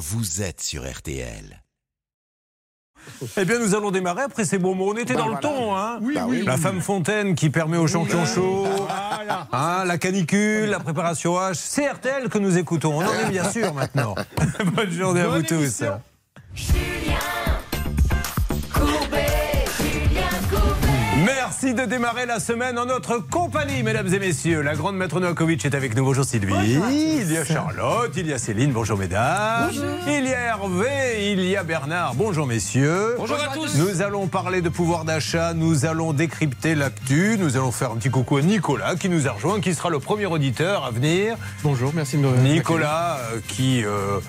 vous êtes sur RTL. Eh bien, nous allons démarrer après ces bons mots. On était Bah dans le ton, hein Oui, Bah oui. La femme fontaine qui permet aux gens qui ont chaud, Voilà. hein, la canicule, la préparation H. C'est RTL que nous écoutons. On en est bien sûr maintenant. Bonne journée à vous tous. Merci de démarrer la semaine en notre compagnie, mesdames et messieurs. La grande maître Novakovic est avec nous. Bonjour Sylvie. il y a Charlotte, il y a Céline. Bonjour mesdames. Il y a Hervé, il y a Bernard. Bonjour messieurs. Bonjour à tous. Nous allons parler de pouvoir d'achat, nous allons décrypter l'actu, nous allons faire un petit coucou à Nicolas qui nous a rejoint, qui sera le premier auditeur à venir. Bonjour, merci de me Nicolas euh, qui, euh,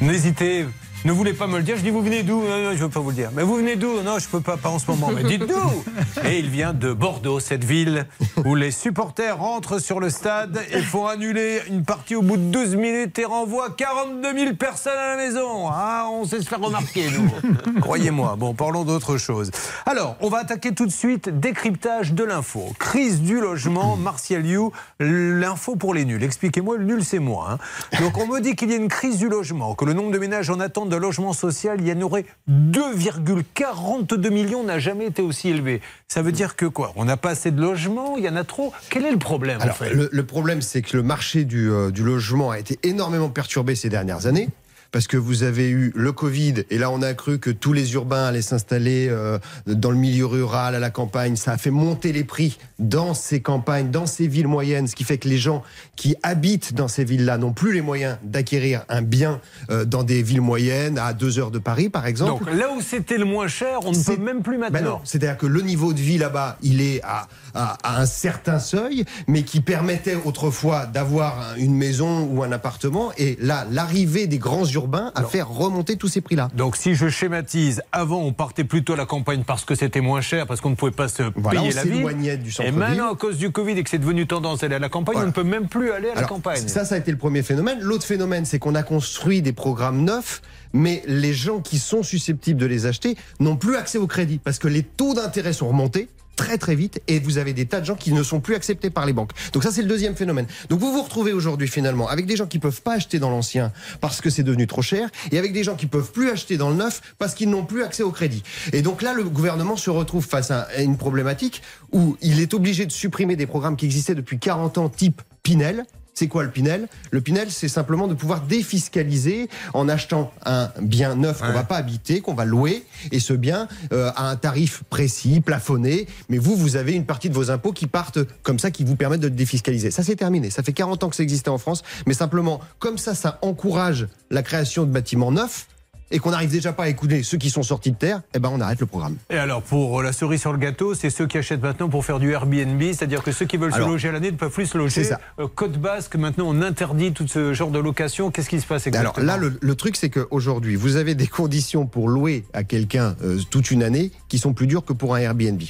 n'hésitez, ne voulez pas me le dire. Je dis, vous venez d'où? Non, non, je ne veux pas vous le dire. Mais vous venez d'où? Non, je ne peux pas, pas en ce moment. Mais dites d'où? Et il vient de Bordeaux, cette ville où les supporters rentrent sur le stade et font annuler une partie au bout de 12 minutes et renvoient 42 000 personnes à la maison. Ah, on sait se faire remarquer, nous. Croyez-moi. Bon, parlons d'autre chose. Alors, on va attaquer tout de suite décryptage de l'info. Crise du logement, Martial You, l'info pour les nuls. Expliquez-moi, le nul, c'est moi. hein. Donc, on me dit qu'il y a une crise du logement, que le nombre de ménages en attente de logement social, il y en aurait 2,42 millions, n'a jamais été aussi élevé. Ça veut dire que quoi? On n'a pas assez de logements, il y en a trop? Quel est le problème, en Alors, fait? le, le problème, c'est que le marché du, euh, du logement a été énormément perturbé ces dernières années. Parce que vous avez eu le Covid, et là on a cru que tous les urbains allaient s'installer euh, dans le milieu rural, à la campagne. Ça a fait monter les prix dans ces campagnes, dans ces villes moyennes, ce qui fait que les gens qui habitent dans ces villes-là n'ont plus les moyens d'acquérir un bien euh, dans des villes moyennes, à deux heures de Paris par exemple. Donc, là où c'était le moins cher, on ne peut même plus Ben maintenant. non, c'est-à-dire que le niveau de vie là-bas, il est à, à- à un certain seuil, mais qui permettait autrefois d'avoir un- une maison ou un appartement. Et là, l'arrivée des grands urbains a fait remonter tous ces prix-là. Donc si je schématise, avant on partait plutôt à la campagne parce que c'était moins cher, parce qu'on ne pouvait pas se Voilà, payer on la s'éloignait du Et maintenant, à cause du Covid et que c'est devenu tendance d'aller à la campagne, Voilà. on ne peut même plus aller à la campagne. Ça, ça a été le premier phénomène. L'autre phénomène, c'est qu'on a construit des programmes neufs, mais les gens qui sont susceptibles de les acheter n'ont plus accès au crédit parce que les taux d'intérêt sont remontés très très vite et vous avez des tas de gens qui ne sont plus acceptés par les banques. Donc ça c'est le deuxième phénomène. Donc vous vous retrouvez aujourd'hui finalement avec des gens qui peuvent pas acheter dans l'ancien parce que c'est devenu trop cher et avec des gens qui peuvent plus acheter dans le neuf parce qu'ils n'ont plus accès au crédit. Et donc là le gouvernement se retrouve face à une problématique où il est obligé de supprimer des programmes qui existaient depuis 40 ans type Pinel c'est quoi le Pinel? Le Pinel, c'est simplement de pouvoir défiscaliser en achetant un bien neuf qu'on va pas habiter, qu'on va louer, et ce bien euh, à un tarif précis, plafonné. Mais vous, vous avez une partie de vos impôts qui partent comme ça, qui vous permettent de défiscaliser. Ça, c'est terminé. Ça fait 40 ans que ça existait en France, mais simplement, comme ça, ça encourage la création de bâtiments neufs. Et qu'on n'arrive déjà pas à écouter ceux qui sont sortis de terre, eh ben on arrête le programme. Et alors, pour la cerise sur le gâteau, c'est ceux qui achètent maintenant pour faire du Airbnb, c'est-à-dire que ceux qui veulent Alors, se loger à l'année ne peuvent plus se loger. c'est ça. Euh, Côte Basque, maintenant, on interdit tout ce genre de location. Qu'est-ce qui se passe exactement Alors là, le, le truc, c'est qu'aujourd'hui, vous avez des conditions pour louer à quelqu'un euh, toute une année qui sont plus dures que pour un Airbnb.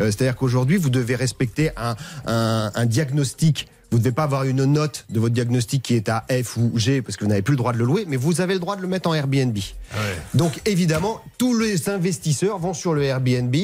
Euh, C'est-à-dire qu'aujourd'hui, vous devez respecter un, un, un diagnostic. Vous ne devez pas avoir une note de votre diagnostic qui est à F ou G parce que vous n'avez plus le droit de le louer, mais vous avez le droit de le mettre en Airbnb. Donc évidemment, tous les investisseurs vont sur le Airbnb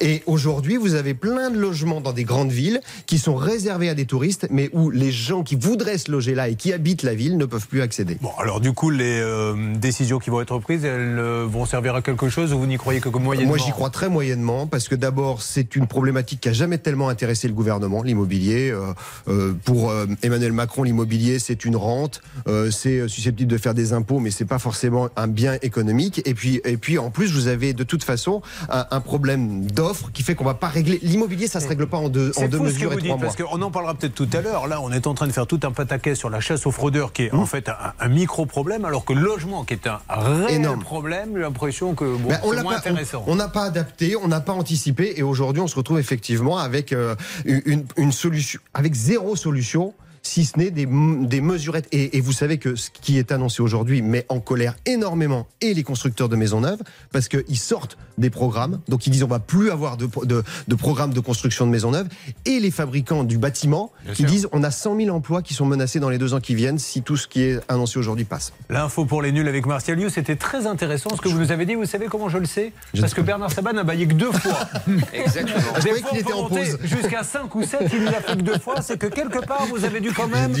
et aujourd'hui, vous avez plein de logements dans des grandes villes qui sont réservés à des touristes, mais où les gens qui voudraient se loger là et qui habitent la ville ne peuvent plus accéder. Bon, alors du coup, les euh, décisions qui vont être prises, elles euh, vont servir à quelque chose ou vous n'y croyez que moyennement? Moi, j'y crois très moyennement parce que d'abord, c'est une problématique qui a jamais tellement intéressé le gouvernement, l'immobilier. Euh, pour euh, Emmanuel Macron, l'immobilier, c'est une rente, euh, c'est susceptible de faire des impôts, mais c'est pas forcément un bien économique. Et puis, et puis, en plus, vous avez de toute façon un, un problème d'offre qui fait qu'on va pas régler. L'immobilier, ça se règle pas en deux, en deux mesures et trois dites, mois. parce qu'on en parlera peut-être tout à l'heure. Là, on est en train de faire tout un pataquet sur la chasse aux fraudeurs, qui est Mmh. en fait un, un micro-problème, alors que le logement, qui est un réel Énorme. problème, j'ai l'impression que bon, Ben, c'est moins pas- intéressant. on- on n'a pas adapté, on n'a pas anticipé, et aujourd'hui on se retrouve effectivement avec euh, une, une solution, avec zéro solution solution. Si ce n'est des, des mesurettes. Et, et vous savez que ce qui est annoncé aujourd'hui met en colère énormément et les constructeurs de maisons neuves, parce qu'ils sortent des programmes, donc ils disent on va plus avoir de, de, de programme de construction de maisons neuves, et les fabricants du bâtiment Bien qui sûr. disent on a 100 000 emplois qui sont menacés dans les deux ans qui viennent si tout ce qui est annoncé aujourd'hui passe. L'info pour les nuls avec Martial Liu, c'était très intéressant ce que vous nous avez dit. Vous savez comment je le sais? Je Parce que Bernard Sabat n'a baillé que deux fois. Exactement. Je Des croyais fois, qu'il était en pause. Jusqu'à 5 ou 7, il n'y a fait que deux fois. C'est que quelque part, vous avez dû quand même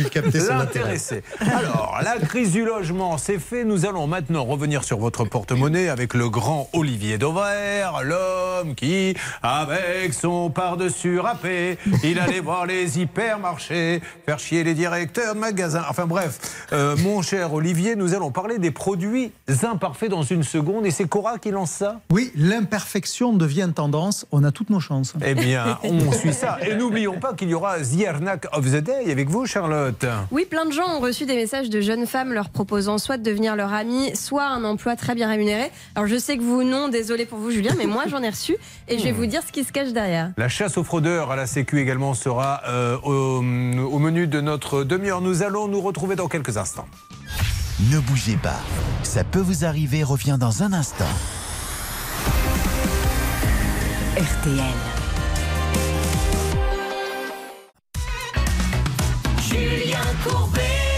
l'intéresser. Alors, la crise du logement, c'est fait. Nous allons maintenant revenir sur votre porte-monnaie avec le grand Olivier Dauvert, l'homme qui, avec son par-dessus râpé, il allait voir les hypermarchés, faire chier les directeurs de magasins. Enfin bref, euh, mon cher Olivier, nous allons parler des produits imparfaits dans une seconde. Et c'est Cora qui lance ça? Oui, l'imperfection devient tendance. On a toutes nos chances. Eh bien, on suit ça. Et n'oublions pas qu'il y aura The Arnaque of the Day avec vous, Charlotte. Oui, plein de gens ont reçu des messages de jeunes femmes leur proposant soit de devenir leur amie, soit un emploi très bien rémunéré. Alors je sais que vous, non, désolé pour vous, Julien, mais moi j'en ai reçu et je vais vous dire ce qui se cache derrière. La chasse aux fraudeurs à la Sécu également sera euh, au, au menu de notre demi-heure. Nous allons nous retrouver dans quelques instants. Ne bougez pas. Ça peut vous arriver, revient dans un instant. RTL.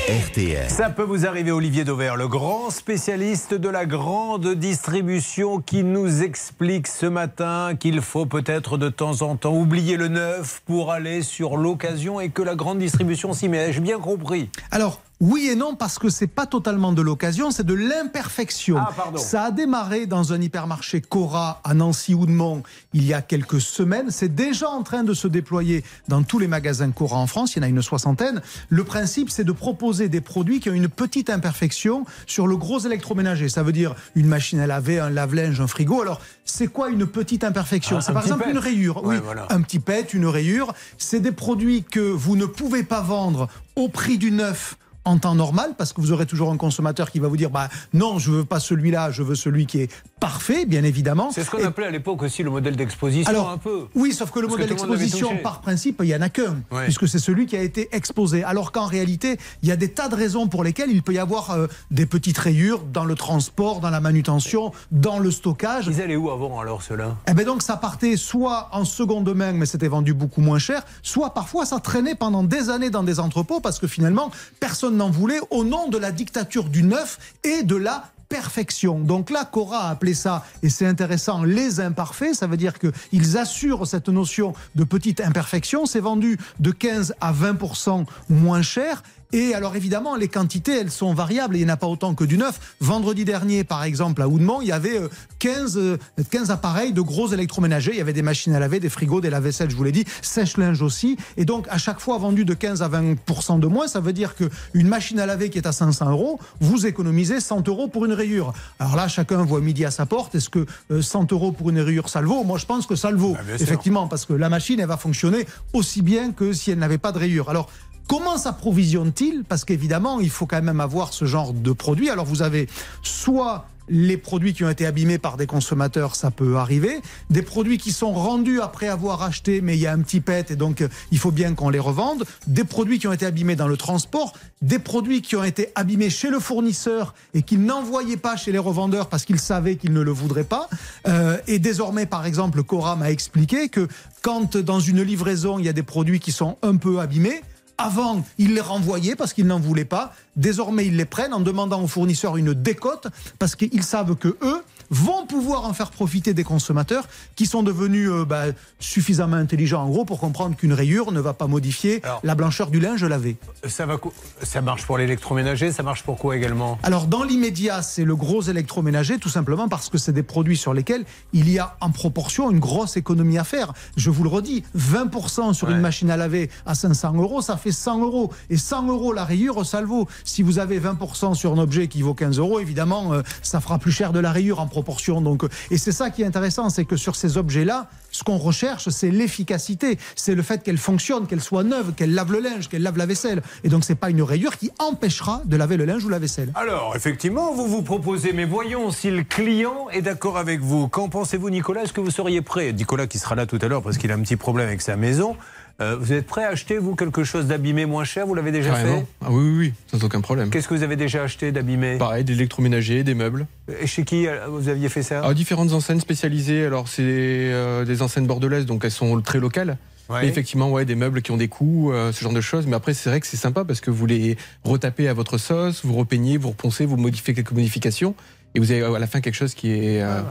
RTL. Ça peut vous arriver, Olivier Dauvert, le grand spécialiste de la grande distribution, qui nous explique ce matin qu'il faut peut-être de temps en temps oublier le neuf pour aller sur l'occasion et que la grande distribution s'y met. Ai-je bien compris? Alors, oui et non, parce que c'est pas totalement de l'occasion, c'est de l'imperfection. Ah. Ça a démarré dans un hypermarché Cora à Nancy-Houdemont il y a quelques semaines. C'est déjà en train de se déployer dans tous les magasins Cora en France. Il y en a une soixantaine. Le principe, c'est de proposer des produits qui ont une petite imperfection sur le gros électroménager. Ça veut dire une machine à laver, un lave-linge, un frigo. Alors, c'est quoi une petite imperfection Ah, C'est par exemple pet. une rayure. Ouais, oui, voilà. un petit pet, une rayure. C'est des produits que vous ne pouvez pas vendre au prix du neuf en temps normal, parce que vous aurez toujours un consommateur qui va vous dire bah non, je veux pas celui-là, je veux celui qui est parfait, bien évidemment. C'est ce qu'on Et- appelait à l'époque aussi le modèle d'exposition, alors, un peu. oui, sauf que le Parce modèle d'exposition, par principe, il y en a qu'un, Ouais. puisque c'est celui qui a été exposé. Alors qu'en réalité, il y a des tas de raisons pour lesquelles il peut y avoir euh, des petites rayures dans le transport, dans la manutention, dans le stockage. Ils allaient où avant alors ceux-là? Eh ben donc ça partait soit en seconde main, mais c'était vendu beaucoup moins cher, soit parfois ça traînait pendant des années dans des entrepôts parce que finalement personne n'en voulait au nom de la dictature du neuf et de la perfection. Donc là, Cora a appelé ça, et c'est intéressant, les imparfaits. Ça veut dire qu'ils assurent cette notion de petite imperfection. C'est vendu de 15 à 20% moins cher. Et alors évidemment, les quantités, elles sont variables. Il n'y en a pas autant que du neuf. Vendredi dernier, par exemple, à Houdemont, il y avait euh, 15, euh, 15 appareils de gros électroménagers. Il y avait des machines à laver, des frigos, des lave-vaisselle, je vous l'ai dit, sèche-linge aussi. Et donc, à chaque fois vendu de 15 à 20% de moins, ça veut dire qu'une machine à laver qui est à 500 euros, vous économisez 100 euros pour une rayure. Alors là, chacun voit midi à sa porte. Est-ce que euh, 100 euros pour une rayure, ça le vaut? Moi, je pense que ça le vaut. Ah. Effectivement, parce que la machine, elle va fonctionner aussi bien que si elle n'avait pas de rayure. Alors, Comment s'approvisionne-t-il Parce qu'évidemment, il faut quand même avoir ce genre de produit. Alors vous avez soit les produits qui ont été abîmés par des consommateurs, ça peut arriver. Des produits qui sont rendus après avoir acheté, mais il y a un petit pet et donc euh, il faut bien qu'on les revende. Des produits qui ont été abîmés dans le transport. Des produits qui ont été abîmés chez le fournisseur et qu'il n'envoyait pas chez les revendeurs parce qu'il savait qu'ils ne le voudraient pas. Euh, et désormais, par exemple, Cora m'a expliqué que quand dans une livraison, il y a des produits qui sont un peu abîmés, avant, ils les renvoyaient parce qu'ils n'en voulaient pas. Désormais, ils les prennent en demandant aux fournisseurs une décote parce qu'ils savent que eux vont pouvoir en faire profiter des consommateurs qui sont devenus euh, bah, suffisamment intelligents en gros pour comprendre qu'une rayure ne va pas modifier Alors- la blancheur du linge lavé. ça, va, ça marche pour l'électroménager, ça marche pour quoi également? Alors dans l'immédiat, c'est le gros électroménager, tout simplement parce que c'est des produits sur lesquels il y a en proportion une grosse économie à faire. Je vous le redis, 20% sur Ouais. une machine à laver à 500 euros, ça fait 100 euros. Et 100 euros la rayure, ça le vaut. Si vous avez 20% sur un objet qui vaut 15 euros, évidemment, euh, ça fera plus cher de la rayure en proportion. Donc, et c'est ça qui est intéressant, c'est que sur ces objets-là, ce qu'on recherche, c'est l'efficacité. C'est le fait qu'elle fonctionne, qu'elle soit neuve, qu'elle lave le linge, qu'elle lave la vaisselle. Et donc, c'est pas une rayure qui empêchera de laver le linge ou la vaisselle. Alors, effectivement, vous vous proposez, mais voyons si le client est d'accord avec vous. Qu'en pensez-vous, Nicolas? Est-ce que vous seriez prêt? Nicolas qui sera là tout à l'heure parce qu'il a un petit problème avec sa maison. Euh, vous êtes prêt à acheter, vous, quelque chose d'abîmé moins cher Vous l'avez déjà Carrément. fait Ah oui, oui, oui, sans aucun problème. Qu'est-ce que vous avez déjà acheté d'abîmé Pareil, des électroménagers, des meubles. Et chez qui euh, vous aviez fait ça Alors, différentes enseignes spécialisées. Alors, c'est euh, des enseignes bordelaises, donc elles sont très locales. Ouais. Mais effectivement, ouais, des meubles qui ont des coûts, euh, ce genre de choses. Mais après, c'est vrai que c'est sympa parce que vous les retapez à votre sauce, vous repeignez, vous reponcez, vous modifiez quelques modifications. Et vous avez à la fin quelque chose qui est. euh,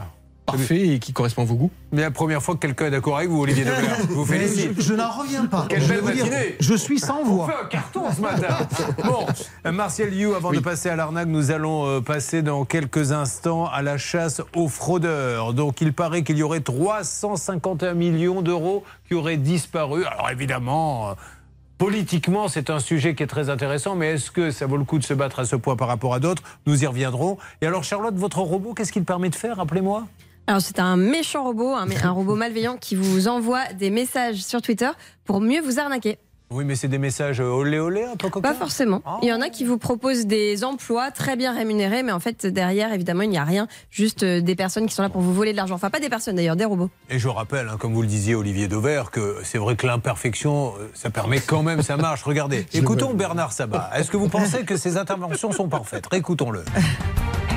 parfait et qui correspond à vos goûts. Mais la première fois que quelqu'un est d'accord avec vous, Olivier je vous Mais félicite. je, je n'en reviens pas. Quelle je, belle vais vous dire, matinée. je suis sans On voix. fait un carton ce matin. Bon, euh, Martial You, avant de passer à l'arnaque, nous allons euh, passer dans quelques instants à la chasse aux fraudeurs. Donc, il paraît qu'il y aurait 351 millions d'euros qui auraient disparu. Alors, évidemment. euh, Politiquement, c'est un sujet qui est très intéressant, mais est-ce que ça vaut le coup de se battre à ce point par rapport à d'autres? Nous y reviendrons. Et alors, Charlotte, votre robot, qu'est-ce qu'il permet de faire? Rappelez-moi. Alors c'est un méchant robot, un, un robot malveillant qui vous envoie des messages sur Twitter pour mieux vous arnaquer. Oui, mais c'est des messages euh, olé olé, un peu coquins Pas forcément. Oh. Il y en a qui vous proposent des emplois très bien rémunérés, mais en fait derrière évidemment il n'y a rien, juste euh, des personnes qui sont là pour vous voler de l'argent. Enfin pas des personnes d'ailleurs, des robots. Et je rappelle, hein, comme vous le disiez, Olivier Dauvert, que c'est vrai que l'imperfection, euh, ça permet quand même, ça marche. Regardez, écoutons Bernard Sabat. Est-ce que vous pensez que ses interventions sont parfaites? Récoutons-le.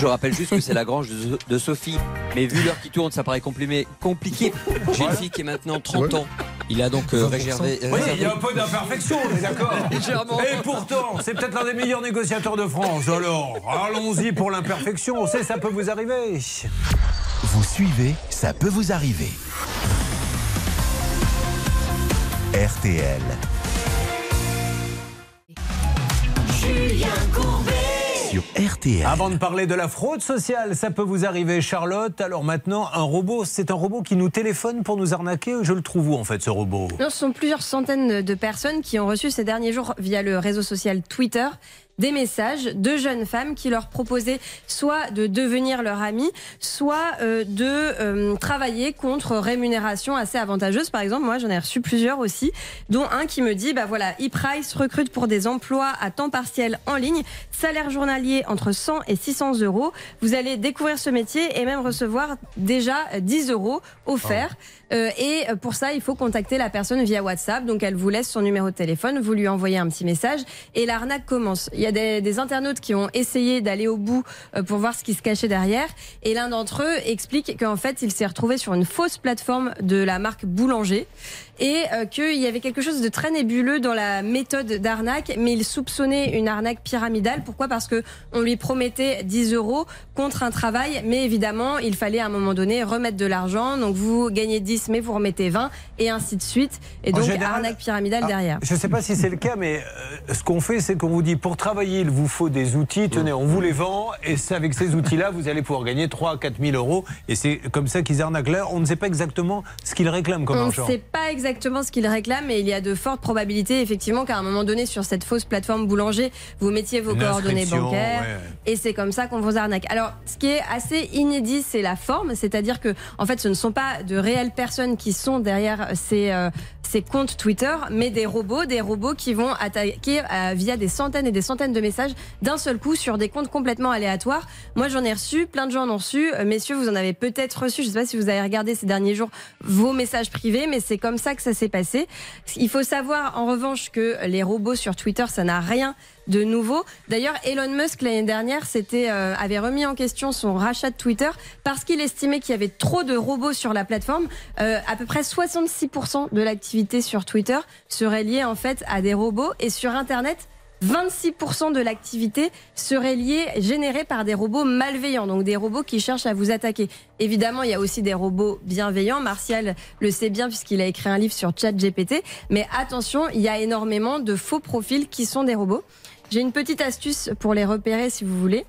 Je rappelle juste que c'est la grange de, de Sophie. Mais vu l'heure qui tourne, ça paraît complimé- compliqué. J'ai une fille qui est maintenant 30 ans. Il a donc euh, réservé. Oui, il y a un peu d'imperfection, on est d'accord Légèrement. Et pourtant, c'est peut-être l'un des meilleurs négociateurs de France. Alors, allons-y pour l'imperfection. On sait, ça peut vous arriver. Vous suivez, ça peut vous arriver. RTL. Sur RTL. Avant de parler de la fraude sociale, ça peut vous arriver, Charlotte. Alors maintenant, un robot, c'est un robot qui nous téléphone pour nous arnaquer. Je le trouve où, en fait, ce robot? Non, ce sont plusieurs centaines de personnes qui ont reçu ces derniers jours via le réseau social Twitter des messages de jeunes femmes qui leur proposaient soit de devenir leur amie, soit euh, de euh, travailler contre rémunération assez avantageuse. Par exemple, moi j'en ai reçu plusieurs aussi, dont un qui me dit, bah voilà, ePrice recrute pour des emplois à temps partiel en ligne, salaire journalier entre 100 et 600 euros. Vous allez découvrir ce métier et même recevoir déjà 10 euros offerts. Euh, et pour ça, il faut contacter la personne via WhatsApp. Donc, elle vous laisse son numéro de téléphone, vous lui envoyez un petit message et l'arnaque commence. Il y a des, des internautes qui ont essayé d'aller au bout euh, pour voir ce qui se cachait derrière. Et l'un d'entre eux explique qu'en fait, il s'est retrouvé sur une fausse plateforme de la marque Boulanger et euh, qu'il y avait quelque chose de très nébuleux dans la méthode d'arnaque, mais il soupçonnait une arnaque pyramidale. Pourquoi? Parce que on lui promettait 10 euros contre un travail, mais évidemment, il fallait à un moment donné remettre de l'argent. Donc vous gagnez 10, mais vous remettez 20, et ainsi de suite. Et donc général- arnaque pyramidale Ah, derrière. Je ne sais pas si c'est le cas, mais euh, ce qu'on fait, c'est qu'on vous dit pour travailler, il vous faut des outils. Tenez, on vous les vend, et c'est avec ces outils-là, vous allez pouvoir gagner 3 à 4 000 euros. Et c'est comme ça qu'ils arnaquent. Là, on ne sait pas exactement ce qu'ils réclament comme On ne argent. sait pas exactement ce qu'il réclame, mais il y a de fortes probabilités, effectivement, qu'à un moment donné, sur cette fausse plateforme boulanger, vous mettiez vos coordonnées bancaires. ouais. Et c'est comme ça qu'on vous arnaque. Alors, ce qui est assez inédit, c'est la forme, c'est-à-dire que, en fait, ce ne sont pas de réelles personnes qui sont derrière ces, euh, ces comptes Twitter, mais des robots, des robots qui vont attaquer euh, via des centaines et des centaines de messages d'un seul coup sur des comptes complètement aléatoires. Moi, j'en ai reçu, plein de gens en ont reçu. Euh, Messieurs, vous en avez peut-être reçu. Je ne sais pas si vous avez regardé ces derniers jours vos messages privés, mais c'est comme ça que ça s'est passé. Il faut savoir, en revanche, que les robots sur Twitter, ça n'a rien de nouveau. D'ailleurs, Elon Musk l'année dernière euh, avait remis en question son rachat de Twitter parce qu'il estimait qu'il y avait trop de robots sur la plateforme. Euh, à peu près 66% de l'activité sur Twitter serait liée en fait à des robots et sur Internet. 26% de l'activité serait liée, générée par des robots malveillants, donc des robots qui cherchent à vous attaquer. Évidemment, il y a aussi des robots bienveillants. Martial le sait bien puisqu'il a écrit un livre sur ChatGPT. Mais attention, il y a énormément de faux profils qui sont des robots. J'ai une petite astuce pour les repérer si vous voulez.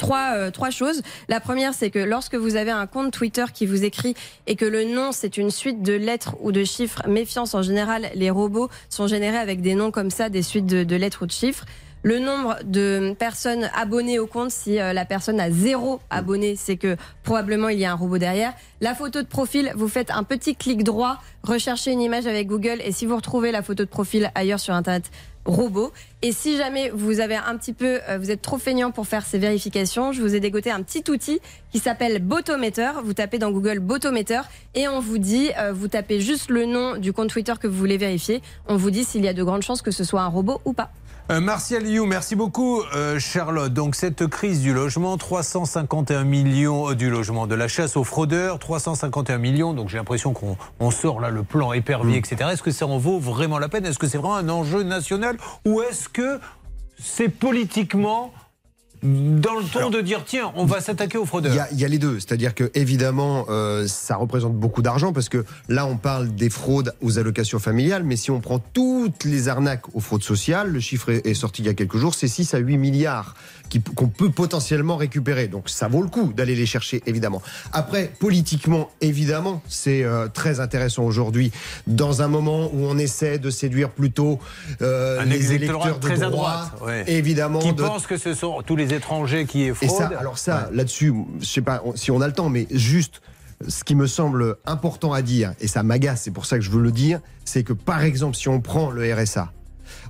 Trois, euh, trois choses. La première, c'est que lorsque vous avez un compte Twitter qui vous écrit et que le nom, c'est une suite de lettres ou de chiffres, méfiance en général, les robots sont générés avec des noms comme ça, des suites de, de lettres ou de chiffres. Le nombre de personnes abonnées au compte, si euh, la personne a zéro abonné, c'est que probablement il y a un robot derrière. La photo de profil, vous faites un petit clic droit, recherchez une image avec Google et si vous retrouvez la photo de profil ailleurs sur Internet, robot. Et si jamais vous avez un petit peu, euh, vous êtes trop feignant pour faire ces vérifications, je vous ai dégoté un petit outil qui s'appelle Botometer. Vous tapez dans Google Botometer et on vous dit, euh, vous tapez juste le nom du compte Twitter que vous voulez vérifier. On vous dit s'il y a de grandes chances que ce soit un robot ou pas. Euh, Martial You, merci beaucoup euh, Charlotte. Donc cette crise du logement, 351 millions euh, du logement, de la chasse aux fraudeurs, 351 millions. Donc j'ai l'impression qu'on on sort là le plan épervier, etc. Est-ce que ça en vaut vraiment la peine? Est-ce que c'est vraiment un enjeu national? Ou est-ce que c'est politiquement dans le ton de dire tiens, on va s'attaquer aux fraudeurs. Il y, a, il y a les deux, c'est-à-dire que évidemment, euh, ça représente beaucoup d'argent parce que là, on parle des fraudes aux allocations familiales, mais si on prend toutes les arnaques aux fraudes sociales, le chiffre est, est sorti il y a quelques jours, c'est 6 à 8 milliards qu'on peut potentiellement récupérer. Donc ça vaut le coup d'aller les chercher, évidemment. Après, politiquement, évidemment, c'est euh, très intéressant aujourd'hui, dans un moment où on essaie de séduire plutôt euh, les électeurs de très à droite, ouais. évidemment. Qui de- pense que ce sont tous les étrangers qui et fraudent. ça, alors ça, là-dessus, je sais pas si on a le temps, mais juste ce qui me semble important à dire, et ça m'agace, c'est pour ça que je veux le dire, c'est que par exemple, si on prend le RSA,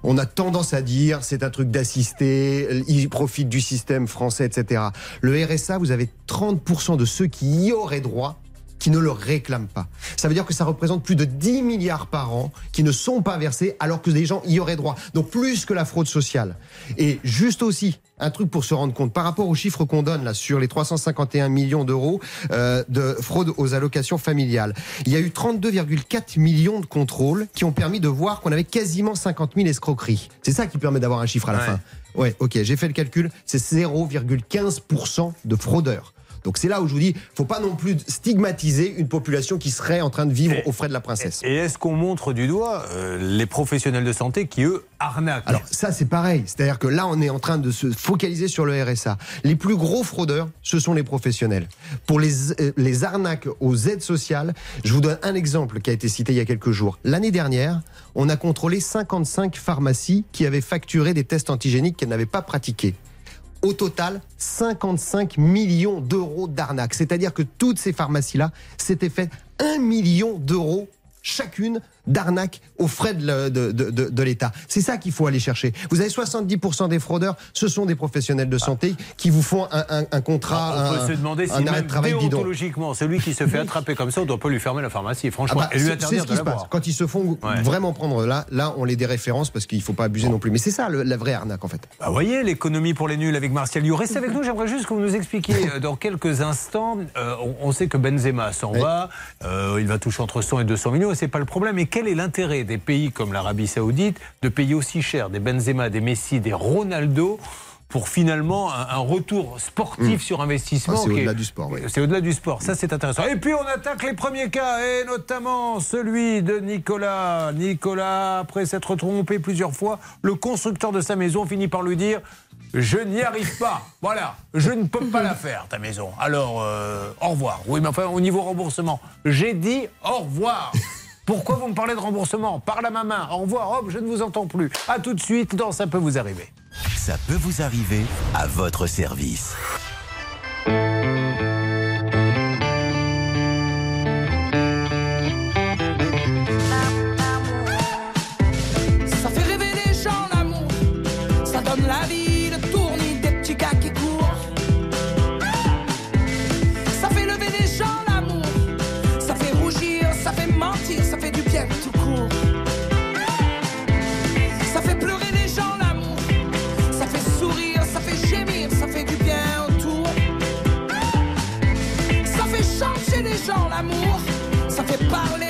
on a tendance à dire c'est un truc d'assister, ils profitent du système français, etc. Le RSA, vous avez 30% de ceux qui y auraient droit qui ne le réclament pas. Ça veut dire que ça représente plus de 10 milliards par an qui ne sont pas versés alors que les gens y auraient droit. Donc plus que la fraude sociale. Et juste aussi, un truc pour se rendre compte, par rapport aux chiffres qu'on donne là sur les 351 millions d'euros euh, de fraude aux allocations familiales, il y a eu 32,4 millions de contrôles qui ont permis de voir qu'on avait quasiment 50 000 escroqueries. C'est ça qui permet d'avoir un chiffre à la Ouais. fin. Ouais, ok, j'ai fait le calcul, c'est 0,15% de fraudeurs. Donc c'est là où je vous dis, faut pas non plus stigmatiser une population qui serait en train de vivre aux frais de la princesse. Et est-ce qu'on montre du doigt euh, les professionnels de santé qui, eux, arnaquent Alors ça c'est pareil, c'est-à-dire que là on est en train de se focaliser sur le RSA. Les plus gros fraudeurs, ce sont les professionnels. Pour les, euh, les arnaques aux aides sociales, je vous donne un exemple qui a été cité il y a quelques jours. L'année dernière, on a contrôlé 55 pharmacies qui avaient facturé des tests antigéniques qu'elles n'avaient pas pratiqués. Au total, 55 millions d'euros d'arnaques. C'est-à-dire que toutes ces pharmacies-là s'étaient fait 1 million d'euros chacune d'arnaques aux frais de, de- de- l'État. C'est ça qu'il faut aller chercher. Vous avez 70% des fraudeurs, ce sont des professionnels de santé qui vous font un, un- un contrat, on peut un, se demander si un arrêt de travail bidon. déontologiquement, celui qui se fait attraper comme ça, on doit pas lui fermer la pharmacie, Ah franchement, bah, et lui c'est- interdire c'est ce de qui se passe. Quand ils se font Ouais. vraiment prendre là, là, on les déréférence parce qu'il faut pas abuser non plus. Mais c'est ça le- la vraie arnaque en fait. Bah, vous voyez, l'économie pour les nuls avec Martial You. Restez avec nous, j'aimerais juste que vous nous expliquiez euh, dans quelques instants. euh, on, on sait que Benzema s'en va, euh, il va toucher entre 100 et 200 millions, et c'est pas le problème. Et quel est l'intérêt des pays comme l'Arabie Saoudite de payer aussi cher des Benzema, des Messi, des Ronaldo pour finalement un, un retour sportif sur investissement Ah, c'est au-delà du sport, oui. C'est au-delà du sport, ça c'est intéressant. Et puis on attaque les premiers cas, et notamment celui de Nicolas. Nicolas, après s'être trompé plusieurs fois, le constructeur de sa maison finit par lui dire Je n'y arrive pas. Voilà, je ne peux pas la faire, ta maison. Alors, euh, au revoir. Oui, mais enfin, au niveau remboursement, j'ai dit au revoir. Pourquoi vous me parlez de remboursement Par la ma main. Au revoir, hop, je ne vous entends plus. À tout de suite dans Ça peut vous arriver. Ça peut vous arriver à votre service. Ça fait parler,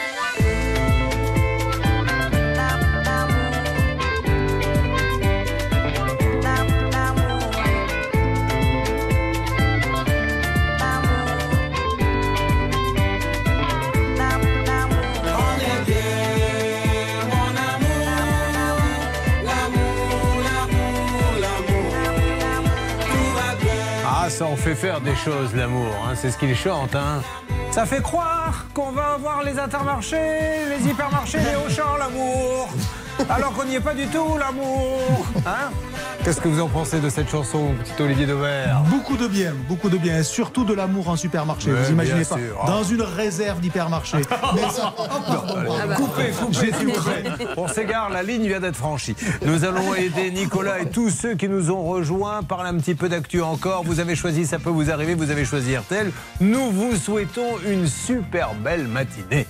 Fait faire des choses, l'amour. hein, c'est ce qu'il chante. Hein. Ça fait croire qu'on va avoir les intermarchés, les hypermarchés, les Auchan, l'amour. Alors qu'on n'y est pas du tout, l'amour. Hein Qu'est-ce que vous en pensez de cette chanson, petit Olivier Dauvert Beaucoup de bien, beaucoup de bien, et surtout de l'amour en supermarché. Ouais, vous imaginez pas sûr. Dans une réserve d'hypermarché. Mais ça- oh. Ah bah. Coupez, coupez, plaît. On s'égare, la ligne vient d'être franchie. Nous allons aider Nicolas et tous ceux qui nous ont rejoints. Parler un petit peu d'actu encore. Vous avez choisi, ça peut vous arriver, vous avez choisi RTL. Nous vous souhaitons une super belle matinée.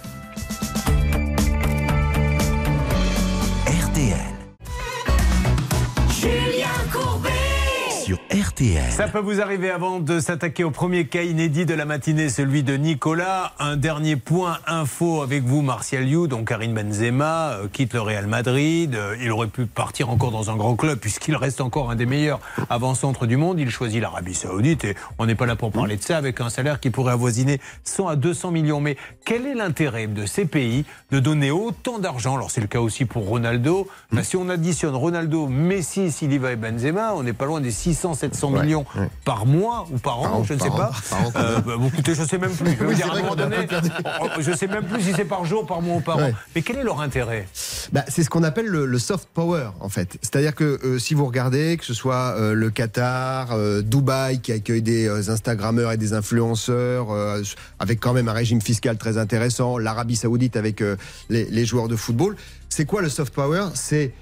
Ça peut vous arriver avant de s'attaquer au premier cas inédit de la matinée, celui de Nicolas. Un dernier point info avec vous, Martial You. Donc Karim Benzema euh, quitte le Real Madrid. Euh, il aurait pu partir encore dans un grand club puisqu'il reste encore un des meilleurs avant-centres du monde. Il choisit l'Arabie Saoudite et on n'est pas là pour parler de ça avec un salaire qui pourrait avoisiner 100 à 200 millions. Mais quel est l'intérêt de ces pays de donner autant d'argent? Alors c'est le cas aussi pour Ronaldo. Ben, si on additionne Ronaldo, Messi, Siliva et Benzema, on n'est pas loin des 600, 700 Ouais, millions ouais. par mois ou par an, Par je ne sais pas. an, an, Euh, bah, écoutez, je sais même plus. Je Oui, dire, à un donné, sais même plus si c'est par jour, par mois ou par an. Mais quel est leur intérêt? Bah, c'est ce qu'on appelle le, le soft power, en fait. C'est-à-dire que euh, si vous regardez, que ce soit euh, le Qatar, Dubaï, qui accueille des Instagrammeurs et des influenceurs, avec quand même un régime fiscal très intéressant, l'Arabie Saoudite avec les, les joueurs de football, c'est quoi le soft power? C'est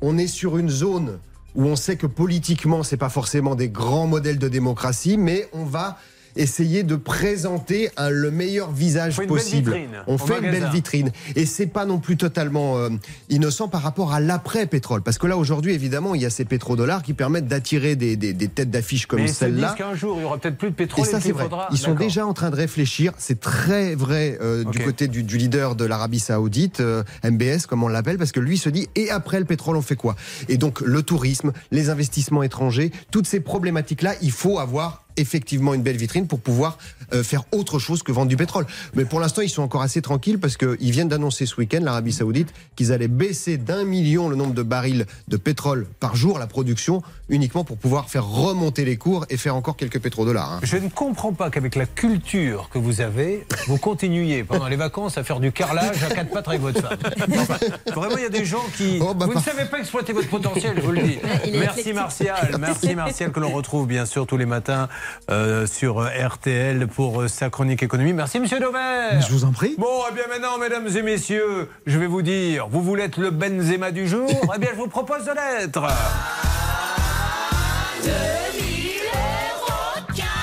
on est sur une zone où on sait que politiquement, c'est pas forcément des grands modèles de démocratie, mais on va essayer de présenter un- le meilleur visage fait une belle possible. vitrine on fait une belle vitrine. Et c'est pas non plus totalement euh, innocent par rapport à l'après-pétrole. Parce que là, aujourd'hui, évidemment, il y a ces pétrodollars qui permettent d'attirer des, des- des têtes d'affiche comme celle-là. qu'un jour, il y aura peut-être plus de Et pétrole ça, et c'est qu'il vrai. faudra. Ils sont déjà en train de réfléchir. C'est très vrai euh, du côté du, du leader de l'Arabie Saoudite, euh, MBS, comme on l'appelle, parce que lui se dit et après le pétrole, on fait quoi? Et donc, le tourisme, les investissements étrangers, toutes ces problématiques-là, il faut avoir effectivement une belle vitrine pour pouvoir faire autre chose que vendre du pétrole. Mais pour l'instant, ils sont encore assez tranquilles parce qu'ils viennent d'annoncer ce week-end, l'Arabie Saoudite, qu'ils allaient baisser d'un million le nombre de barils de pétrole par jour, la production, uniquement pour pouvoir faire remonter les cours et faire encore quelques pétrodollars. hein. Je ne comprends pas qu'avec la culture que vous avez, vous continuiez pendant les vacances à faire du carrelage à quatre pattes avec votre femme. Enfin, vraiment, il y a des gens qui. Oh, bah, vous ne savez pas exploiter votre potentiel, je vous le dis. Merci. Martial. Merci Martial, que l'on retrouve bien sûr tous les matins euh, sur RTL pour euh, sa chronique économie. Merci Monsieur Dauvert. Je vous en prie. Bon, eh bien maintenant, mesdames et messieurs, je vais vous dire, vous voulez être le Benzema du jour? Eh bien, je vous propose de l'être.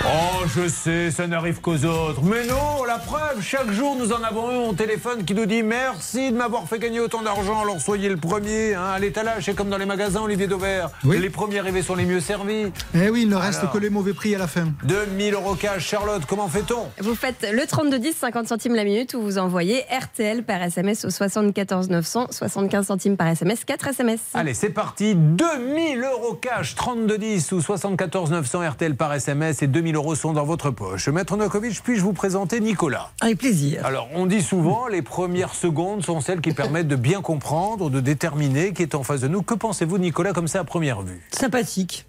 Oh, je sais, ça n'arrive qu'aux autres. Mais non, la preuve, chaque jour, nous en avons un au téléphone qui nous dit merci de m'avoir fait gagner autant d'argent. Alors soyez le premier. Hein, à l'étalage, c'est comme dans les magasins, Olivier Dauvert. Oui. Les premiers arrivés sont les mieux servis. Eh oui, il ne reste Alors. que les mauvais prix à la fin. 2000 euros cash. Charlotte, comment fait-on? Vous faites le 3210, 50 centimes la minute, où vous envoyez RTL par SMS au 74 900, 75 centimes par SMS, 4 SMS. Allez, c'est parti. 2000 euros cash, 3210 ou 74 900 RTL par SMS et 2000 euros sont dans votre poche. Maître Nokovic, puis-je vous présenter Nicolas? Avec plaisir. Alors, on dit souvent, les premières secondes sont celles qui permettent de bien comprendre, de déterminer qui est en face de nous. Que pensez-vous de Nicolas comme ça à première vue? Sympathique.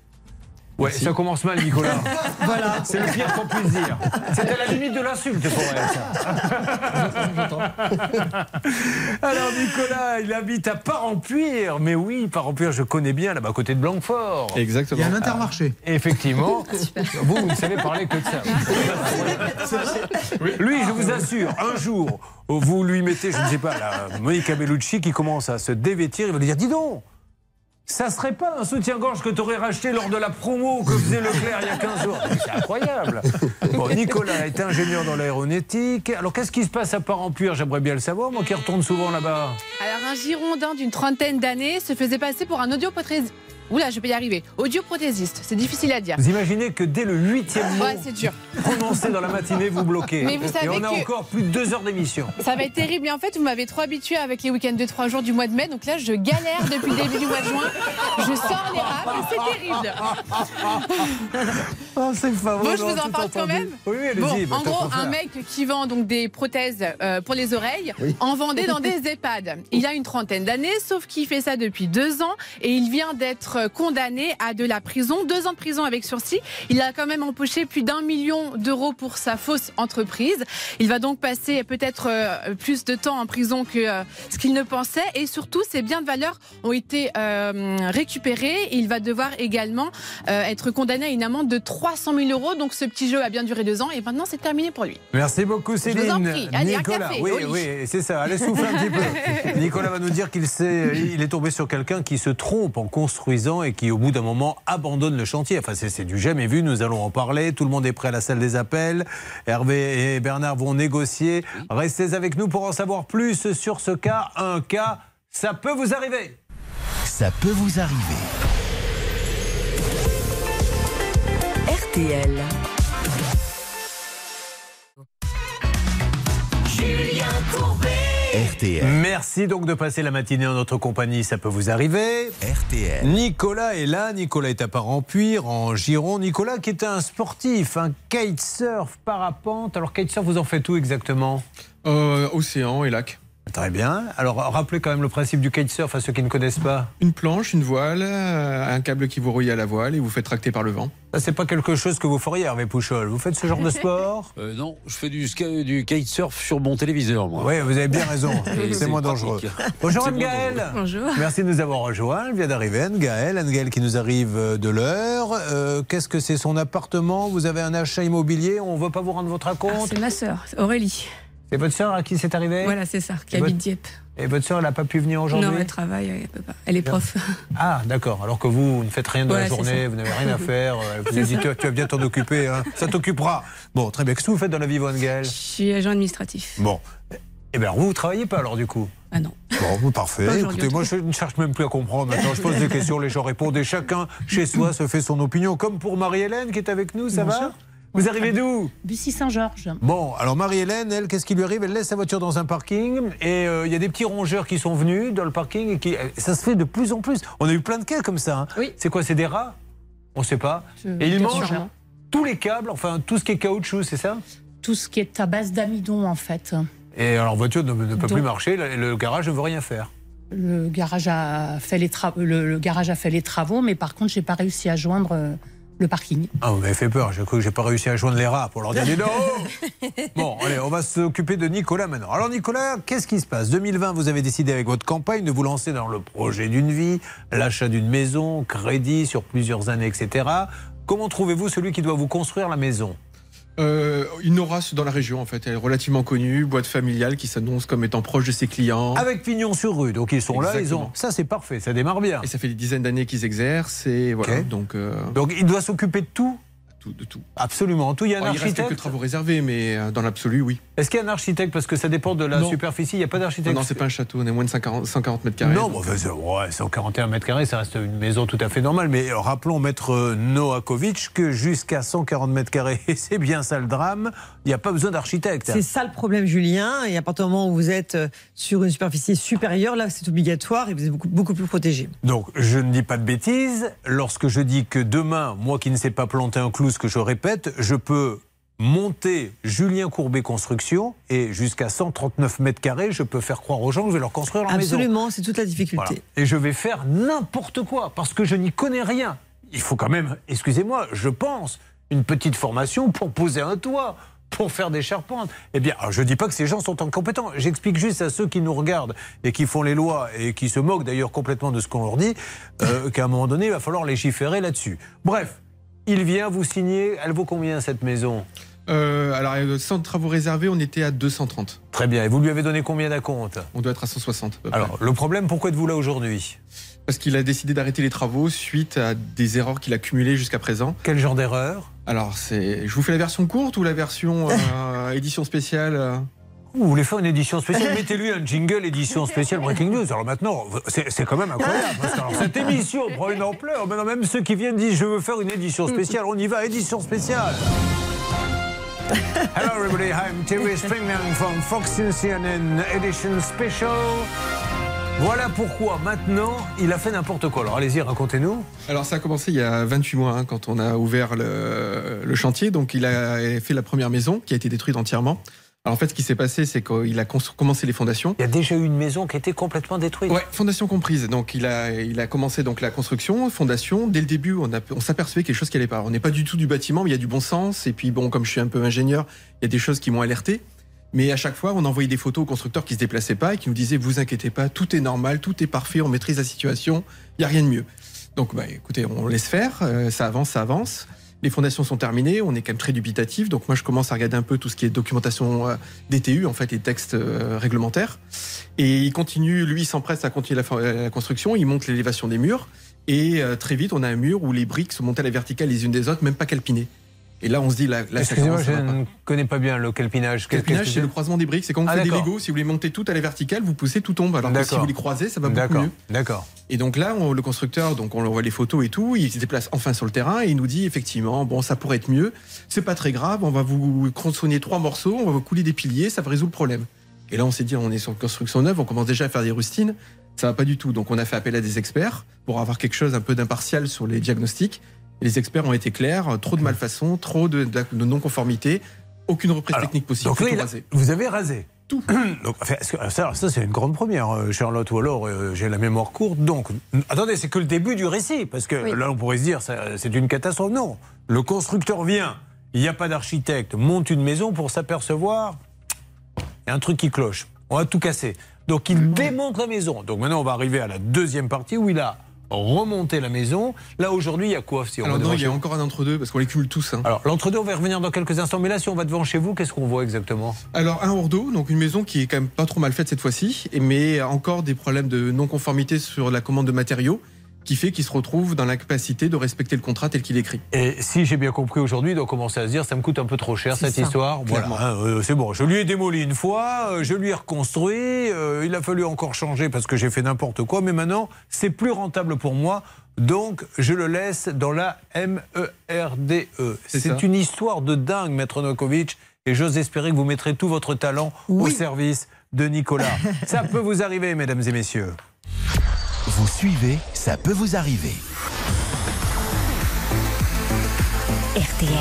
Ouais, ça commence mal, Nicolas. voilà. C'est le pire qu'on puisse dire. C'est à la limite de l'insulte pour elle, ça. Alors, Nicolas, il habite à Parampuire. Mais oui, Parampuire, je connais bien, là-bas, à côté de Blanquefort. Il y Exactement. a un intermarché. Effectivement. vous, vous ne savez parler que de ça. Lui, je vous assure, un jour, vous lui mettez, je ne sais pas, la Monica Bellucci qui commence à se dévêtir, il va lui dire Dis donc ça serait pas un soutien-gorge que tu aurais racheté lors de la promo que faisait Leclerc il y a 15 jours C'est incroyable Bon, Nicolas est ingénieur dans l'aéronautique. Alors, qu'est-ce qui se passe à Parampuire J'aimerais bien le savoir, moi qui retourne souvent là-bas. Alors, un Girondin d'une trentaine d'années se faisait passer pour un audioprothésiste. Oula, je peux y arriver. Audioprothésiste, c'est difficile à dire. Vous imaginez que dès le huitième mot Ouais, dur. prononcé dans la matinée, vous bloquez. Mais vous savez Et on a que- encore plus de deux heures d'émission. Ça va être terrible. Et en fait, vous m'avez trop habitué avec les week-ends de trois jours du mois de mai. Donc là, je galère depuis le début du mois de juin. Je sors les rames et c'est terrible. Ah, c'est Bon, je vous en parle quand même. Oui, oui, Bon, bah, en gros, un mec qui vend donc des prothèses euh, pour les oreilles en vendait dans des EHPAD. Il a une trentaine d'années, sauf qu'il fait ça depuis deux ans et il vient d'être être condamné à de la prison, deux ans de prison avec sursis. Il a quand même empoché plus d'un million d'euros pour sa fausse entreprise. Il va donc passer peut-être euh, plus de temps en prison que euh, ce qu'il ne pensait. Et surtout, ses biens de valeur ont été euh, récupérés. Il va devoir également être condamné à une amende de 300 000 euros. Donc ce petit jeu a bien duré deux ans et maintenant c'est terminé pour lui. Merci beaucoup Céline. vous en prie. Allez, un Nicolas, café, oui, oui, c'est ça. Allez souffler un petit peu. Nicolas va nous dire qu'il il est tombé sur quelqu'un qui se trompe en construisant et qui, au bout d'un moment, abandonne le chantier. Enfin, c'est du jamais vu. Nous allons en parler. Tout le monde est prêt à la salle des appels. Hervé et Bernard vont négocier. Restez avec nous pour en savoir plus sur ce cas. Un cas, ça peut vous arriver. Ça peut vous arriver. RTL. RTL. Merci donc de passer la matinée en notre compagnie. Ça peut vous arriver. RTL. Nicolas est là. Nicolas est à Part-en-Puire, en Gironde. Nicolas qui est un sportif, un kitesurf, parapente. Alors, kitesurf, vous en faites où exactement? Euh, océan et lac. Très bien. Alors, rappelez quand même le principe du kitesurf à ceux qui ne connaissent pas. Une planche, une voile, euh, un câble qui vous relie à la voile et vous faites tracter par le vent. Ça, c'est pas quelque chose que vous feriez, Hervé Pouchol. Vous faites ce genre de sport? Euh, non, je fais du, kitesurf sur mon téléviseur, moi. Oui, vous avez bien raison. C'est moins dangereux. Bonjour C'est Anne moins Gaëlle. Bonjour. Merci de nous avoir rejoints. Elle vient d'arriver, Anne Gaëlle. Anne Gaëlle qui nous arrive euh, de l'heure. Euh, Qu'est-ce que c'est son appartement? Vous avez un achat immobilier? On ne veut pas vous rendre votre Ah, compte? c'est ma sœur, Aurélie. C'est votre sœur à qui c'est arrivé Voilà, c'est ça, qui habite votre- Dieppe. Et votre sœur, elle n'a pas pu venir aujourd'hui Non, elle travaille, elle peut pas. Elle est prof. Ah, d'accord. Alors que vous, vous ne faites rien de la Ouais, journée, vous n'avez rien à faire. euh, Vous C'est avez dit, ça. tu vas bien t'en occuper. hein. Ça t'occupera. Bon, très bien. Qu'est-ce que vous faites dans la vie, vous, Anne Gaëlle Je suis agent administratif. Bon. Eh bien, vous ne travaillez pas alors, du coup Ah non. Bon, bon, parfait. Écoutez, moi, je ne cherche même plus à comprendre. Maintenant, je pose des questions, les gens répondent. Et chacun, chez soi, se fait son opinion. Comme pour Marie-Hélène qui est avec nous, ça va? Vous arrivez d'où? Bussy-Saint-Georges. Bon, alors Marie-Hélène, elle, qu'est-ce qui lui arrive? Elle laisse sa voiture dans un parking et euh, il y a des petits rongeurs qui sont venus dans le parking et qui. Ça se fait de plus en plus. On a eu plein de cas comme ça. hein. Oui. C'est quoi C'est des rats? On ne sait pas. Je- Et ils mangent sûrement. tous les câbles, enfin tout ce qui est caoutchouc, c'est ça? Tout ce qui est à base d'amidon, en fait. Et alors, voiture ne, ne peut Donc- plus marcher, le, le garage ne veut rien faire. Le garage a fait les, tra- le, le garage a fait les travaux, mais par contre, j'ai pas réussi à joindre euh, le parking. Ah, vous m'avez fait peur. J'ai cru que j'ai pas réussi à joindre les rats pour leur dire donc. Bon, allez, on va s'occuper de Nicolas maintenant. Alors, Nicolas, qu'est-ce qui se passe? 2020, vous avez décidé avec votre campagne de vous lancer dans le projet d'une vie, l'achat d'une maison, crédit sur plusieurs années, etc. Comment trouvez-vous celui qui doit vous construire la maison? Euh, une Horace dans la région, en fait. Elle est relativement connue, boîte familiale qui s'annonce comme étant proche de ses clients. Avec pignon sur rue. Donc, ils sont là, ils ont. Ça, c'est parfait, ça démarre bien. Et ça fait des dizaines d'années qu'ils exercent. Et voilà, donc, euh, Donc, il doit s'occuper de tout tout, de tout. Absolument. Tout, il y a un Alors, il reste quelques architecte. travaux réservés, mais euh, dans l'absolu, oui. Est-ce qu'il y a un architecte? Parce que ça dépend de la Non. superficie. Il n'y a pas Non, d'architecte. non, c'est pas un château, on est moins de 140, 140 mètres carrés. Non, bon, enfin, c'est- ouais, 141 mètres carrés, ça reste une maison tout à fait normale. Mais euh, rappelons, maître euh, Noakovic, que jusqu'à 140 mètres carrés, et c'est bien ça le drame, il n'y a pas besoin d'architecte. C'est ça le problème, Julien. Et à partir du moment où vous êtes sur une superficie supérieure, là, c'est obligatoire et vous êtes beaucoup, beaucoup plus protégé. Donc, je ne dis pas de bêtises. Lorsque je dis que demain, moi qui ne sais pas planter un clou, ce que je répète, je peux monter Julien Courbet Construction et jusqu'à 139 mètres carrés, je peux faire croire aux gens que je vais leur construire leur maison. Absolument, c'est toute la difficulté. Voilà. Et je vais faire n'importe quoi parce que je n'y connais rien. Il faut quand même, excusez-moi, je pense, une petite formation pour poser un toit, pour faire des charpentes. Eh bien, je ne dis pas que ces gens sont incompétents. J'explique juste à ceux qui nous regardent et qui font les lois et qui se moquent d'ailleurs complètement de ce qu'on leur dit, euh, qu'à un moment donné, il va falloir légiférer là-dessus. Bref, il vient vous signer. Elle vaut combien cette maison? Euh, alors, euh, sans travaux réservés, on était à 230. Très bien. Et vous lui avez donné combien d'acompte On doit être à 160. à peu près. Alors, le problème, pourquoi êtes-vous là aujourd'hui? Parce qu'il a décidé d'arrêter les travaux suite à des erreurs qu'il a cumulées jusqu'à présent. Quel genre d'erreur? Alors, c'est. Je vous fais la version courte ou la version euh, édition spéciale euh? Vous voulez faire une édition spéciale Mettez-lui un jingle édition spéciale Breaking News. Alors maintenant, c'est quand même incroyable. Parce que alors, cette émission prend une ampleur. Maintenant, même ceux qui viennent disent Je veux faire une édition spéciale. On y va, édition spéciale. Hello everybody, I'm Terry Springman from Fox News CNN Edition Special. Voilà pourquoi maintenant il a fait n'importe quoi. Alors allez-y, racontez-nous. Alors, ça a commencé il y a 28 mois, hein, quand on a ouvert le, le chantier. Donc, il a fait la première maison qui a été détruite entièrement. Alors en fait, ce qui s'est passé, c'est qu'il a commencé les fondations. Il y a déjà eu une maison qui a été complètement détruite. Ouais, fondation comprise. Donc il a, il a commencé donc la construction, fondation. Dès le début, on, a, on s'apercevait quelque chose qui allait pas. On n'est pas du tout du bâtiment, mais il y a du bon sens. Et puis bon, comme je suis un peu ingénieur, il y a des choses qui m'ont alerté. Mais à chaque fois, on envoyait des photos aux constructeurs qui se déplaçaient pas et qui nous disaient vous inquiétez pas, tout est normal, tout est parfait, on maîtrise la situation, il y a rien de mieux. Donc bah, écoutez, on laisse faire, euh, ça avance, ça avance. Les fondations sont terminées, on est quand même très dubitatif. Donc moi, je commence à regarder un peu tout ce qui est documentation euh, DTU, en fait, les textes euh, réglementaires. Et il continue, lui, il s'empresse à continuer la, for- la construction. Il monte l'élévation des murs. Et euh, très vite, on a un mur où les briques sont montées à la verticale les unes des autres, même pas calpinées. Et là, on se dit, là, là Excusez-moi, je va ne connais pas bien le calpinage. Calpinage, c'est le croisement des briques. C'est quand vous Ah, faites des. Legos, si vous les montez toutes à la verticale, vous poussez, tout tombe. Alors que si vous les croisez, ça va beaucoup mieux. d'accord. Et donc là, on- le constructeur, donc on voit les photos et tout, il se déplace enfin sur le terrain et il nous dit effectivement, bon, ça pourrait être mieux, c'est pas très grave, on va vous tronçonner trois morceaux, on va vous couler des piliers, ça résout le problème. Et là, on s'est dit, on est sur une construction neuve, on commence déjà à faire des rustines, ça va pas du tout. Donc on a fait appel à des experts pour avoir quelque chose un peu d'impartial sur les diagnostics. Les experts ont été clairs, trop de malfaçons, trop de, de non-conformité, aucune reprise technique possible. Donc là, vous avez rasé tout. Donc, enfin, est-ce que- ça, ça, c'est une grande première, euh, Charlotte, ou alors euh, j'ai la mémoire courte. Donc, attendez, c'est que le début du récit, parce que là, on pourrait se dire, c'est une catastrophe. Non, le constructeur vient, il n'y a pas d'architecte, monte une maison pour s'apercevoir, il y a un truc qui cloche. On va tout casser. Donc, il démonte la maison. Donc, maintenant, on va arriver à la deuxième partie où il a remonté la maison. Là, aujourd'hui, il y a quoi si on Alors va non, il y a encore un entre-deux parce qu'on les cumule tous. hein. Alors, l'entre-deux, on va y revenir dans quelques instants. Mais là, si on va devant chez vous, qu'est-ce qu'on voit exactement? Alors un hors d'eau, donc une maison qui est quand même pas trop mal faite cette fois-ci, mais encore des problèmes de non-conformité sur la commande de matériaux, qui fait qu'il se retrouve dans l'incapacité de respecter le contrat tel qu'il est écrit. Et si j'ai bien compris aujourd'hui, il doit commencer à se dire ça me coûte un peu trop cher cette ça. histoire. Clairement. euh, c'est bon. Je lui ai démoli une fois, euh, je lui ai reconstruit. euh, il a fallu encore changer parce que j'ai fait n'importe quoi. Mais maintenant, c'est plus rentable pour moi. Donc, je le laisse dans la MERDE. C'est C'est une histoire de dingue, Maître Nokovic. Et j'ose espérer que vous mettrez tout votre talent au service de Nicolas. ça peut vous arriver, mesdames et messieurs. Vous suivez, ça peut vous arriver. RTL.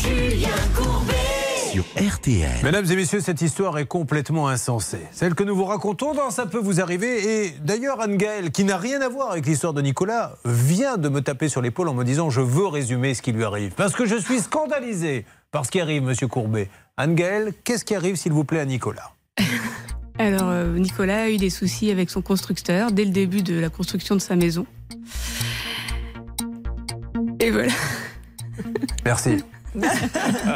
Julien Courbet. Sur RTL. Mesdames et messieurs, cette histoire est complètement insensée. Celle que nous vous racontons dans Ça peut vous arriver. Et d'ailleurs, Anne-Gaëlle, qui n'a rien à voir avec l'histoire de Nicolas, vient de me taper sur l'épaule en me disant Je veux résumer ce qui lui arrive. Parce que je suis scandalisé par ce qui arrive, monsieur Courbet. Anne-Gaëlle, qu'est-ce qui arrive, s'il vous plaît, à Nicolas? Alors, euh, Nicolas a eu des soucis avec son constructeur dès le début de la construction de sa maison. Et voilà. Merci.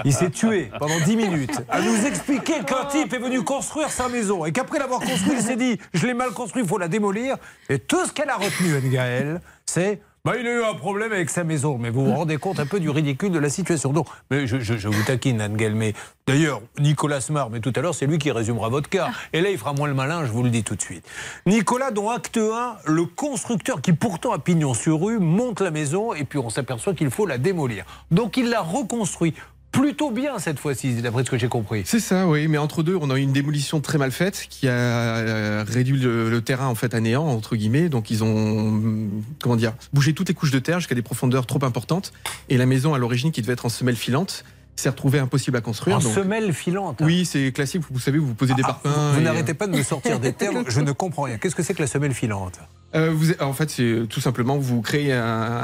Il s'est tué pendant 10 minutes à nous expliquer qu'un type est venu construire sa maison et qu'après l'avoir construit, il s'est dit Je l'ai mal construit, il faut la démolir. Et tout ce qu'elle a retenu, Anne-Gaëlle, c'est bah, il a eu un problème avec sa maison. Mais vous vous rendez compte un peu du ridicule de la situation. Donc, mais je, vous taquine, Anne-Gaëlle. Mais d'ailleurs, Nicolas Smart, mais tout à l'heure, c'est lui qui résumera votre cas. Et là, il fera moins le malin, je vous le dis tout de suite. Nicolas, dont acte 1, le constructeur qui pourtant a pignon sur rue, monte la maison et puis on s'aperçoit qu'il faut la démolir. Donc il la reconstruit plutôt bien cette fois-ci, d'après ce que j'ai compris. C'est ça, oui. Mais entre deux, on a eu une démolition très mal faite qui a euh, réduit le, le terrain en fait à néant entre guillemets. Donc ils ont comment dire bougé toutes les couches de terre jusqu'à des profondeurs trop importantes. Et la maison à l'origine qui devait être en semelle filante s'est retrouvée impossible à construire. En donc- semelle filante. Oui, c'est classique. Vous savez, vous posez des Ah, parpaings. vous vous et- n'arrêtez pas de me sortir des termes, je ne comprends rien. Qu'est-ce que c'est que la semelle filante? Euh, vous, en fait, c'est tout simplement vous créez un,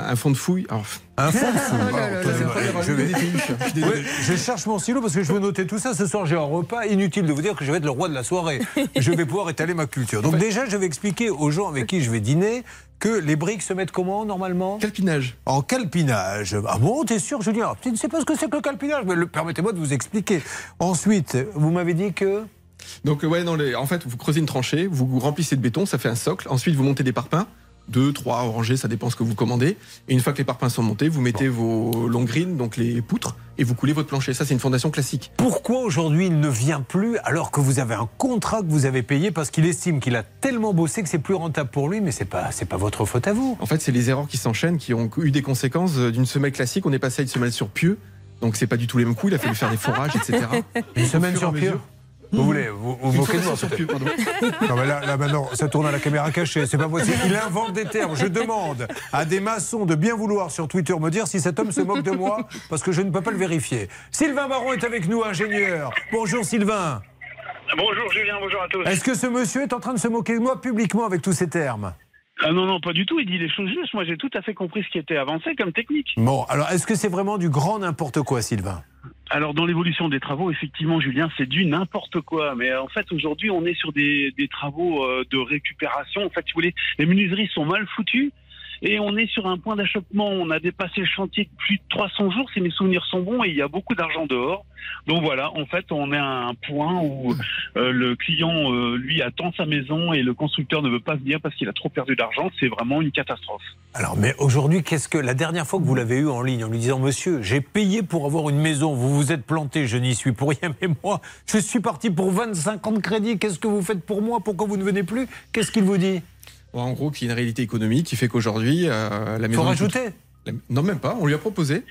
un fond de fouille. Alors, un fond de fouille. Oh là là là là. Je, vais-. Oui, cherche mon stylo parce que je veux noter tout ça. Ce soir, j'ai un repas. Inutile de vous dire que je vais être le roi de la soirée. Je vais pouvoir étaler ma culture. Donc, déjà, je vais expliquer aux gens avec qui je vais dîner que les briques se mettent comment normalement? Calpinage. En calpinage. Ah bon, t'es sûr, Julien? Tu ne sais pas ce que c'est que le calpinage, mais le- permettez-moi de vous expliquer. Ensuite, vous m'avez dit que. Donc euh, ouais, dans les, en fait, vous creusez une tranchée, vous remplissez de béton, ça fait un socle. Ensuite, vous montez des parpaings, deux, trois orangés, ça dépend ce que vous commandez. Et une fois que les parpaings sont montés, vous mettez vos longrines, donc les poutres, et vous coulez votre plancher. Ça, c'est une fondation classique. Pourquoi aujourd'hui il ne vient plus alors que vous avez un contrat que vous avez payé parce qu'il estime qu'il a tellement bossé que c'est plus rentable pour lui, mais c'est pas c'est pas votre faute à vous. En fait, c'est les erreurs qui s'enchaînent qui ont eu des conséquences Euh, d'une semelle classique. On est passé à une semelle sur pieu. Donc c'est pas du tout les mêmes coups, il a fallu faire des forages, etc. Une semaine sur à pieu mesure- Vous voulez Vous, vous moquez de moi. Non, mais là, là, maintenant, ça tourne à la caméra cachée, c'est pas possible. Il invente des termes. Je demande à des maçons de bien vouloir sur Twitter me dire si cet homme se moque de moi, parce que je ne peux pas le vérifier. Sylvain Baron est avec nous, ingénieur. Bonjour Sylvain. Bonjour Julien, bonjour à tous. Est-ce que ce monsieur est en train de se moquer de moi publiquement avec tous ces termes? Ah non, non, pas du tout. Il dit les choses justes. Moi, j'ai tout à fait compris ce qui était avancé comme technique. Bon, alors est-ce que c'est vraiment du grand n'importe quoi, Sylvain? Alors, dans l'évolution des travaux, effectivement, Julien, c'est du n'importe quoi. Mais euh, en fait, aujourd'hui, on est sur des, travaux euh, de récupération. En fait, si vous voulez, les menuiseries sont mal foutues. Et on est sur un point d'achoppement. On a dépassé le chantier de plus de 300 jours, si mes souvenirs sont bons, et il y a beaucoup d'argent dehors. Donc voilà, en fait, on est à un point où euh, le client, euh, lui, attend sa maison et le constructeur ne veut pas venir parce qu'il a trop perdu d'argent. C'est vraiment une catastrophe. Alors, mais aujourd'hui, qu'est-ce que la dernière fois que vous l'avez eu en ligne en lui disant Monsieur, j'ai payé pour avoir une maison, vous vous êtes planté, je n'y suis pour rien, mais moi, je suis parti pour 25 ans de crédit, qu'est-ce que vous faites pour moi? Pourquoi vous ne venez plus? Qu'est-ce qu'il vous dit? En gros, qu'il y a une réalité économique qui fait qu'aujourd'hui, euh, la maison. rajouter La- Non, même pas. On lui a proposé.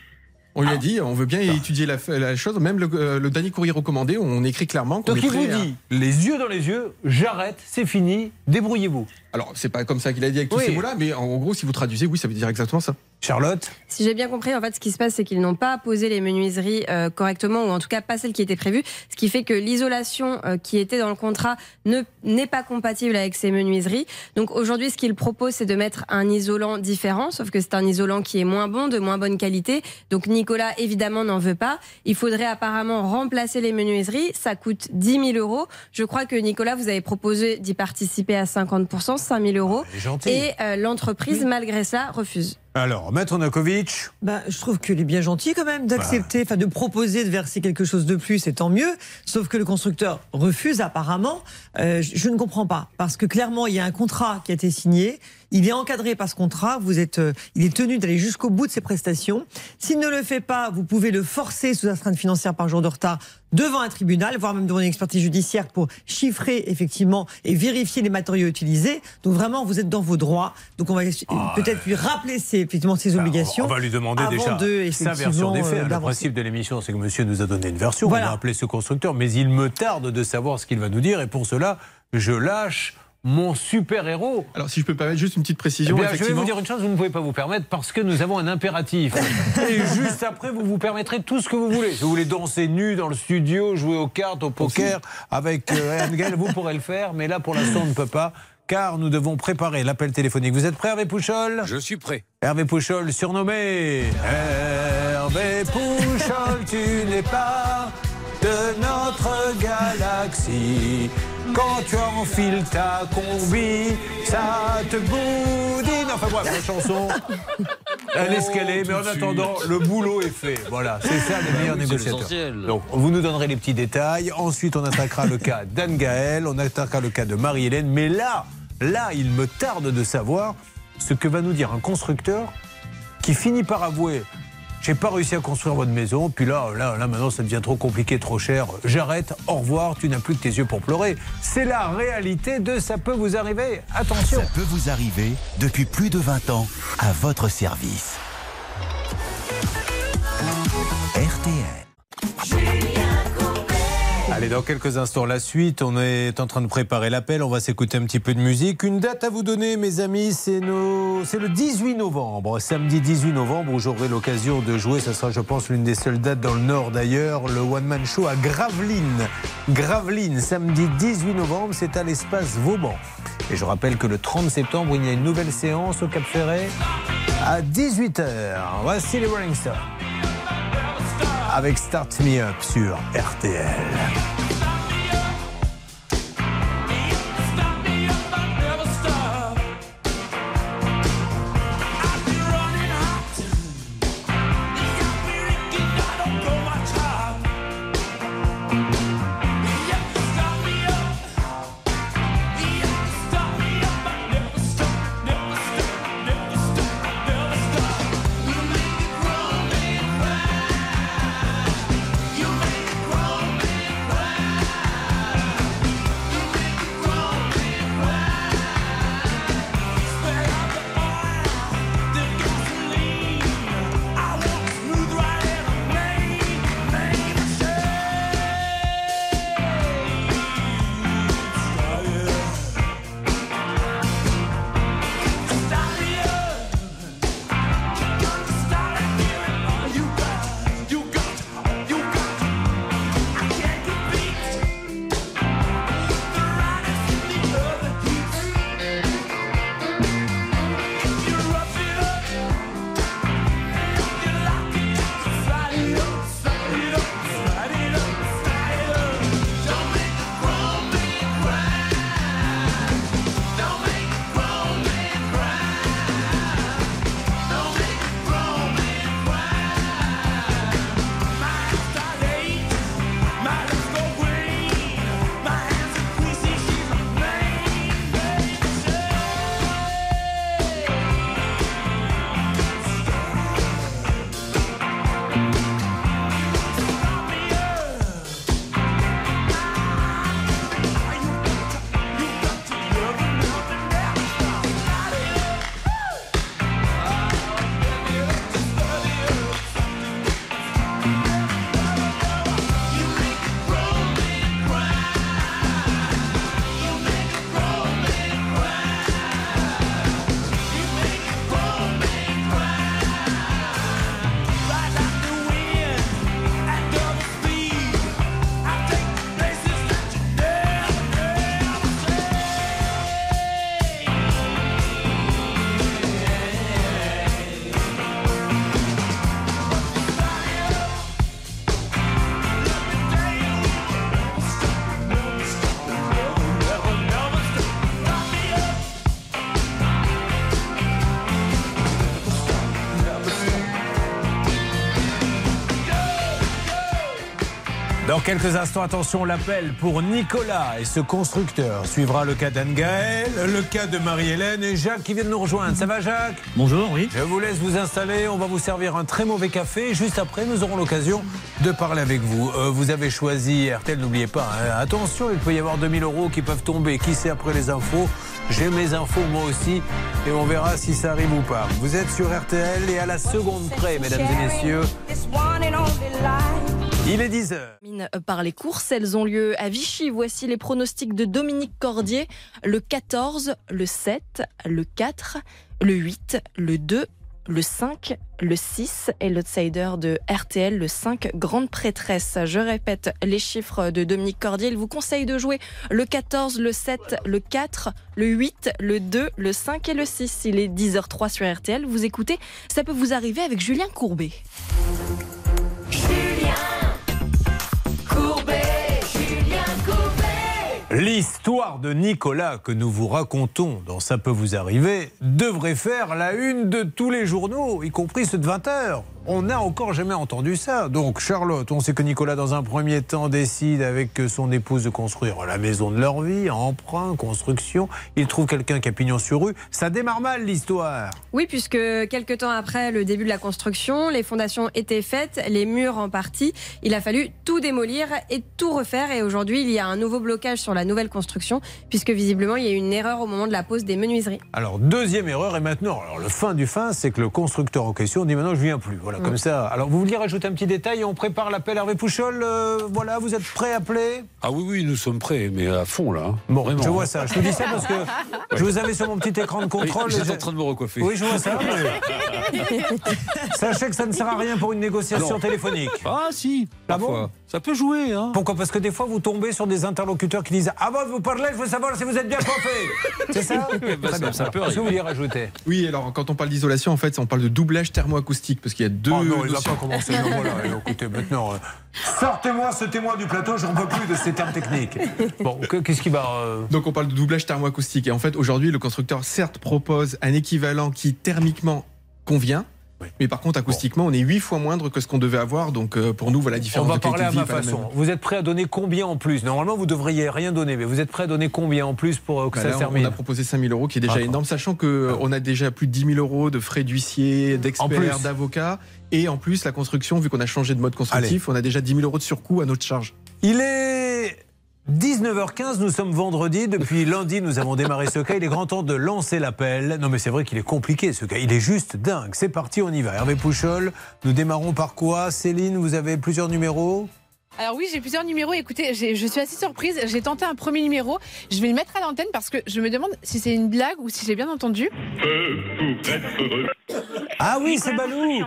On lui Ah. a dit, on veut bien étudier la, la chose. Même le, euh, le dernier courrier recommandé, on écrit clairement qu'on Donc est il vous à- dit, les yeux dans les yeux, j'arrête, c'est fini, débrouillez-vous. Alors, c'est pas comme ça qu'il a dit avec tous Oui. ces mots-là, mais en gros, si vous traduisez, oui, ça veut dire exactement ça. Charlotte Si j'ai bien compris, en fait, ce qui se passe, c'est qu'ils n'ont pas posé les menuiseries euh, correctement, ou en tout cas pas celles qui étaient prévues, ce qui fait que l'isolation euh, qui était dans le contrat ne n'est pas compatible avec ces menuiseries. Donc aujourd'hui, ce qu'ils proposent, c'est de mettre un isolant différent, sauf que c'est un isolant qui est moins bon, de moins bonne qualité. Donc Nicolas, évidemment, n'en veut pas. Il faudrait apparemment remplacer les menuiseries. Ça coûte 10 000 euros. Je crois que Nicolas, vous avez proposé d'y participer à 50%, 5 000 euros. Et euh, l'entreprise, malgré ça, refuse. Alors, Maître Nakovic, Bah, je trouve qu'il est bien gentil quand même d'accepter, enfin de proposer de verser quelque chose de plus, et tant mieux. Sauf que le constructeur refuse apparemment. Euh, je, je ne comprends pas parce que clairement il y a un contrat qui a été signé. Il est encadré par ce contrat. Vous êtes, euh, il est tenu d'aller jusqu'au bout de ses prestations. S'il ne le fait pas, vous pouvez le forcer sous astreinte financière par jour de retard devant un tribunal, voire même devant une expertise judiciaire pour chiffrer effectivement et vérifier les matériaux utilisés. Donc vraiment, vous êtes dans vos droits. Donc on va peut-être lui rappeler ses, effectivement ses obligations. Ah, on va lui demander avant déjà de, sa version effectivement, des faits. euh, le d'avancer. principe de l'émission, c'est que monsieur nous a donné une version. Voilà. On va appeler ce constructeur, mais il me tarde de savoir ce qu'il va nous dire. Et pour cela, je lâche mon super-héros. Alors, si je peux permettre juste une petite Eh précision, bien, je vais vous dire une chose, vous ne pouvez pas vous permettre parce que nous avons un impératif. Et juste après, vous vous permettrez tout ce que vous voulez. Si vous voulez danser nu dans le studio, jouer aux cartes, au poker avec euh, Engel, vous pourrez le faire. Mais là, pour l'instant, on ne peut pas. Car nous devons préparer l'appel téléphonique. Vous êtes prêt, Hervé Pouchol? Je suis prêt. Hervé Pouchol, surnommé Hervé Pouchol, tu n'es pas de notre galaxie. Quand tu enfiles ta combi, ça te boudine. Enfin bref, la chanson, elle est ce qu'elle est, mais en attendant, le boulot est fait. Voilà, c'est ça les meilleurs oui, c'est négociateurs. Donc, vous nous donnerez les petits détails. Ensuite, on attaquera le cas d'Anne Gaël, on attaquera le cas de Marie-Hélène. Mais là, là, il me tarde de savoir ce que va nous dire un constructeur qui finit par avouer j'ai pas réussi à construire votre maison, puis là, là, là, maintenant, ça devient trop compliqué, trop cher. J'arrête, au revoir, tu n'as plus que tes yeux pour pleurer. C'est la réalité de ça peut vous arriver. Attention. Ça peut vous arriver depuis plus de 20 ans à votre service. RTL. Allez, dans quelques instants, la suite. On est en train de préparer l'appel. On va s'écouter un petit peu de musique. Une date à vous donner, mes amis, c'est le 18 novembre. Samedi 18 novembre, où j'aurai l'occasion de jouer. Ça sera, je pense, l'une des seules dates dans le Nord d'ailleurs. Le One Man Show à Gravelines. Gravelines, samedi 18 novembre, c'est à l'espace Vauban. Et je rappelle que le 30 septembre, il y a une nouvelle séance au Cap Ferret à 18h. Voici les Rolling Stones avec Start Me Up sur RTL. Quelques instants, attention, l'appel pour Nicolas et ce constructeur. Suivra le cas d'Anne-Gaëlle, le cas de Marie-Hélène et Jacques qui viennent nous rejoindre. Ça va Jacques? Bonjour, oui. Je vous laisse vous installer, on va vous servir un très mauvais café. Juste après, nous aurons l'occasion de parler avec vous. Euh, vous avez choisi RTL, n'oubliez pas, hein. attention, il peut y avoir 2000 euros qui peuvent tomber. Qui sait après les infos? J'ai mes infos moi aussi et on verra si ça arrive ou pas. Vous êtes sur RTL et à la seconde près, mesdames et messieurs. Il est 10h. Mine Par les courses, elles ont lieu à Vichy. Voici les pronostics de Dominique Cordier. Le 14, le 7, le 4, le 8, le 2, le 5, le 6 et l'outsider de RTL, le 5, grande prêtresse. Je répète les chiffres de Dominique Cordier. Il vous conseille de jouer le 14, le 7, le 4, le 8, le 2, le 5 et le 6. Il est 10h03 sur RTL. Vous écoutez, ça peut vous arriver avec Julien Courbet. L'histoire de Nicolas que nous vous racontons dans Ça peut vous arriver devrait faire la une de tous les journaux, y compris ceux de 20h. On n'a encore jamais entendu ça. Donc Charlotte, on sait que Nicolas dans un premier temps décide avec son épouse de construire la maison de leur vie, emprunt, construction. Il trouve quelqu'un qui a pignon sur rue. Ça démarre mal l'histoire. Oui, puisque quelques temps après le début de la construction, les fondations étaient faites, les murs en partie. Il a fallu tout démolir et tout refaire. Et aujourd'hui, il y a un nouveau blocage sur la nouvelle construction, puisque visiblement, il y a eu une erreur au moment de la pose des menuiseries. Alors deuxième erreur et maintenant, alors le fin du fin, c'est que le constructeur en question dit maintenant je viens plus. Voilà, comme ça. Alors vous vouliez rajouter un petit détail et on prépare l'appel Hervé Pouchol. euh, voilà, vous êtes prêt à appeler? Ah oui, oui, nous sommes prêts, mais à fond là. Bon, Vraiment. je vois ça. Je vous dis ça parce que je vous avais sur mon petit écran de contrôle. Oui, J'étais j'ai- en train de me recoiffer. Oui, je vois ça. mais- Sachez que ça ne sert à rien pour une négociation Non. téléphonique. Ah si, Ah bon? Ça peut jouer, hein. Pourquoi? Parce que des fois, vous tombez sur des interlocuteurs qui disent Avant de vous parler, je veux savoir si vous êtes bien coiffé. C'est ça? Bah, Très ça- bien. ça peut Qu'est-ce que arriver. vous vouliez rajouter? Oui, alors quand on parle d'isolation, en fait, on parle de doublage thermoacoustique parce qu'il y a deux. Oh non, il notions. pas commencer. Non, voilà, écoutez, maintenant, euh, sortez-moi ce témoin du plateau, j'en peux plus de ces termes techniques. Bon, que- qu'est-ce qui va. euh, Donc on parle de doublage thermoacoustique. Et en fait, aujourd'hui, le constructeur, certes, propose un équivalent qui thermiquement convient. Mais par contre, acoustiquement, on est huit fois moindre que ce qu'on devait avoir. Donc euh, pour nous, voilà, la On différence va de parler à ma façon. Vous êtes prêt à donner combien en plus? Normalement, vous devriez rien donner, mais vous êtes prêt à donner combien en plus pour euh, que Bah ça là, on- termine? on a proposé 5 000 euros, qui est déjà énorme, sachant que on a déjà plus de 10 000 euros de frais d'huissier, d'experts, d'avocats, et en plus la construction, vu qu'on a changé de mode constructif, on a déjà 10 000 euros de surcoût à notre charge. Il est 19h15, nous sommes vendredi. Depuis lundi, nous avons démarré ce cas. Il est grand temps de lancer l'appel. Non, mais c'est vrai qu'il est compliqué ce cas. Il est juste dingue. C'est parti, on y va. Hervé Pouchol, nous démarrons par quoi? Céline, vous avez plusieurs numéros? Alors oui, j'ai plusieurs numéros. Écoutez, je suis assez surprise. J'ai tenté un premier numéro. Je vais le mettre à l'antenne parce que je me demande si c'est une blague ou si j'ai bien entendu. Ah oui, c'est Balou.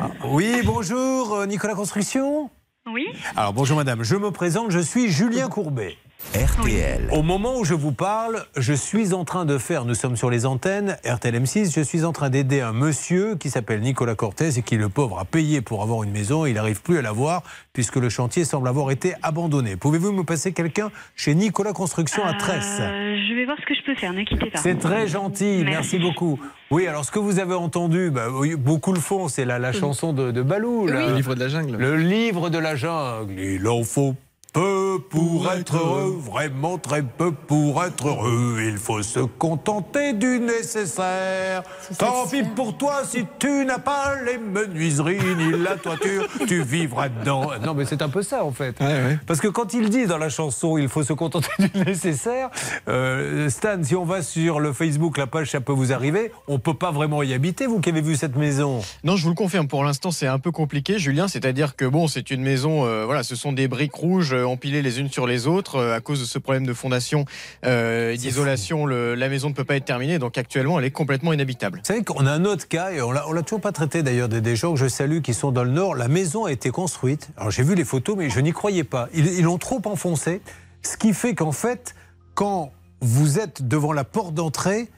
Ah, Oui, bonjour, euh, Nicolas Construction Oui. Alors bonjour madame, je me présente, je suis Julien Courbet. RTL. Au moment où je vous parle, je suis en train de faire, nous sommes sur les antennes, RTL M6, je suis en train d'aider un monsieur qui s'appelle Nicolas Cortez et qui, le pauvre, a payé pour avoir une maison. Il n'arrive plus à l'avoir puisque le chantier semble avoir été abandonné. Pouvez-vous me passer quelqu'un chez Nicolas Construction à Tresse Euh, je vais voir ce que je peux faire, ne quittez pas. c'est très gentil, merci. beaucoup. Oui, alors ce que vous avez entendu, bah, beaucoup le font, c'est la, la chanson de, de Balou. Le livre de la jungle. Le livre de la jungle. Il en faut peu pour être heureux, vraiment très peu pour être heureux. Il faut se contenter du nécessaire. Tant pis pour toi si tu n'as pas les menuiseries ni la toiture, tu vivras dedans. Non, mais c'est un peu ça en fait. Parce que quand il dit dans la chanson, il faut se contenter du nécessaire. euh, Stan, si on va sur le Facebook, la page, ça peut vous arriver. On peut pas vraiment y habiter. Vous qui avez vu cette maison. Non, je vous le confirme. Pour l'instant, c'est un peu compliqué, Julien. C'est-à-dire que bon, c'est une maison. euh, voilà, ce sont des briques rouges empilées les unes sur les autres euh, à cause de ce problème de fondation euh, et d'isolation. La maison ne peut pas être terminée, donc actuellement, elle est complètement inhabitable. Vous savez qu'on a un autre cas, et on on l'a toujours pas traité d'ailleurs, des, des gens que je salue qui sont dans le Nord. La maison a été construite. Alors j'ai vu les photos, mais je n'y croyais pas. Ils ils l'ont trop enfoncé. Ce qui fait qu'en fait, quand vous êtes devant la porte d'entrée,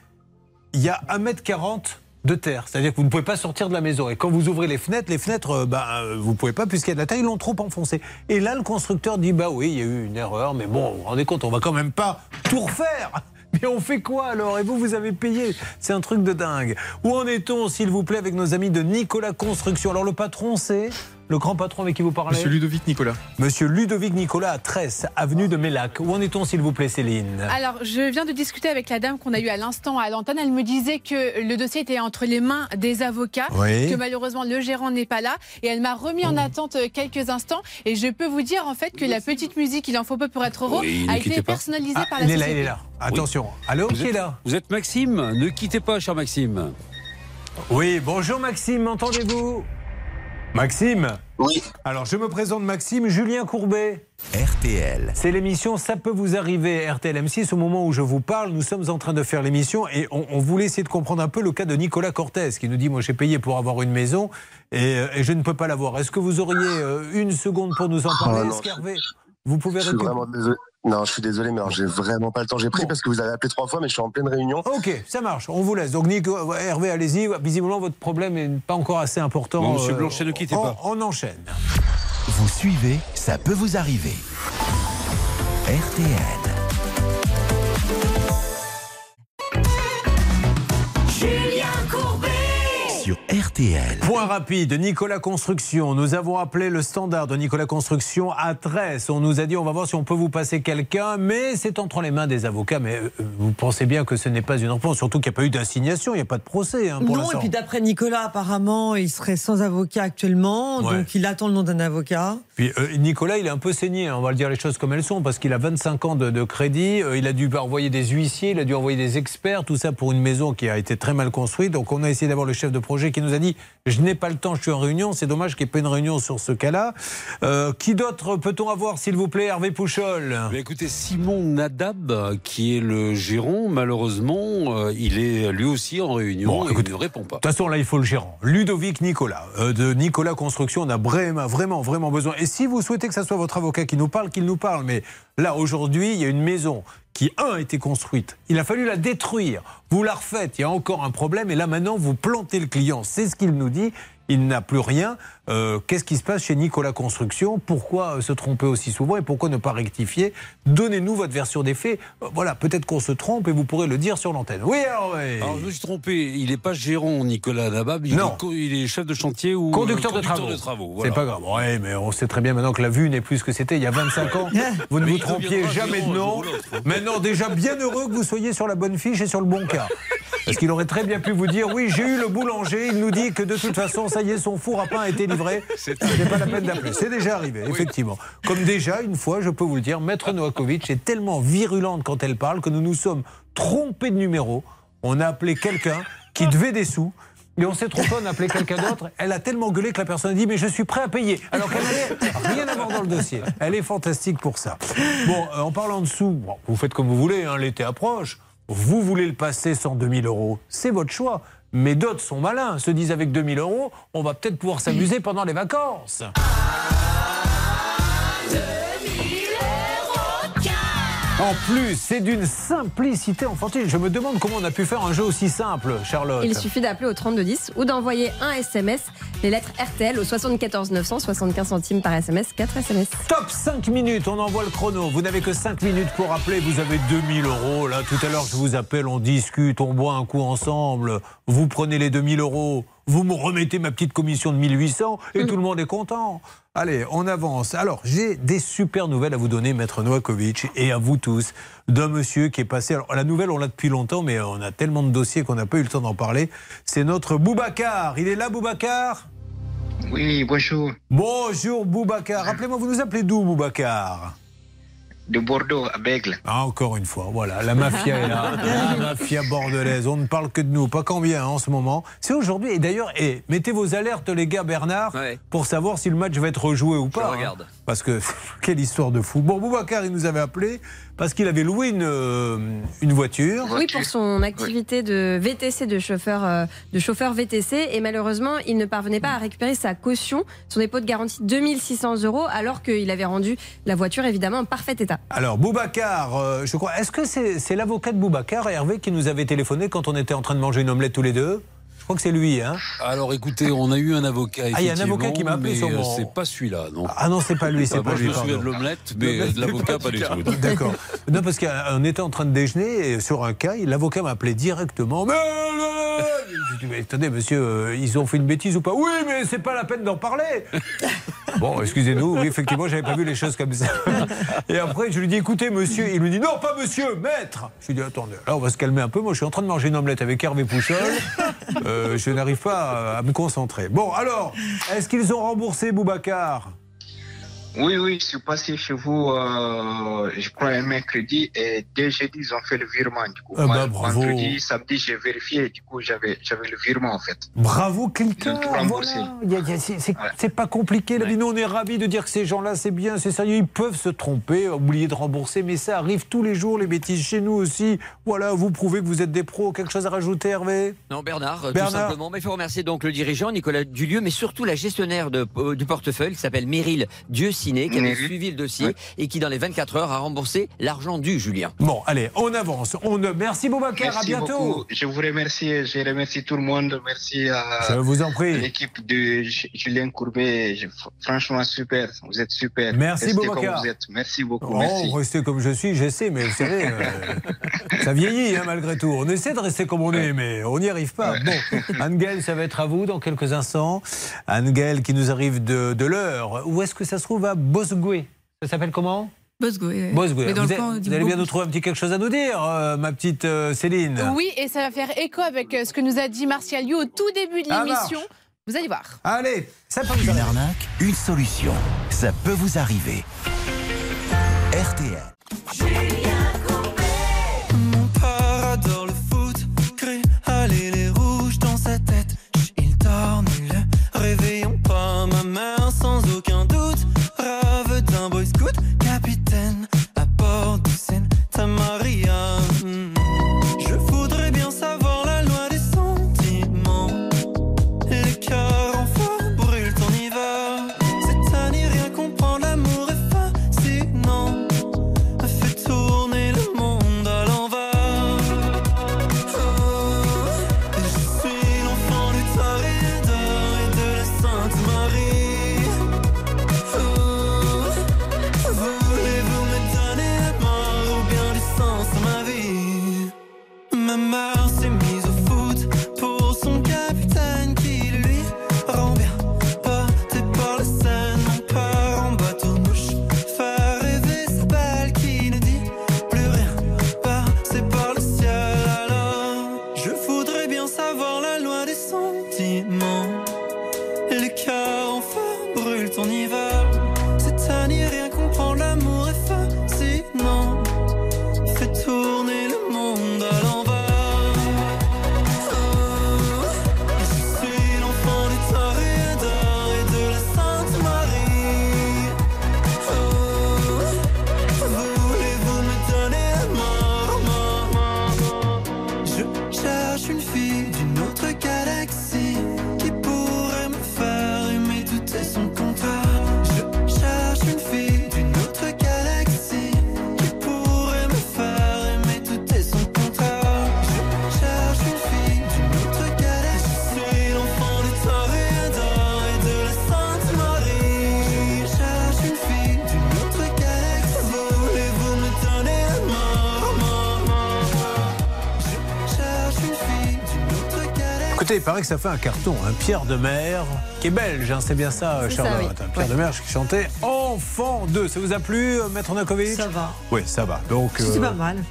il y a 1m40 de terre. C'est-à-dire que vous ne pouvez pas sortir de la maison. Et quand vous ouvrez les fenêtres, les fenêtres, euh, bah, euh, vous ne pouvez pas puisqu'il y a de la terre, ils l'ont trop enfoncé. Et là, le constructeur dit, bah oui, il y a eu une erreur, mais bon, vous vous rendez compte, on va quand même pas tout refaire. Mais on fait quoi alors? Et vous, vous avez payé. C'est un truc de dingue. Où en est-on, s'il vous plaît, avec nos amis de Nicolas Construction? Alors le patron, c'est? Le grand patron avec qui vous parlez Monsieur Ludovic Nicolas. Monsieur Ludovic Nicolas à Tresse, avenue de Mélac. Où en est-on, s'il vous plaît, Céline Alors, je viens de discuter avec la dame qu'on a eue à l'instant à l'antenne. Elle me disait que le dossier était entre les mains des avocats, Oui. que malheureusement le gérant n'est pas là. Et elle m'a remis en attente euh, quelques instants. Et je peux vous dire en fait que la petite musique Il en faut peu pour être heureux Oui, a été pas. personnalisée Ah, par la il est là, société. il est là. Attention. Allô, Vous qui est êtes- là Vous êtes Maxime? Ne quittez pas, cher Maxime. Oui, bonjour Maxime, m'entendez-vous? Maxime Oui. Alors, je me présente Maxime, Julien Courbet. RTL. C'est l'émission Ça peut vous arriver, RTL M6. Au moment où je vous parle, nous sommes en train de faire l'émission et on, on voulait essayer de comprendre un peu le cas de Nicolas Cortez qui nous dit Moi, j'ai payé pour avoir une maison et, euh, et je ne peux pas l'avoir. Est-ce que vous auriez euh, une seconde pour nous en parler Oh, qu'Hervé, vous pouvez Je suis répondre vraiment désolé. Non, je suis désolé, mais alors j'ai vraiment pas le temps. J'ai pris parce que vous avez appelé trois fois, mais je suis en pleine réunion. Ok, ça marche, on vous laisse. Donc Nico, Hervé, allez-y. Visiblement, votre problème n'est pas encore assez important. Bon, monsieur Euh, Blanchet, ne quittez on- pas. On enchaîne. Vous suivez, ça peut vous arriver. RTL. Sur RTL. Point rapide, Nicolas Construction. Nous avons appelé le standard de Nicolas Construction à Tresse. On nous a dit on va voir si on peut vous passer quelqu'un, mais c'est entre les mains des avocats. Mais euh, vous pensez bien que ce n'est pas une réponse, surtout qu'il n'y a pas eu d'assignation, il n'y a pas de procès hein, pour Non, et puis d'après Nicolas, apparemment, il serait sans avocat actuellement, Ouais. donc il attend le nom d'un avocat. Puis euh, Nicolas, il est un peu saigné, hein, on va le dire les choses comme elles sont, parce qu'il a 25 ans de, de crédit, euh, il a dû envoyer des huissiers, il a dû envoyer des experts, tout ça pour une maison qui a été très mal construite. Donc on a essayé d'avoir le chef de projet qui nous a dit Je n'ai pas le temps, je suis en réunion, c'est dommage qu'il n'y ait pas une réunion sur ce cas-là. Euh, qui d'autre peut-on avoir, s'il vous plaît, Hervé Pouchol? Mais écoutez, Simon Nadab, qui est le gérant, malheureusement, euh, il est lui aussi en réunion. Bon, écoutez, il ne répond pas. De toute façon, là, il faut le gérant. Ludovic Nicolas, euh, de Nicolas Construction. On a vraiment, vraiment, vraiment besoin. Et si vous souhaitez que ce soit votre avocat qui nous parle, qu'il nous parle. Mais là, aujourd'hui, il y a une maison qui, un, a été construite. Il a fallu la détruire. Vous la refaites. Il y a encore un problème. Et là, maintenant, vous plantez le client. C'est ce qu'il nous dit. Il n'a plus rien. Euh, Qu'est-ce qui se passe chez Nicolas Construction? Pourquoi euh, se tromper aussi souvent et pourquoi ne pas rectifier? Donnez-nous votre version des faits. Euh, voilà, peut-être qu'on se trompe et vous pourrez le dire sur l'antenne. Oui, Hervé Alors, je me suis trompé. Il n'est pas gérant, Nicolas Nadab. Il, Non. Est, il est chef de chantier ou Conducteur, de travaux. voilà. C'est pas grave. Ouais, mais on sait très bien maintenant que la vue n'est plus ce que c'était il y a 25 ans. Vous ne Mais vous trompiez jamais de nom. Maintenant, déjà bien heureux que vous soyez sur la bonne fiche et sur le bon cas. Parce qu'il aurait très bien pu vous dire oui, j'ai eu le boulanger, il nous dit que de toute façon, ça y est, son four à pain a été livré. C'est pas la peine d'appeler. C'est déjà arrivé, effectivement. Comme déjà, une fois, je peux vous le dire, Maître Novakovic est tellement virulente quand elle parle que nous nous sommes trompés de numéro. On a appelé quelqu'un qui devait des sous. Et on s'est trompé, on a appelé quelqu'un d'autre. Elle a tellement gueulé que la personne a dit Mais je suis prêt à payer. Alors qu'elle n'avait rien à voir dans le dossier. Elle est fantastique pour ça. Bon, euh, en parlant de sous, bon, vous faites comme vous voulez, hein, l'été approche. Vous voulez le passer sans 2000 euros, c'est votre choix. Mais d'autres sont malins, se disent avec 2000 euros, on va peut-être pouvoir s'amuser pendant les vacances. En plus, c'est d'une simplicité enfantine. Je me demande comment on a pu faire un jeu aussi simple, Charlotte. Il suffit d'appeler au 3210 ou d'envoyer un SMS, les lettres RTL au 74 900, 75 centimes par SMS, 4 SMS. Top 5 minutes, on envoie le chrono. Vous n'avez que 5 minutes pour appeler, vous avez 2000 euros. Là, tout à l'heure, je vous appelle, on discute, on boit un coup ensemble. Vous prenez les 2000 euros, vous me remettez ma petite commission de 1800 et tout le monde est content. Allez, on avance. Alors, j'ai des super nouvelles à vous donner, Maître Novakovic, et à vous tous, d'un monsieur qui est passé. Alors, la nouvelle, on l'a depuis longtemps, mais on a tellement de dossiers qu'on n'a pas eu le temps d'en parler. C'est notre Boubacar. Il est là, Boubacar? Oui, bonjour. Bonjour Boubacar. Rappelez-moi, vous nous appelez d'où Boubacar? De Bordeaux, à Bègle. Ah, encore une fois, voilà, la mafia est là. La mafia bordelaise. On ne parle que de nous, pas combien en ce moment. C'est aujourd'hui. Et d'ailleurs, eh, mettez vos alertes, les gars, Bernard, pour savoir si le match va être rejoué ou pas. hein. regarde. Parce que, quelle histoire de fou. Bon, Boubacar, il nous avait appelé parce qu'il avait loué une, euh, une voiture. Oui, pour son activité de VTC, de chauffeur, euh, de chauffeur VTC. Et malheureusement, il ne parvenait pas à récupérer sa caution, son dépôt de garantie 2600 euros, alors qu'il avait rendu la voiture évidemment en parfait état. Alors, Boubacar, euh, je crois. Est-ce que c'est c'est l'avocat de Boubacar, Hervé, qui nous avait téléphoné quand on était en train de manger une omelette tous les deux? Je crois que c'est lui, hein Alors écoutez, on a eu un avocat. Ah, il y a un avocat qui m'a appelé sur euh, mon- C'est pas celui-là, non. Ah non, c'est pas lui, c'est Ah, pas moi, lui. Je me souviens de l'omelette, mais euh, de l'avocat, pas du tout. D'accord. Non, parce qu'on était en train de déjeuner et sur un cas, l'avocat m'a appelé directement. Mais, ouais. Je dis, mais attendez, monsieur, euh, ils ont fait une bêtise ou pas? Oui, mais c'est pas la peine d'en parler. Bon, excusez-nous, oui, effectivement, j'avais pas vu les choses comme ça. Et après, je lui dis, écoutez, monsieur, il me dit, non, pas monsieur, maître. Je lui dis, attendez, là, on va se calmer un peu. Moi, je suis en train de manger une omelette avec Hervé Pouchol. Euh, je n'arrive pas à, à me concentrer. Bon, alors, est-ce qu'ils ont remboursé Boubacar? Oui, oui, je suis passé chez vous, euh, je crois, un mercredi et dès jeudi, ils ont fait le virement. Du coup, Ah Moi, bah, bravo. vendredi, samedi, j'ai vérifié, du coup, j'avais, j'avais le virement en fait. Bravo, quelqu'un. Voilà. C'est- pas compliqué. La vie, nous, on est ravis de dire que ces gens-là, c'est bien, c'est sérieux. Ils peuvent se tromper, oublier de rembourser, mais ça arrive tous les jours, les bêtises chez nous aussi. Voilà, vous prouvez que vous êtes des pros. Quelque chose à rajouter, Hervé? Non, Bernard, Bernard. tout simplement. Mais il faut remercier donc le dirigeant, Nicolas Dulieu, mais surtout la gestionnaire de- euh, du portefeuille, qui s'appelle Meryl Dieuciné, qui avait Meryl. suivi le dossier et qui, dans les 24 heures, a remboursé l'argent dû, Julien. Bon, allez, on avance. On... Merci, Boubacar. à bientôt. beaucoup. Je vous remercie, je remercie tout le monde. Merci à Je vous en prie. l'équipe de Ju- Julien Courbet. Franchement, super. Vous êtes super. Merci, Boubacar. comme vous êtes. Merci beaucoup. Oh, merci. restez comme je suis, j'essaie, mais vous savez, euh, ça vieillit hein, malgré tout. On essaie de rester comme on est, mais on n'y arrive pas. Bon, Anne-Gaëlle, ça va être à vous dans quelques instants. Anne-Gaëlle qui nous arrive de, de l'heure. Où est-ce que ça se trouve Bosgoué Ça s'appelle comment Bosgoué. ouais. Bosgoué. Mais dans Vous, le camp vous allez bien nous trouver un petit quelque chose à nous dire, euh, ma petite euh, Céline Oui, et ça va faire écho avec euh, ce que nous a dit Martial You au tout début de Ah, l'émission. Vous allez voir. Allez, ça peut Une arnaque, une solution. Ça peut vous arriver. RTL. Mon paraît que ça fait un carton. Un Pierre de Mer, qui est belge, hein, c'est bien ça, ça, Charlotte. oui. Un Pierre de Mer qui chantait Enfant 2. Ça vous a plu, euh, Maître Nakovic Ça va. Oui, ça va. Donc, C'est euh, pas mal.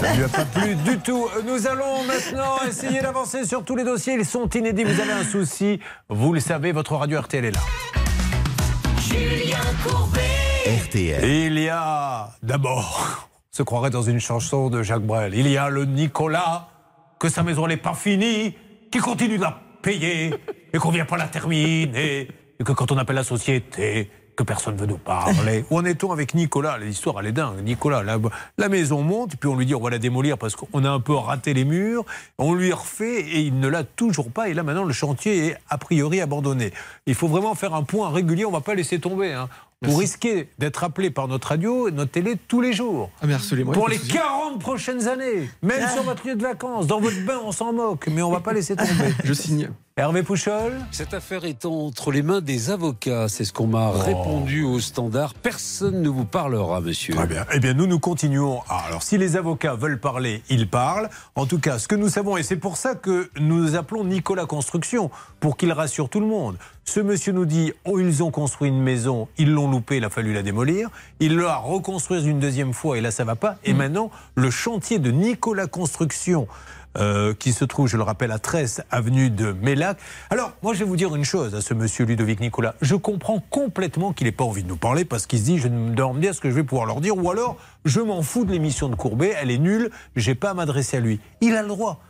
Ça ne lui a pas plu du tout. Nous allons maintenant essayer d'avancer sur tous les dossiers. Ils sont inédits. Vous avez un souci. Vous le savez, votre radio RTL est là. Julien Courbet. RTL. Il y a d'abord, se croirait dans une chanson de Jacques Brel, il y a le Nicolas, que sa maison n'est pas finie, qui continue de la payer et qu'on vient pas la terminer, et que quand on appelle la société, que personne ne veut nous parler. Où en est-on avec Nicolas L'histoire, elle est dingue. Nicolas, la, la maison monte, puis on lui dit on va la démolir parce qu'on a un peu raté les murs. On lui refait et il ne l'a toujours pas. Et là, maintenant, le chantier est a priori abandonné. Il faut vraiment faire un point régulier. On ne va pas laisser tomber. Hein. Vous risquez d'être appelé par notre radio et notre télé tous les jours. Ah, mais Pour les souci. 40 prochaines années. Même Ah. sur votre lieu de vacances. Dans votre bain, on s'en moque. Mais on ne va pas laisser tomber. Je signe. Hervé Pouchol Cette affaire est entre les mains des avocats, c'est ce qu'on m'a répondu au standard. Personne ne vous parlera, monsieur. Très bien. Eh bien, nous, nous continuons. Ah, alors, si les avocats veulent parler, ils parlent. En tout cas, ce que nous savons, et c'est pour ça que nous appelons Nicolas Construction, pour qu'il rassure tout le monde. Ce monsieur nous dit oh, ils ont construit une maison, ils l'ont loupée, il a fallu la démolir. Il l'a reconstruire une deuxième fois, et là, ça va pas. Et maintenant, le chantier de Nicolas Construction. Euh, qui se trouve, je le rappelle, à 13 avenue de Mélac. Alors, moi, je vais vous dire une chose à ce monsieur Ludovic Nicolas. Je comprends complètement qu'il n'ait pas envie de nous parler parce qu'il se dit, je ne me demande bien ce que je vais pouvoir leur dire, ou alors, je m'en fous de l'émission de Courbet, elle est nulle, j'ai pas à m'adresser à lui. Il a le droit.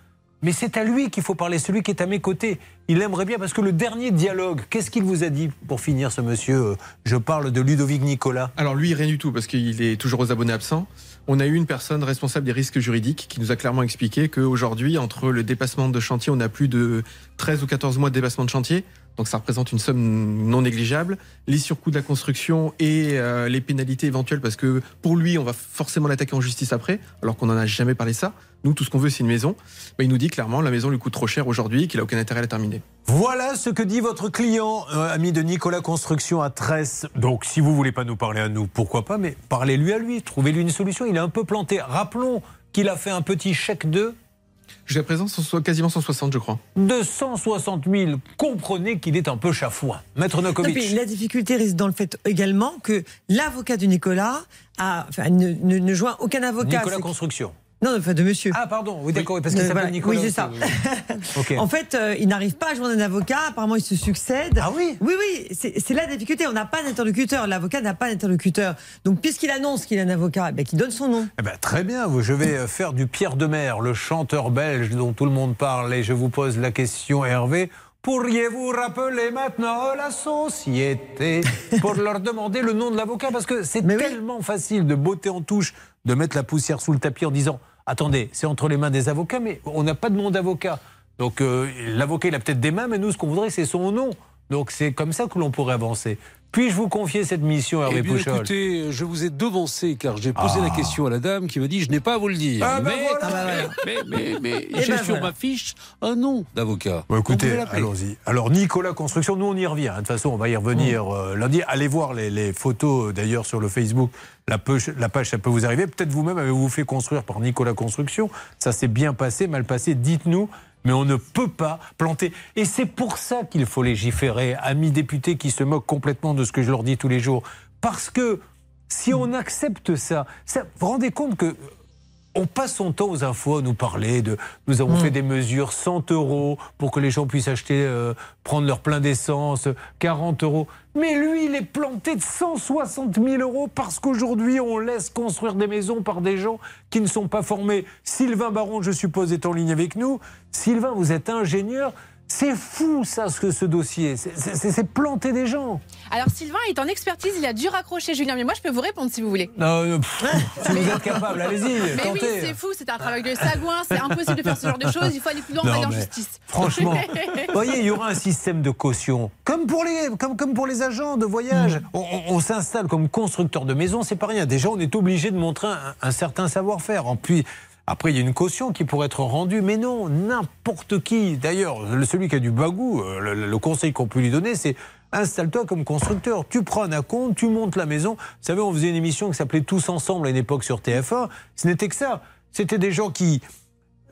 Mais c'est à lui qu'il faut parler, celui qui est à mes côtés. Il aimerait bien, parce que le dernier dialogue, qu'est-ce qu'il vous a dit pour finir, ce monsieur? Je parle de Ludovic Nicolas. Alors lui, rien du tout, parce qu'il est toujours aux abonnés absents. On a eu une personne responsable des risques juridiques qui nous a clairement expliqué qu'aujourd'hui, entre le dépassement de chantier, on a plus de 13 ou 14 mois de dépassement de chantier. Donc ça représente une somme non négligeable. Les surcoûts de la construction et euh, les pénalités éventuelles, parce que pour lui, on va forcément l'attaquer en justice après, alors qu'on n'en a jamais parlé ça. Nous, tout ce qu'on veut, c'est une maison. Mais il nous dit clairement, la maison lui coûte trop cher aujourd'hui, qu'il a aucun intérêt à la terminer. Voilà ce que dit votre client, euh, ami de Nicolas Construction à Tresse. Donc, si vous voulez pas nous parler à nous, pourquoi pas, mais parlez-lui à lui, trouvez-lui une solution. Il est un peu planté. Rappelons qu'il a fait un petit chèque de Jusqu'à présent, quasiment 160, je crois. de 160 000. Comprenez qu'il est un peu chafouin. Maître Nokovic. puis la difficulté réside dans le fait également que l'avocat de Nicolas a, enfin, ne, ne- ne joint aucun avocat. Nicolas Construction. Non, enfin de monsieur. Ah, pardon, oui, d'accord, parce qu'il s'appelle. Nicolas. Oui, c'est ça. En fait, euh, il n'arrive pas à joindre un avocat. Apparemment, il se succède. Ah oui Oui, oui. C'est c'est la difficulté. On n'a pas d'interlocuteur. L'avocat n'a pas d'interlocuteur. Donc, puisqu'il annonce qu'il a un avocat, eh ben, qu'il donne son nom. Eh ben, très bien, je vais euh, faire du Pierre de Mer, le chanteur belge dont tout le monde parle, et je vous pose la question, Hervé. Pourriez-vous rappeler maintenant la société pour leur demander le nom de l'avocat? Parce que c'est tellement facile de botter en touche, de mettre la poussière sous le tapis en disant Attendez, c'est entre les mains des avocats, mais on n'a pas de nom d'avocat. Donc euh, l'avocat, il a peut-être des mains, mais nous, ce qu'on voudrait, c'est son nom. Donc c'est comme ça que l'on pourrait avancer. Puis-je vous confier cette mission, Hervé Eh bien, Pouchol écoutez, je vous ai devancé car j'ai posé Ah. la question à la dame qui m'a dit je n'ai pas à vous le dire. Ah mais, voilà. Ah ben voilà. mais, mais, mais Eh j'ai ben sur voilà. ma fiche un nom d'avocat. Bon, écoutez, allons-y. Alors, Nicolas Construction, nous, on y revient. hein. De toute façon, on va y revenir euh, lundi. Allez voir les, les photos, euh, d'ailleurs, sur le Facebook. La page, la page, ça peut vous arriver. Peut-être vous-même avez-vous fait construire par Nicolas Construction. Ça s'est bien passé, mal passé. Dites-nous. Mais on ne peut pas planter. Et c'est pour ça qu'il faut légiférer, amis députés qui se moquent complètement de ce que je leur dis tous les jours. Parce que si on accepte ça, ça vous vous rendez compte que on passe son temps aux infos à nous parler de. Nous avons fait des mesures 100 euros pour que les gens puissent acheter, euh, prendre leur plein d'essence, 40 euros. Mais lui, il est planté de 160 000 euros parce qu'aujourd'hui, on laisse construire des maisons par des gens qui ne sont pas formés. Sylvain Baron, je suppose, est en ligne avec nous. Sylvain, vous êtes ingénieur. C'est fou, ça, ce, ce dossier. C'est- planter des gens. Alors Sylvain est en expertise, il a dû raccrocher Julien, mais moi je peux vous répondre si vous voulez. Non, euh, pff, si vous êtes capable, allez-y, Mais oui, c'est fou, c'est un travail de sagouin, c'est impossible de faire ce genre de choses, il faut aller plus loin, aller en justice. Franchement, vous voyez, il y aura un système de caution, comme pour les, comme, comme pour les agents de voyage. On, on- on s'installe comme constructeur de maison, c'est pas rien. Déjà, on est obligé de montrer un, un certain savoir-faire. En plus, après, il y a une caution qui pourrait être rendue, mais non, n'importe qui. D'ailleurs, le- celui qui a du bagou, euh, le, le conseil qu'on peut lui donner, c'est installe-toi comme constructeur. Tu prends un acompte, tu montes la maison. Vous savez, on faisait une émission qui s'appelait Tous ensemble à une époque sur TF1. Ce n'était que ça. C'était des gens qui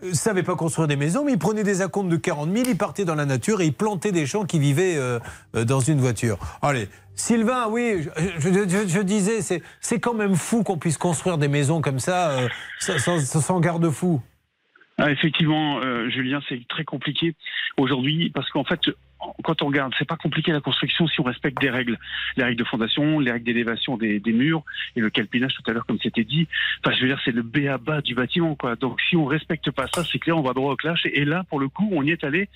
ne savaient pas construire des maisons, mais ils prenaient des acomptes de 40 000, ils partaient dans la nature et ils plantaient des gens qui vivaient euh, euh, dans une voiture. Allez, Sylvain, oui, je, je- je- disais, c'est- quand même fou qu'on puisse construire des maisons comme ça, euh, sans, sans- sans garde-fou. Ah, effectivement, euh, Julien, c'est très compliqué aujourd'hui parce qu'en fait, quand on regarde, c'est pas compliqué la construction si on respecte des règles, les règles de fondation, les règles d'élévation des, murs et le calpinage tout à l'heure, comme c'était dit. Enfin, je veux dire, c'est le B à bas du bâtiment, quoi. Donc, si on respecte pas ça, c'est clair, on va droit au clash. Et là, pour le coup, on y est allé.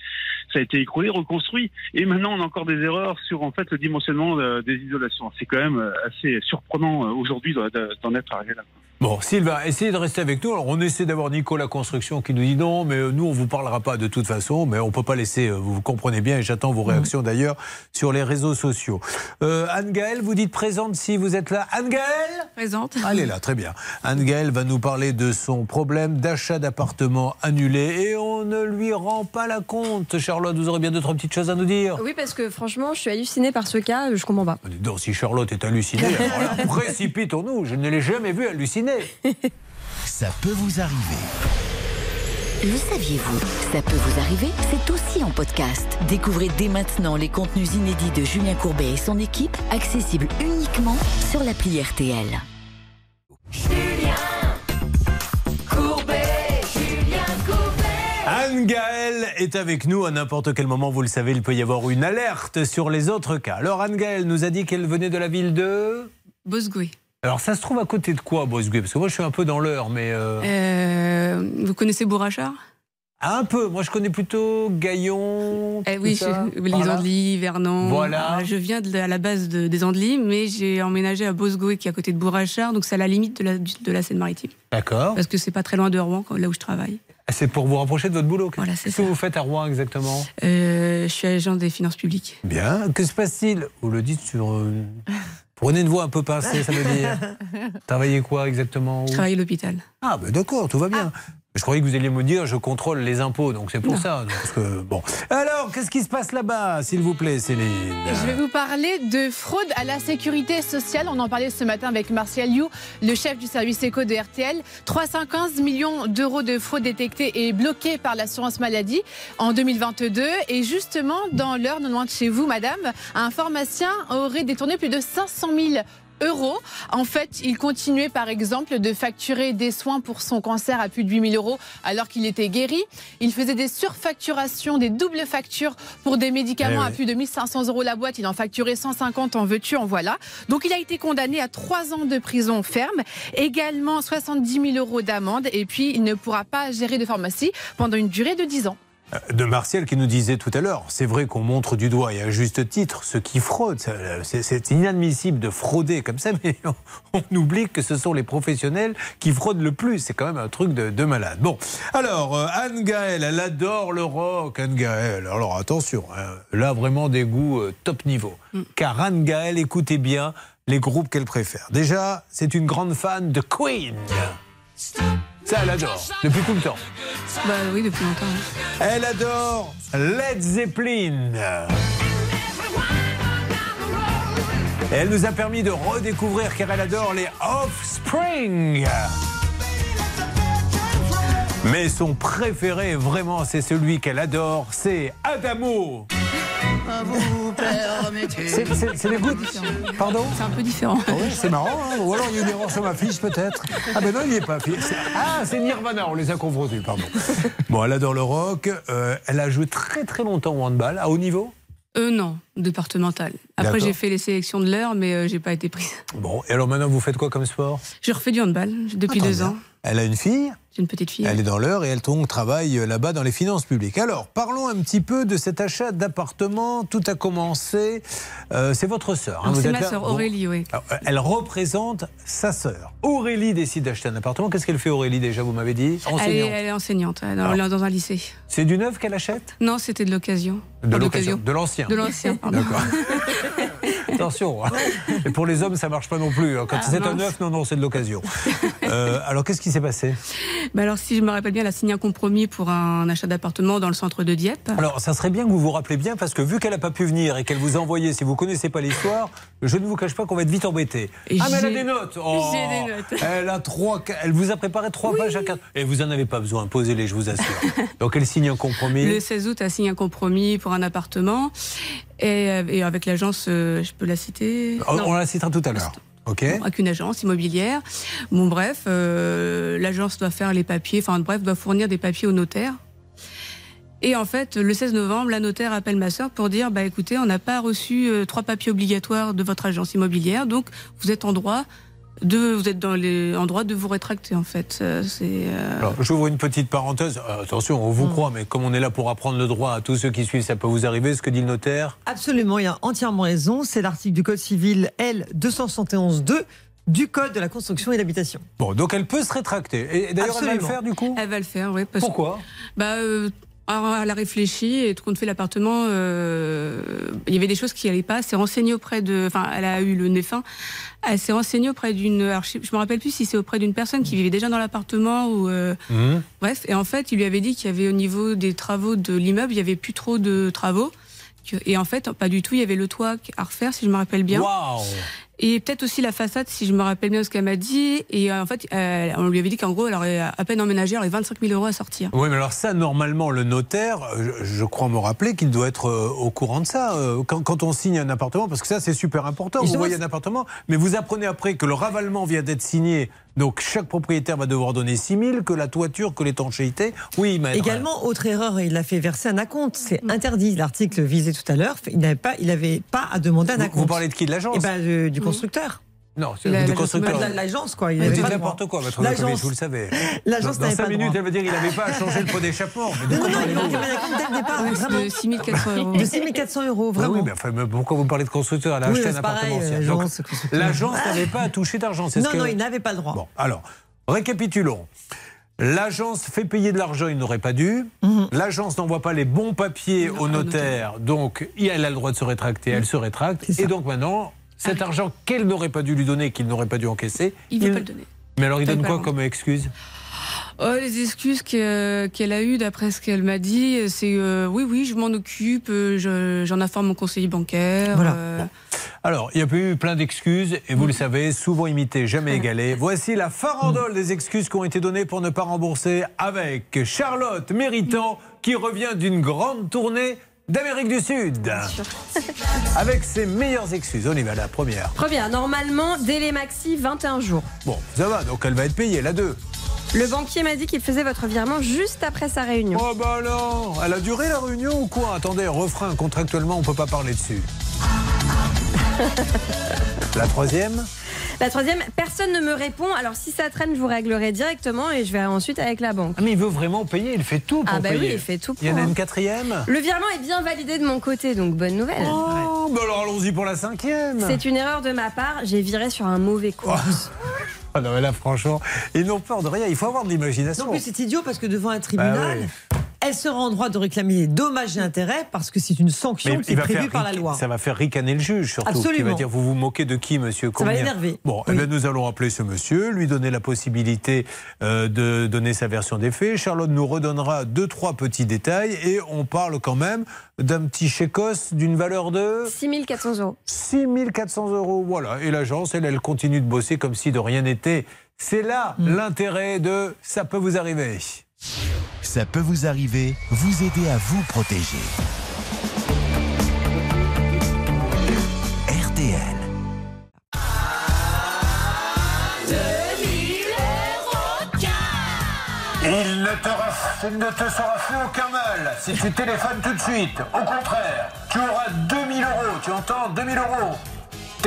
Ça a été écroulé, reconstruit. Et maintenant, on a encore des erreurs sur en fait le dimensionnement euh, des isolations. C'est quand même euh, assez surprenant euh, aujourd'hui d'en être arrivé là. Bon, Sylvain, essayez de rester avec nous. Alors, on essaie d'avoir Nicolas Construction qui nous dit non, mais euh, nous, on vous parlera pas de toute façon, mais on peut pas laisser, euh, vous vous comprenez bien, et j'attends vos réactions d'ailleurs sur les réseaux sociaux. Euh, Anne-Gaëlle, vous dites présente si vous êtes là. Anne-Gaëlle Présente. Elle est là, très bien. Anne-Gaëlle va nous parler de son problème d'achat d'appartement annulé et on ne lui rend pas la compte. Charlotte, vous aurez bien deux, trois petites choses à nous dire. Oui, parce que franchement, je suis hallucinée par ce cas, je comprends pas. Dis donc, si Charlotte est hallucinée, alors là, précipitons-nous. Je ne l'ai jamais vue Ça peut vous arriver. Le saviez-vous? Ça peut vous arriver, c'est aussi en podcast. Découvrez dès maintenant les contenus inédits de Julien Courbet et son équipe, accessibles uniquement sur l'appli RTL. Anne Gaëlle est avec nous à n'importe quel moment. Vous le savez, il peut y avoir une alerte sur les autres cas. Alors Anne Gaëlle nous a dit qu'elle venait de la ville de. Bosgoué. Alors ça se trouve à côté de quoi, Bosgué Parce que moi je suis un peu dans l'heure, mais. euh, Euh, vous connaissez Bourrachard? Un peu. Moi je connais plutôt Gaillon. Eh oui, ça, je- par les. Andelys, Vernon. Voilà. Euh, Je viens de la, à la base de- des Andelys, mais j'ai emménagé à Bosgoué, qui est à côté de Bourrachard, donc c'est à la limite de la, de la Seine-Maritime. D'accord. Parce que c'est pas très loin de Rouen, là où je travaille. C'est pour vous rapprocher de votre boulot. Voilà, c'est Qu'est-ce que vous faites à Rouen exactement? Euh, je suis agent des finances publiques. Bien. Que se passe-t-il? Vous le dites sur. Prenez une voix un peu pincée, ça veut dire. Travaillez quoi exactement Je travaille à l'hôpital. Ah, ben d'accord, tout va bien. Je croyais que vous alliez me dire je contrôle les impôts, donc c'est pour Non. ça. Parce que, bon. Alors, qu'est-ce qui se passe là-bas, s'il vous plaît, Céline Je vais vous parler de fraude à la sécurité sociale. On en parlait ce matin avec Martial You, le chef du service éco de RTL. 315 millions d'euros de fraude détectés et bloqués par l'assurance maladie en 2022. Et justement, dans l'heure, non loin de chez vous, madame, un pharmacien aurait détourné plus de 500 000 euros. En fait, il continuait par exemple de facturer des soins pour son cancer à plus de 8000 euros alors qu'il était guéri. Il faisait des surfacturations, des doubles factures pour des médicaments Eh à plus de 1500 euros la boîte. Il en facturait 150 en veux-tu, en voilà. Donc il a été condamné à 3 ans de prison ferme, également 70 000 euros d'amende et puis il ne pourra pas gérer de pharmacie pendant une durée de 10 ans. De Martial qui nous disait tout à l'heure, c'est vrai qu'on montre du doigt et à juste titre ceux qui fraudent. C'est inadmissible de frauder comme ça, mais on, on oublie que ce sont les professionnels qui fraudent le plus. C'est quand même un truc de, de malade. Bon, alors euh, Anne Gaëlle, elle adore le rock. Anne Gaëlle, alors attention, hein, là vraiment des goûts euh, top niveau. Car Anne Gaëlle, écoutez bien les groupes qu'elle préfère. Déjà, c'est une grande fan de Queen. Ça, elle adore, depuis tout le temps. Bah oui, depuis longtemps. Elle adore Led Zeppelin. Et elle nous a permis de redécouvrir car elle adore les Offspring. Mais son préféré, vraiment, c'est celui qu'elle adore, c'est Adamo. C'est- c'est- les goûts Pardon C'est un peu différent. Ah oui, c'est marrant, hein ou alors il y a une erreur sur ma fiche peut-être. Ah ben non, il n'y est pas. Ah, c'est Nirvana, on les a confrontés, pardon. Bon, elle adore le rock, euh, elle a joué très très longtemps au handball, à haut niveau Euh, non, départemental. Après, j'ai fait les sélections de l'heure, mais euh, j'ai pas été prise. Bon, et alors maintenant vous faites quoi comme sport? Je refais du handball depuis Ah, deux ans. Elle a une fille une petite fille. Elle est dans l'heure et elle donc travaille là-bas dans les finances publiques. Alors, parlons un petit peu de cet achat d'appartement. Tout a commencé. euh, c'est votre sœur. hein, C'est ma sœur Bon. Aurélie, oui. Alors, euh, Elle représente sa sœur. Aurélie décide d'acheter un appartement. Qu'est-ce qu'elle fait Aurélie déjà, vous m'avez dit? Elle est, Enseignante. elle est enseignante euh, dans, Alors. dans un lycée. C'est du neuf qu'elle achète? Non, c'était de l'occasion. De l'occasion. De l'ancien. De l'ancien. D'accord. Attention. hein. Et pour les hommes, ça marche pas non plus. hein. Quand Ah, c'est un neuf, non, non, c'est de l'occasion. Euh, alors, qu'est-ce qui s'est passé? Bah alors, si je me rappelle bien, elle a signé un compromis pour un achat d'appartement dans le centre de Dieppe. Alors, ça serait bien que vous vous rappelez bien, parce que vu qu'elle n'a pas pu venir et qu'elle vous a envoyé, si vous connaissez pas l'histoire, je ne vous cache pas qu'on va être vite embêté. Ah, mais elle a des notes Oh, des notes. Elle a trois, elle vous a préparé trois pages à quatre. Et vous en avez pas besoin, posez-les, je vous assure. Donc, elle signe un compromis. Le 16 août, elle a signé un compromis pour un appartement. Et, euh, et avec l'agence, euh, je peux la citer On, Non. on la citera tout à l'heure. Ok Bon, avec une agence immobilière. Bon, bref, euh, l'agence doit faire les papiers, enfin, bref, doit fournir des papiers au notaire. Et en fait, le 16 novembre, la notaire appelle ma sœur pour dire bah écoutez, on n'a pas reçu euh, trois papiers obligatoires de votre agence immobilière, donc vous êtes en droit de vous êtes dans les en droit de vous rétracter en fait. Euh, euh, Alors, j'ouvre une petite parenthèse. Euh, attention, on vous croit, mais comme on est là pour apprendre le droit à tous ceux qui suivent, ça peut vous arriver, ce que dit le notaire? Absolument, il a entièrement raison. C'est l'article du Code civil L 271.2. du code de la construction et l'habitation. Bon, donc elle peut se rétracter. Et d'ailleurs, elle va le faire du coup? Elle va le faire, oui. parce- Pourquoi? bah, euh, alors, elle a réfléchi et quand on fait l'appartement, euh, il y avait des choses qui n'allaient pas. Elle s'est renseignée auprès de. Enfin, elle a eu le nez fin. Elle s'est renseignée auprès d'une. Je ne me rappelle plus si c'est auprès d'une personne qui vivait déjà dans l'appartement ou. euh, Mmh. Bref, et en fait, il lui avait dit qu'il y avait au niveau des travaux de l'immeuble, il n'y avait plus trop de travaux. Et en fait, pas du tout, il y avait le toit à refaire, si je me rappelle bien. Waouh Et peut-être aussi la façade, si je me rappelle bien ce qu'elle m'a dit. Et euh, en fait, euh, on lui avait dit qu'en gros, elle aurait à peine emménagé, elle aurait 25 000 euros à sortir. Oui, mais alors ça, normalement, le notaire, euh, je, je crois me rappeler qu'il doit être euh, au courant de ça. euh, Quand, quand on signe un appartement, parce que ça, c'est super important. Vous voyez un appartement, mais vous apprenez après que le ravalement vient d'être signé. Donc chaque propriétaire va devoir donner 6 000, que la toiture, que l'étanchéité. Oui, mais Également, autre erreur, il a fait verser un acompte. C'est interdit. L'article visé tout à l'heure, il n'avait pas, il avait pas à demander un Vous- acompte. vous parlez de qui, de l'agence? Eh ben, de- du constructeur. Non, c'est la- constructeur. la- L'agence, quoi. Il Vous avait dites pas le n'importe quoi, votre L'agence- vous le savez. L'agence Dans, dans n'avait 5 pas le minutes, elle va dire qu'il n'avait pas à changer le pot d'échappement. Non, non, il manquait un le départ. De 6 400 euros. De 6 400 euros, Ah vraiment. oui, mais, enfin, pourquoi vous parlez de constructeur Elle a acheté un appartement ancien. l'agence, n'avait pas à toucher d'argent. c'est ce Non, non, il n'avait pas le droit. Bon, alors, récapitulons. L'agence fait payer de l'argent, il n'aurait pas dû. Mhm. L'agence n'envoie pas les bons papiers au notaire, donc elle a le droit de se rétracter, elle se rétracte. Et donc maintenant, cet argent qu'elle n'aurait pas dû lui donner, qu'il n'aurait pas dû encaisser, Il veut pas le donner. Mais alors il donne quoi comme excuse? Oh, les excuses que- qu'elle a eues, d'après ce qu'elle m'a dit, c'est euh, oui, oui, je m'en occupe, euh, je- j'en informe mon conseiller bancaire. euh, Alors, il y a eu plein d'excuses, et vous le savez, souvent imitées, jamais égalées. Voici la farandole des excuses qui ont été données pour ne pas rembourser avec Charlotte Méritant, qui revient d'une grande tournée d'Amérique du Sud. Avec ses meilleures excuses. On y va, la première. Première, normalement, délai maxi 21 jours. Bon, ça va, donc elle va être payée, la 2. Le banquier m'a dit qu'il faisait votre virement juste après sa réunion. Oh bah alors Elle a duré la réunion ou quoi? Attendez, refrain, contractuellement, on peut pas parler dessus. La troisième La troisième, personne ne me répond. Alors si ça traîne, je vous réglerai directement et je verrai ensuite avec la banque. Ah, mais il veut vraiment payer, il fait tout pour Ah bah payer. oui, il fait tout pour. Il y en a une quatrième Le virement est bien validé de mon côté, donc bonne nouvelle. Oh, bah alors allons-y pour la cinquième. C'est une erreur de ma part, j'ai viré sur un mauvais coup. Ah non, mais là, franchement, ils n'ont peur de rien. Il faut avoir de l'imagination. Non plus, c'est idiot parce que devant un tribunal, Bah oui. Elle sera en droit de réclamer les dommages et intérêts parce que c'est une sanction Mais qui est prévue par la loi. Ça va faire ricaner le juge, surtout. Qui va Absolument. dire Vous vous moquez de qui, monsieur Ça va Combien l'énerver. Bon, eh bien, nous allons appeler ce monsieur, lui donner la possibilité euh, de donner sa version des faits. Charlotte nous redonnera deux, trois petits détails et on parle quand même d'un petit chécos d'une valeur de 6400 euros. 6400 euros. Voilà. Et l'agence, elle, elle continue de bosser comme si de rien n'était. C'est là Mm. l'intérêt de ça peut vous arriver. Ça peut vous arriver, vous aider à vous protéger. RTL. Il ne, te ne te sera fait aucun mal si tu téléphones tout de suite. Au contraire, tu auras 2000 euros. Tu entends 2000 euros.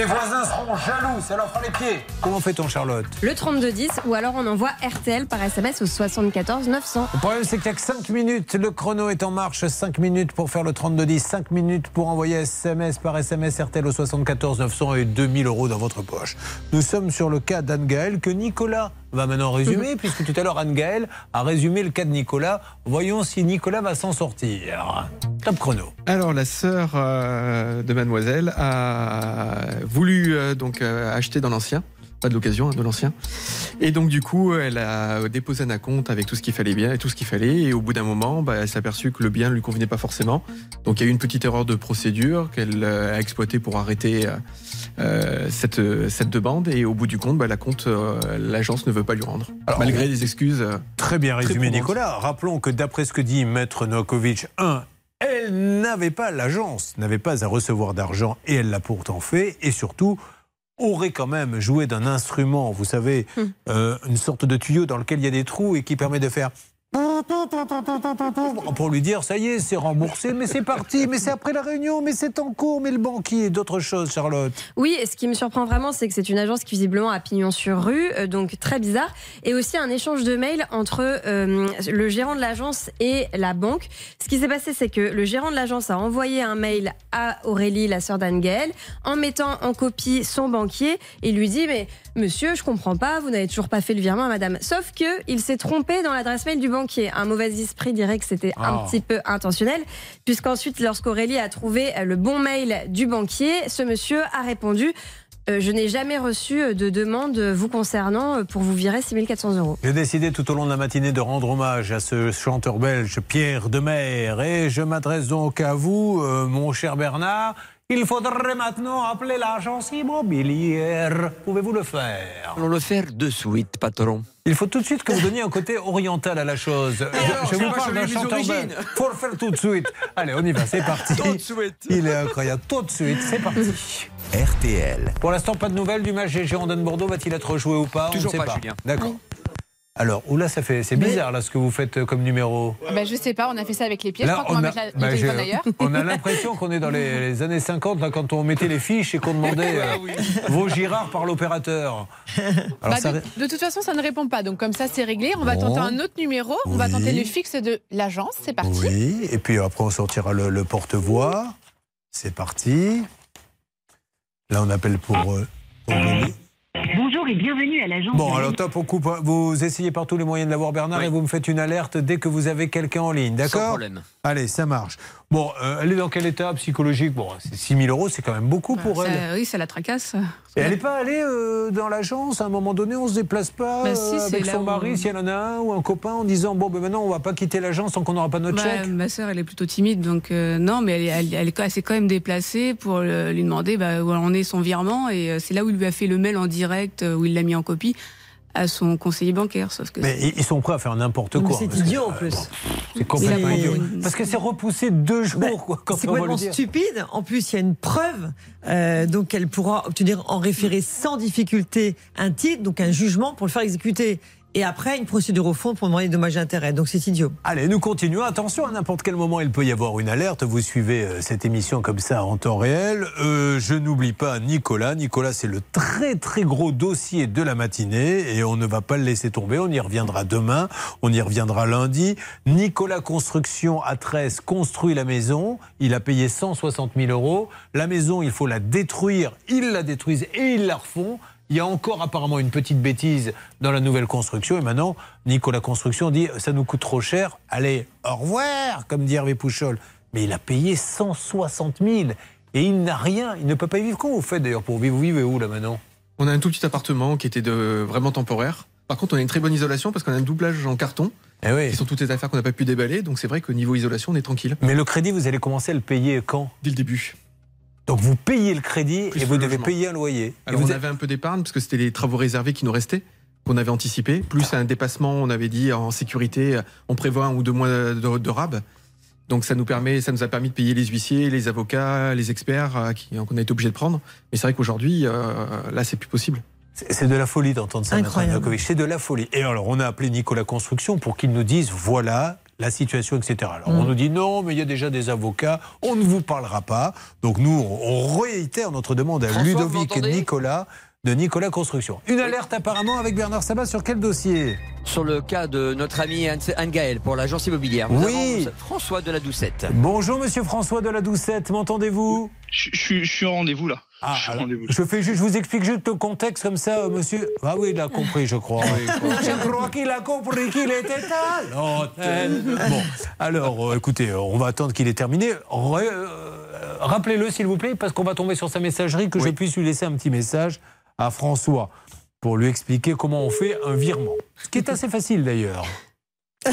Tes voisins seront jaloux, ça leur fera les pieds. Comment fait-on, Charlotte Le 3210 ou alors on envoie RTL par SMS au 74 900. Le problème, c'est qu'il n'y a que 5 minutes. Le chrono est en marche. 5 minutes pour faire le 3210. 5 minutes pour envoyer SMS par SMS RTL au 74 900 et 2000 euros dans votre poche. Nous sommes sur le cas d'Anne-Gaëlle que Nicolas va maintenant résumer, puisque tout à l'heure, Anne-Gaëlle a résumé le cas de Nicolas. Voyons si Nicolas va s'en sortir. Top chrono. Alors la sœur euh, de mademoiselle a voulu euh, donc euh, acheter dans l'ancien, pas de l'occasion, hein, de l'ancien. Et donc du coup, elle a déposé un acompte avec tout ce qu'il fallait bien et tout ce qu'il fallait. Et au bout d'un moment, bah, elle s'est aperçue que le bien ne lui convenait pas forcément. Donc il y a eu une petite erreur de procédure qu'elle euh, a exploitée pour arrêter euh, euh, cette, cette demande. Et au bout du compte, bah, la compte, euh, l'agence ne veut pas lui rendre, malgré des excuses. euh, Très bien résumé. Nicolas. Rappelons que d'après ce que dit Maître Novakovic, 1. Elle n'avait pas, l'agence n'avait pas à recevoir d'argent et elle l'a pourtant fait. Et surtout, aurait quand même joué d'un instrument, vous savez, euh, une sorte de tuyau dans lequel il y a des trous et qui permet de faire pour lui dire ça y est, c'est remboursé, mais c'est parti, mais c'est après la réunion, mais c'est en cours, mais le banquier d'autres choses, Charlotte. Oui, et ce qui me surprend vraiment, c'est que c'est une agence qui visiblement a pignon sur rue, euh, donc très bizarre. Et aussi un échange de mails entre euh, le gérant de l'agence et la banque. Ce qui s'est passé, c'est que le gérant de l'agence a envoyé un mail à Aurélie, la sœur d'Anne en mettant en copie son banquier et lui dit Mais monsieur, je comprends pas, vous n'avez toujours pas fait le virement à madame. Sauf que il s'est trompé dans l'adresse mail du banquier. Un mauvais esprit dirait que c'était un Ah. petit peu intentionnel, puisqu'ensuite, lorsqu'Aurélie a trouvé le bon mail du banquier, ce monsieur a répondu euh, Je n'ai jamais reçu de demande vous concernant euh, pour vous virer 6400 euros. J'ai décidé tout au long de la matinée de rendre hommage à ce chanteur belge Pierre Demer et je m'adresse donc à vous, euh, mon cher Bernard. Il faudrait maintenant appeler l'agence immobilière. Pouvez-vous le faire Allons le faire de suite, patron. Il faut tout de suite que vous donniez un côté oriental à la chose. Je, alors, je vous parle d'un chanteur origines. belge. faut le faire tout de suite. Allez, on y va, c'est parti. Tout de suite. Il est incroyable. Tout de suite, c'est parti. RTL. Pour l'instant, pas de nouvelles du match GG Bordeaux. Va-t-il être joué ou pas? Toujours On ne sait pas, pas. Julien. D'accord. Alors, oula, ça fait, c'est bizarre là ce que vous faites euh, comme numéro. Bah, je sais pas, on a fait ça avec les pieds. je Là, crois va on a- la- bah, on a l'impression qu'on est dans les, les années 50, là, quand on mettait les fiches et qu'on demandait Ah euh, vos girards par l'opérateur. Alors, Bah, ça- de, de toute façon, ça ne répond pas. Donc, comme ça, c'est réglé. On va Bon. tenter un autre numéro. On va tenter le fixe de l'agence. C'est parti. Oui, et puis après, on sortira le, le porte-voix. C'est parti. Là, on appelle pour. euh. Bonjour et bienvenue à l'agence. Bon, alors top, on coupe. Vous essayez par tous les moyens de l'avoir, Bernard, et vous me faites une alerte dès que vous avez quelqu'un en ligne, d'accord Sans problème. Allez, ça marche. Bon, euh, elle est dans quel état psychologique? Bon, c'est 6 000 euros, c'est quand même beaucoup pour Ça- elle. oui, ça la tracasse. Et elle n'est pas allée euh, dans l'agence? À un moment donné, on se déplace pas Bah si, euh, avec son mari, si elle en a un ou un copain, en disant bon, ben maintenant on va pas quitter l'agence tant qu'on n'aura pas notre Bah, chèque. ma sœur, elle est plutôt timide, donc euh, non, mais elle, elle, elle, est- elle s'est quand même déplacée pour lui demander bah, où en est son virement, et euh, c'est là où il lui a fait le mail en direct, où il l'a mis en copie à son conseiller bancaire. Sauf que Mais ils- sont prêts à faire n'importe quoi. c'est que, idiot en euh, plus. C'est complètement idiot. Parce que c'est repoussé deux jours, quoi, quand C'est complètement stupide. En plus, il y a une preuve. euh, donc, elle pourra obtenir en référé sans difficulté un titre, donc un jugement pour le faire exécuter. Et après, une procédure au fond pour demander des dommages intérêts. Donc, c'est idiot. Allez, nous continuons. Attention, à n'importe quel moment, il peut y avoir une alerte. Vous suivez euh, cette émission comme ça en temps réel. Euh, je n'oublie pas Nicolas. Nicolas, c'est le très très gros dossier de la matinée et on ne va pas le laisser tomber. On y reviendra demain. On y reviendra lundi. Nicolas Construction à 13 construit la maison. Il a payé 160 000 euros. La maison, il faut la détruire. Ils la détruisent et ils la refont. Il y a encore apparemment une petite bêtise dans la nouvelle construction. Et maintenant, Nicolas Construction dit ça nous coûte trop cher. Allez, au revoir, comme dit Hervé Pouchol. Mais il a payé 160 000 et il n'a rien. Il ne peut pas y vivre. Comment vous faites d'ailleurs pour vivre? Vous vivez où là maintenant? On a un tout petit appartement qui était de vraiment temporaire. Par contre, on a une très bonne isolation parce qu'on a un doublage en carton. Eh Qui sont toutes les affaires qu'on n'a pas pu déballer. Donc c'est vrai qu'au niveau isolation, on est tranquille. Mais le crédit, vous allez commencer à le payer quand? Dès le début. Donc vous payez le crédit Plus et vous devez logement. payer un loyer. Et Alors vous on avait un peu d'épargne parce que c'était les travaux réservés qui nous restaient, qu'on avait anticipé. Plus un dépassement, on avait dit en sécurité, on prévoit un ou deux mois de, de rab. Donc ça nous permet, ça nous a permis de payer les huissiers, les avocats, les experts euh, qui- qu'on a été obligé de prendre. Mais c'est vrai qu'aujourd'hui, euh, là, c'est plus possible. C'est de la folie d'entendre ça, Maître. C'est de la folie. Et alors, on a appelé Nicolas Construction pour qu'il nous dise voilà la situation, etc. Alors, on nous dit non, mais il y a déjà des avocats, on ne vous parlera pas. Donc, nous, on réitère notre demande à François, Ludovic et Nicolas de Nicolas Construction. Une alerte apparemment avec Bernard Sabat sur quel dossier? Sur le cas de notre ami Anne Gaël pour l'agence immobilière. Oui. Nous François de la Doucette. Bonjour, monsieur François de la Doucette, m'entendez-vous? Je, je suis au rendez-vous là. Ah, je fais juste, je vous explique juste le contexte comme ça, euh, monsieur. Ah oui, il a compris, je crois. je crois qu'il a compris qu'il était à l'antenne. Bon, alors, euh, écoutez, euh, on va attendre qu'il ait terminé. Euh, Rappelez-le, s'il vous plaît, parce qu'on va tomber sur sa messagerie, que je puisse lui laisser un petit message à François pour lui expliquer comment on fait un virement. Ce qui est assez facile d'ailleurs.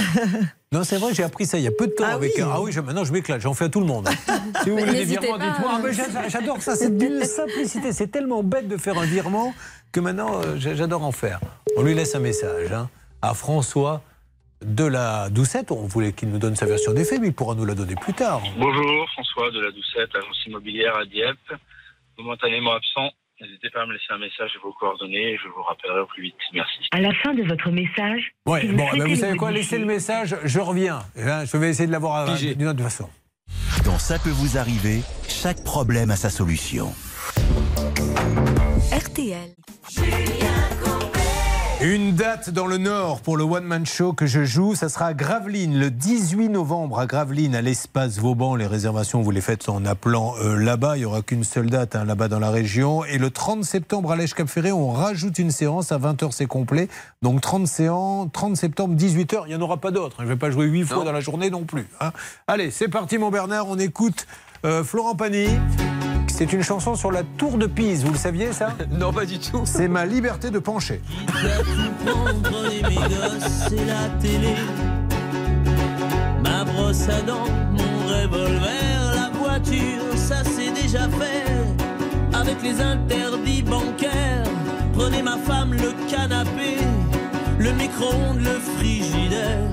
Non, c'est vrai, j'ai appris ça il y a peu de temps. Ah avec oui. un- ah oui, je- maintenant je m'éclate, j'en fais à tout le monde. Si vous voulez des virements, dites-moi. Ah, hein. J'adore ça, c'est d'une simplicité. C'est tellement bête de faire un virement que maintenant euh, j'a- j'adore en faire. On lui laisse un message hein, à François de la Doucette. On voulait qu'il nous donne sa version des faits, mais il pourra nous la donner plus tard. Bonjour, François de la Doucette, agence immobilière à Dieppe. Momentanément absent, N'hésitez pas à me laisser un message et vos coordonnées et je vous rappellerai au plus vite. Merci. À la fin de votre message, Ouais, si bon, eh ben, vous le savez quoi Laissez le message, je reviens. Hein, Je vais essayer de l'avoir euh, d'une autre façon. Dans Ça peut vous arriver, chaque problème a sa solution. RTL. Une date dans le Nord pour le One Man Show que je joue, ça sera à Gravelines, le 18 novembre à Gravelines, à l'espace Vauban. Les réservations, vous les faites en appelant euh, là-bas. Il n'y aura qu'une seule date hein, là-bas dans la région. Et le 30 septembre à Lèche-Cap-Ferré, on rajoute une séance à 20h, c'est complet. Donc 30 séances, 30 septembre, 18h. Il n'y en aura pas d'autres. hein. Je ne vais pas jouer 8 fois dans la journée non plus. hein. Allez, c'est parti, mon Bernard. On écoute euh, Florent Pagny. C'est une chanson sur la tour de Pise. Vous le saviez, ça Non, pas du tout. C'est ma liberté de pencher. Prendre les mes gosses et la télé. Ma brosse à dents, mon revolver, la voiture, ça c'est déjà fait. Avec les interdits bancaires, prenez ma femme le canapé, le micro-ondes, le frigidaire,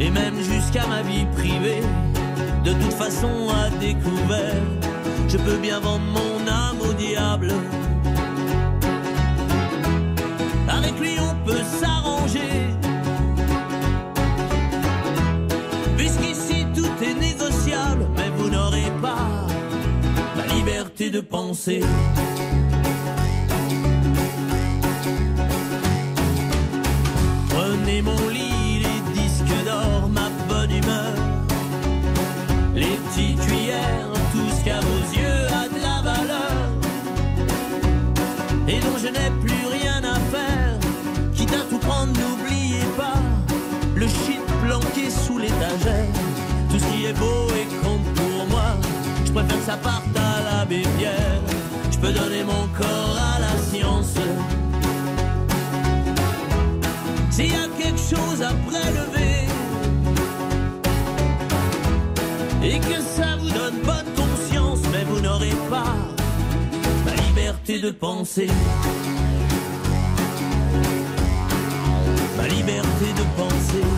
et même jusqu'à ma vie privée. De toute façon, à découvert, je peux bien vendre mon âme au diable. Avec lui on peut s'arranger. Puisqu'ici tout est négociable, mais vous n'aurez pas la liberté de penser. Prenez mon lit, les petites cuillères, tout ce qu'à vos yeux a de la valeur et dont je n'ai plus rien à faire. Quitte à tout prendre, n'oubliez pas le shit planqué sous l'étagère. Tout ce qui est beau et compte pour moi, je préfère que ça parte à l'abbé Pierre. Je peux donner mon corps à la science. S'il y a quelque chose à prélever que ça vous donne bonne conscience, mais vous n'aurez pas la liberté de penser. Ma liberté de penser.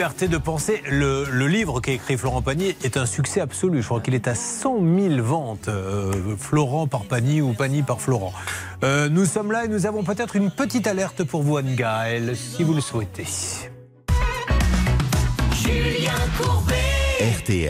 Liberté de penser. Le, livre qu'a écrit Florent Pagny est un succès absolu. Je crois qu'il est à 100 000 ventes. euh, Florent par Pagny ou Pagny par Florent. Euh, nous sommes là et nous avons peut-être une petite alerte pour vous, Anne Gaël, si vous le souhaitez. Julien Courbet.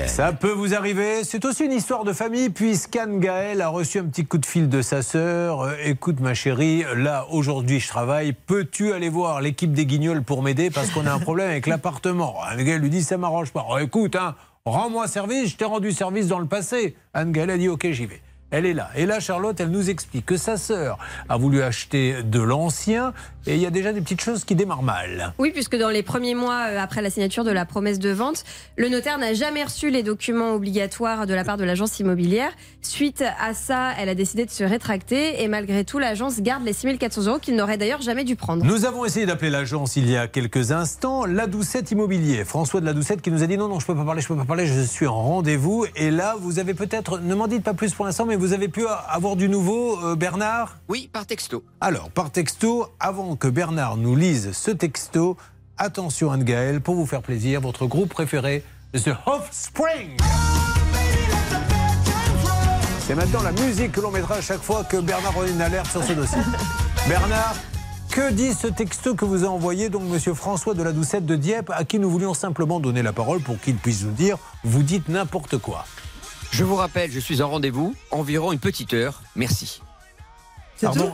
Ça peut vous arriver. C'est aussi une histoire de famille, puisqu'Anne Gaël a reçu un petit coup de fil de sa sœur. Euh, écoute, ma chérie, là, aujourd'hui, je travaille. Peux-tu aller voir l'équipe des Guignols pour m'aider? Parce qu'on a un problème avec l'appartement. Anne Gaël lui dit Ça m'arrange pas. Oh, écoute, hein, rends-moi service. Je t'ai rendu service dans le passé. Anne Gaël a dit Ok, j'y vais. Elle est là. Et là, Charlotte, elle nous explique que sa sœur a voulu acheter de l'ancien et il y a déjà des petites choses qui démarrent mal. Oui, puisque dans les premiers mois euh, après la signature de la promesse de vente, le notaire n'a jamais reçu les documents obligatoires de la part de l'agence immobilière. Suite à ça, elle a décidé de se rétracter et malgré tout, l'agence garde les 6400 euros qu'il n'aurait d'ailleurs jamais dû prendre. Nous avons essayé d'appeler l'agence il y a quelques instants, la Doucette Immobilier. François de la Doucette qui nous a dit non, non, je peux pas parler, je peux pas parler, je suis en rendez-vous. Et là, vous avez peut-être, ne m'en dites pas plus pour l'instant, mais vous avez pu avoir du nouveau, euh, Bernard? Oui, par texto. Alors, par texto, avant que Bernard nous lise ce texto, attention Anne-Gaëlle, pour vous faire plaisir, votre groupe préféré, The Offspring. C'est maintenant la musique que l'on mettra à chaque fois que Bernard aura une alerte sur ce dossier. Bernard, que dit ce texto que vous a envoyé donc Monsieur François de la Doucette de Dieppe, à qui nous voulions simplement donner la parole pour qu'il puisse nous dire vous dites n'importe quoi. Je vous rappelle, je suis en rendez-vous, environ une petite heure. Merci. Pardon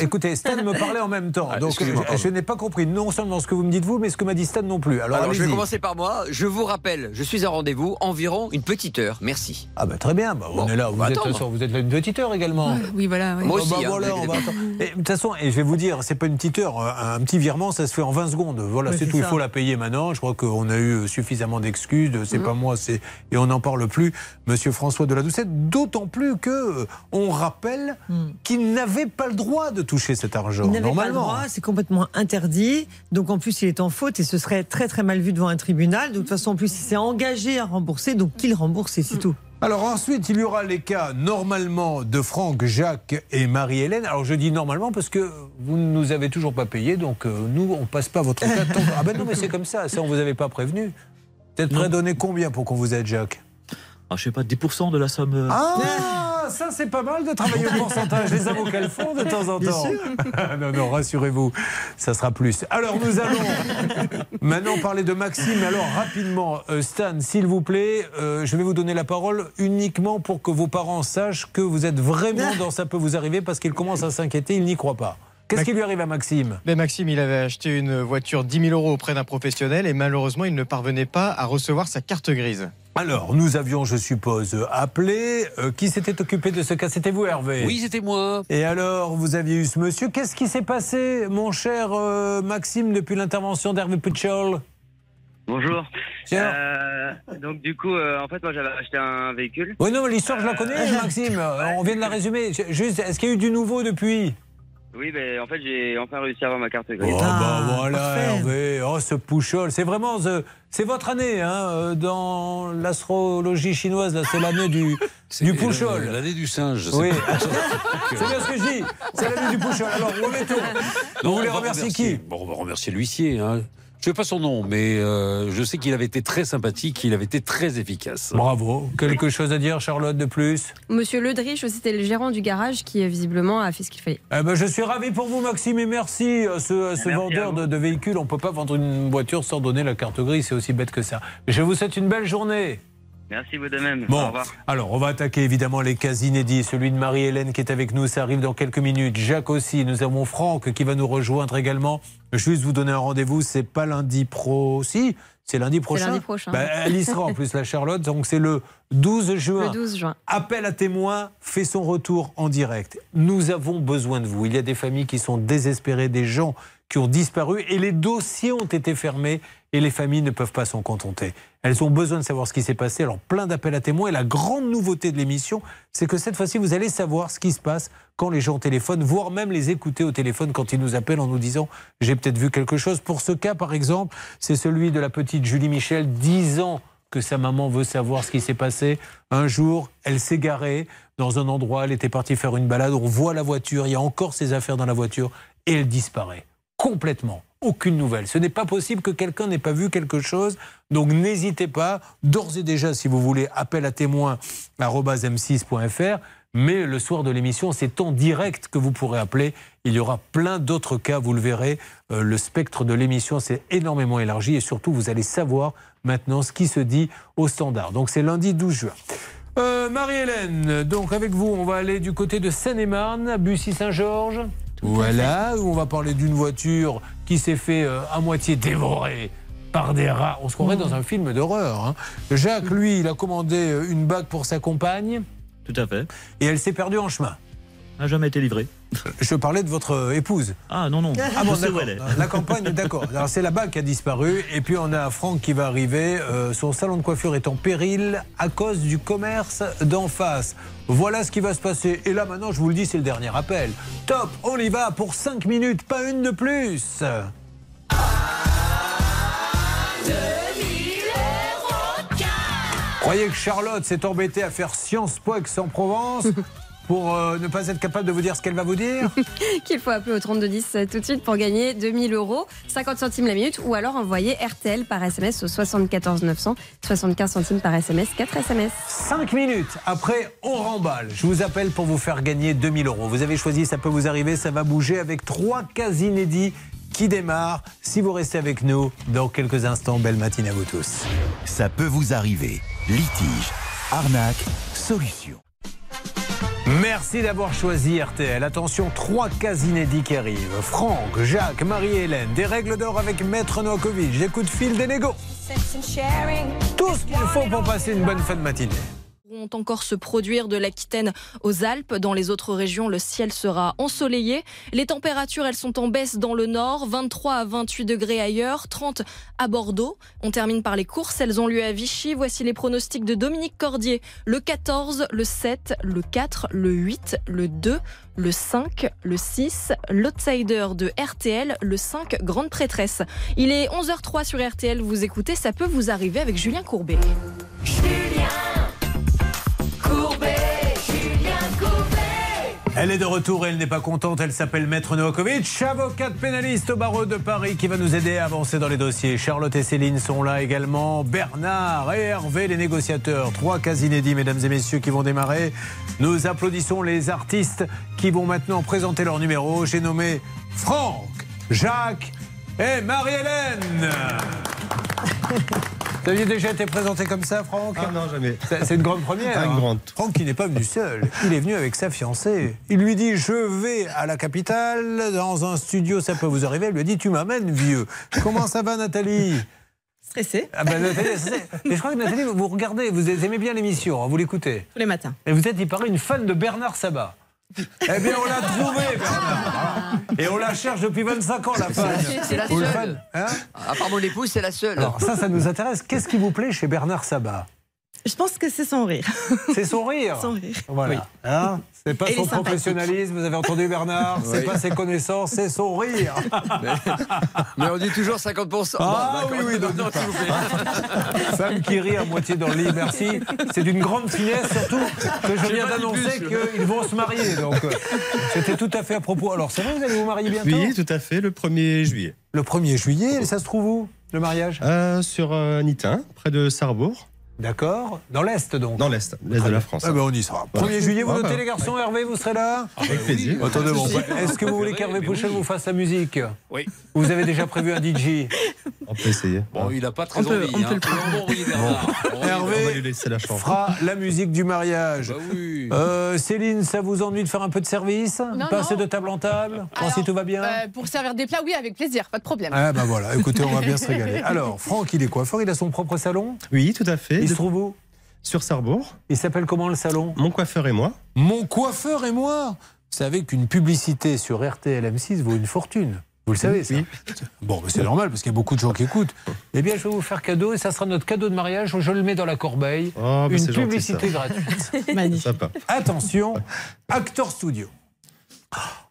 Écoutez, Stan me parlait en même temps. Ah, donc, je, je n'ai pas compris non seulement ce que vous me dites vous, mais ce que m'a dit Stan non plus. Alors, Alors, je vais commencer par moi. Je vous rappelle, je suis à rendez-vous environ une petite heure. Merci. Ah bah très bien, bah, on Bon, est là. Vous êtes, vous là une petite heure également. Oui, voilà. oui. Moi aussi, Ah bah hein, voilà, on va. Et, De toute façon, et je vais vous dire, c'est pas une petite heure, un un petit virement, ça se fait en 20 secondes. Voilà, c'est tout. Il faut la payer maintenant. Je crois qu'on a eu suffisamment d'excuses. C'est Mhm. pas moi, c'est et on n'en parle plus. Monsieur François de la Doucette, d'autant plus que euh, on rappelle qu'il n'avait pas le droit de toucher cet argent. Il n'avait pas le normalement. droit, c'est complètement interdit. Donc en plus, il est en faute et ce serait très très mal vu devant un tribunal. De toute façon, en plus, il s'est engagé à rembourser, donc qu'il rembourse et c'est tout. Alors ensuite, il y aura les cas normalement de Franck, Jacques et Marie-Hélène. Alors je dis normalement parce que vous ne nous avez toujours pas payé, donc euh, nous, on passe pas votre cas. tant- Ah ben non, mais c'est comme ça, ça on vous avait pas prévenu. Peut-être prêt à donner combien pour qu'on vous aide, Jacques? Ah, je sais pas, 10% de la somme. euh, Ah, ça c'est pas mal de travailler au pourcentage. Les avocats le font de temps en temps. sûr. non, non, rassurez-vous, ça sera plus. Alors nous allons maintenant parler de Maxime. Alors rapidement, euh, Stan, s'il vous plaît, euh, je vais vous donner la parole uniquement pour que vos parents sachent que vous êtes vraiment dans ça peut vous arriver parce qu'ils commencent à s'inquiéter, ils n'y croient pas. Qu'est-ce qui lui arrive à Maxime? Ben Maxime, il avait acheté une voiture 10 000 euros auprès d'un professionnel et malheureusement, il ne parvenait pas à recevoir sa carte grise. Alors, nous avions, je suppose, appelé. Euh, qui s'était occupé de ce cas? C'était vous, Hervé Oui, c'était moi. Et alors, vous aviez eu ce monsieur. Qu'est-ce qui s'est passé, mon cher euh, Maxime, depuis l'intervention d'Hervé Puchol Bonjour. Euh, donc du coup, euh, en fait, moi j'avais acheté un véhicule. Oui, non, mais l'histoire, je la connais, Maxime. On vient de la résumer. Juste, est-ce qu'il y a eu du nouveau depuis? Oui, mais en fait, j'ai enfin réussi à avoir ma carte grise. Oh, bah voilà, Hervé. Oh, ce Pouchol. C'est vraiment. the- C'est votre année, hein, euh, dans l'astrologie chinoise, là, c'est l'année du, du Pouchol. L'année du singe. Oui, c'est bien ce que je dis. C'est l'année du Pouchol. Alors, remettons. Vous Non, voulez on va remercier qui? Bon, on va remercier l'huissier. Hein. Je ne sais pas son nom, mais euh, je sais qu'il avait été très sympathique, il avait été très efficace. Bravo. Quelque chose à dire, Charlotte, de plus? Monsieur Ledrich, c'était le gérant du garage qui euh, visiblement a fait ce qu'il fallait. Eh ben, je suis ravi pour vous, Maxime, et merci à ce, à ce Merci vendeur de, de véhicules. On ne peut pas vendre une voiture sans donner la carte grise, c'est aussi bête que ça. Je vous souhaite une belle journée. Merci vous de même. Au Bon, revoir. alors on va attaquer évidemment les cas inédits. Celui de Marie-Hélène qui est avec nous, ça arrive dans quelques minutes. Jacques aussi. Nous avons Franck qui va nous rejoindre également. Juste vous donner un rendez-vous, c'est pas lundi pro. Si, c'est lundi prochain. lundi prochain. Bah, elle y sera en plus, la Charlotte. Donc c'est le 12 juin. Le 12 juin. Appel à témoins fait son retour en direct. Nous avons besoin de vous. Il y a des familles qui sont désespérées, des gens qui ont disparu et les dossiers ont été fermés et les familles ne peuvent pas s'en contenter. Elles ont besoin de savoir ce qui s'est passé. Alors plein d'appels à témoins et la grande nouveauté de l'émission, c'est que cette fois-ci, vous allez savoir ce qui se passe quand les gens téléphonent, voire même les écouter au téléphone quand ils nous appellent en nous disant j'ai peut-être vu quelque chose. Pour ce cas, par exemple, c'est celui de la petite Julie Michel, 10 ans que sa maman veut savoir ce qui s'est passé. Un jour, elle s'est garée dans un endroit, elle était partie faire une balade, on voit la voiture, il y a encore ses affaires dans la voiture, et elle disparaît. Complètement. Aucune nouvelle. Ce n'est pas possible que quelqu'un n'ait pas vu quelque chose. Donc n'hésitez pas, d'ores et déjà, si vous voulez, appel à témoins m6.fr. Mais le soir de l'émission, c'est en direct que vous pourrez appeler. Il y aura plein d'autres cas, vous le verrez. Euh, le spectre de l'émission s'est énormément élargi et surtout, vous allez savoir maintenant ce qui se dit au standard. Donc c'est lundi 12 juin. Euh, Marie-Hélène, donc avec vous, on va aller du côté de Seine-et-Marne, à Bussy-Saint-Georges. Voilà, où on va parler d'une voiture qui s'est fait euh, à moitié dévorer par des rats. On se croirait dans un film d'horreur. hein. Jacques, lui, il a commandé euh, une bague pour sa compagne. Tout à fait. Et elle s'est perdue en chemin. N'a jamais été livré. Je parlais de votre euh, épouse. Ah non, non. Ah bon, Je sais où d'accord. elle est. La campagne, d'accord. Alors c'est la bague qui a disparu. Et puis on a Franck qui va arriver. Euh, son salon de coiffure est en péril à cause du commerce d'en face. Voilà ce qui va se passer. Et là maintenant, je vous le dis, c'est le dernier appel. Top, on y va pour 5 minutes, pas une de plus. Croyez que Charlotte s'est embêtée à faire Sciences Po Aix-en-Provence pour euh, ne pas être capable de vous dire ce qu'elle va vous dire Qu'il faut appeler au 3210 euh, tout de suite pour gagner 2000 euros, 50 centimes la minute, ou alors envoyer RTL par SMS au 74 900, 75 centimes par SMS, 4 SMS. 5 minutes après, on remballe. Je vous appelle pour vous faire gagner 2000 euros. Vous avez choisi, ça peut vous arriver, ça va bouger avec trois cas inédits qui démarrent. Si vous restez avec nous, dans quelques instants, belle matinée à vous tous. Ça peut vous arriver. Litige, arnaque, solution. Merci d'avoir choisi RTL. Attention, trois cas inédits qui arrivent. Franck, Jacques, Marie-Hélène, des règles d'or avec Maître Novakovic, des coups de fil, des négos. Tout ce qu'il faut pour passer une bonne fin de matinée. Pourront encore se produire de l'Aquitaine aux Alpes. Dans les autres régions, le ciel sera ensoleillé. Les températures, elles sont en baisse dans le nord, 23 à 28 degrés ailleurs, 30 à Bordeaux. On termine par les courses, elles ont lieu à Vichy. Voici les pronostics de Dominique Cordier. Le 14, le 7, le 4, le 8, le 2, le 5, le 6, l'outsider de RTL, le 5, grande prêtresse. Il est 11h03 sur RTL, vous écoutez, ça peut vous arriver avec Julien Courbet. Elle est de retour et elle n'est pas contente. Elle s'appelle Maître Novakovic, avocate pénaliste au barreau de Paris qui va nous aider à avancer dans les dossiers. Charlotte et Céline sont là également. Bernard et Hervé, les négociateurs. Trois cas inédits, mesdames et messieurs, qui vont démarrer. Nous applaudissons les artistes qui vont maintenant présenter leur numéro. J'ai nommé Franck, Jacques et Marie-Hélène. Vous aviez déjà été présenté comme ça, Franck Ah non, jamais. C'est c'est une grande première. Ah, une hein. grande. Franck, il n'est pas venu seul. Il est venu avec sa fiancée. Il lui dit Je vais à la capitale, dans un studio, ça peut vous arriver. Elle lui a dit Tu m'amènes, vieux. Comment ça va, Nathalie? Stressé. ah ben, Nathalie, Mais je crois que Nathalie, vous regardez, vous aimez bien l'émission, hein, vous l'écoutez. Tous les matins. Et vous êtes, il paraît, une fan de Bernard Sabat. Eh bien, on l'a trouvé, Bernard. Et on la cherche depuis 25 ans, la fan. C'est la seule. hein À part mon épouse, c'est la seule. Alors, ça, ça nous intéresse. Qu'est-ce qui vous plaît chez Bernard Sabat? Je pense que c'est son rire. C'est son rire. Son rire. Voilà. Hein c'est pas Et son professionnalisme, vous avez entendu Bernard C'est Oui. pas ses connaissances, c'est son rire. Mais on dit toujours 50%. Ah Bon, oui, oui, non, non, s'il vous plaît. Femme qui rit à moitié dans le lit, merci. C'est d'une grande finesse, surtout que je viens d'annoncer qu'ils vont se marier. Donc, euh, c'était tout à fait à propos. Alors, c'est vrai, vous allez vous marier bientôt Oui, tout à fait, le 1er juillet. Le 1er juillet, et ça se trouve où, le mariage? Euh, sur euh, Nitin, près de Sarrebourg. D'accord. Dans l'Est, donc Dans l'Est, l'Est de la France. Ah ben, on y sera. 1er Voilà. juillet, vous notez bah, les garçons, Hervé, vous serez là Avec plaisir. Attendez, bon, est-ce que vous voulez qu'Hervé Pouchel vous fasse la musique Oui. Vous avez déjà prévu un DJ On peut essayer. Bon, il n'a pas très On peut- envie. on peut hein. On Hervé On va lui laisser la chance. fera la musique du mariage. Bah oui. Euh, Céline, ça vous ennuie de faire un peu de service Non, Passer non. de table en table Alors, si tout va bien Euh, pour servir des plats, oui, avec plaisir, pas de problème. Ah bah voilà, écoutez, on va bien se régaler. Alors, Franck, il est coiffeur, il a son propre salon? Oui, tout à fait. Il se De- trouve où? Sur Sarrebourg. Il s'appelle comment le salon? Mon coiffeur et moi. Mon coiffeur et moi Vous savez qu'une publicité sur RTL M6 vaut une fortune. Vous le savez, ça Bon, mais c'est normal parce qu'il y a beaucoup de gens qui écoutent. Eh bien, je vais vous faire cadeau et ça sera notre cadeau de mariage. Je le mets dans la corbeille. Oh, bah, une gentil, publicité gratuite. Magnifique. Attention, Acteur Studio.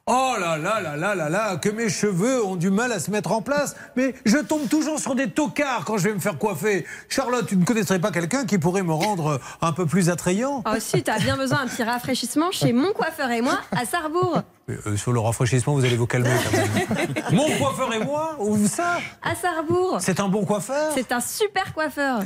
Oh là là là là là là, que mes cheveux ont du mal à se mettre en place. Mais je tombe toujours sur des tocards quand je vais me faire coiffer. Charlotte, tu ne connaîtrais pas quelqu'un qui pourrait me rendre un peu plus attrayant? Oh si, t'as bien besoin d'un petit rafraîchissement chez mon coiffeur et moi à Sarrebourg. Euh, Sur le rafraîchissement, vous allez vous calmer quand même. Mon coiffeur et moi Où ça? À Sarrebourg. C'est un bon coiffeur? C'est un super coiffeur.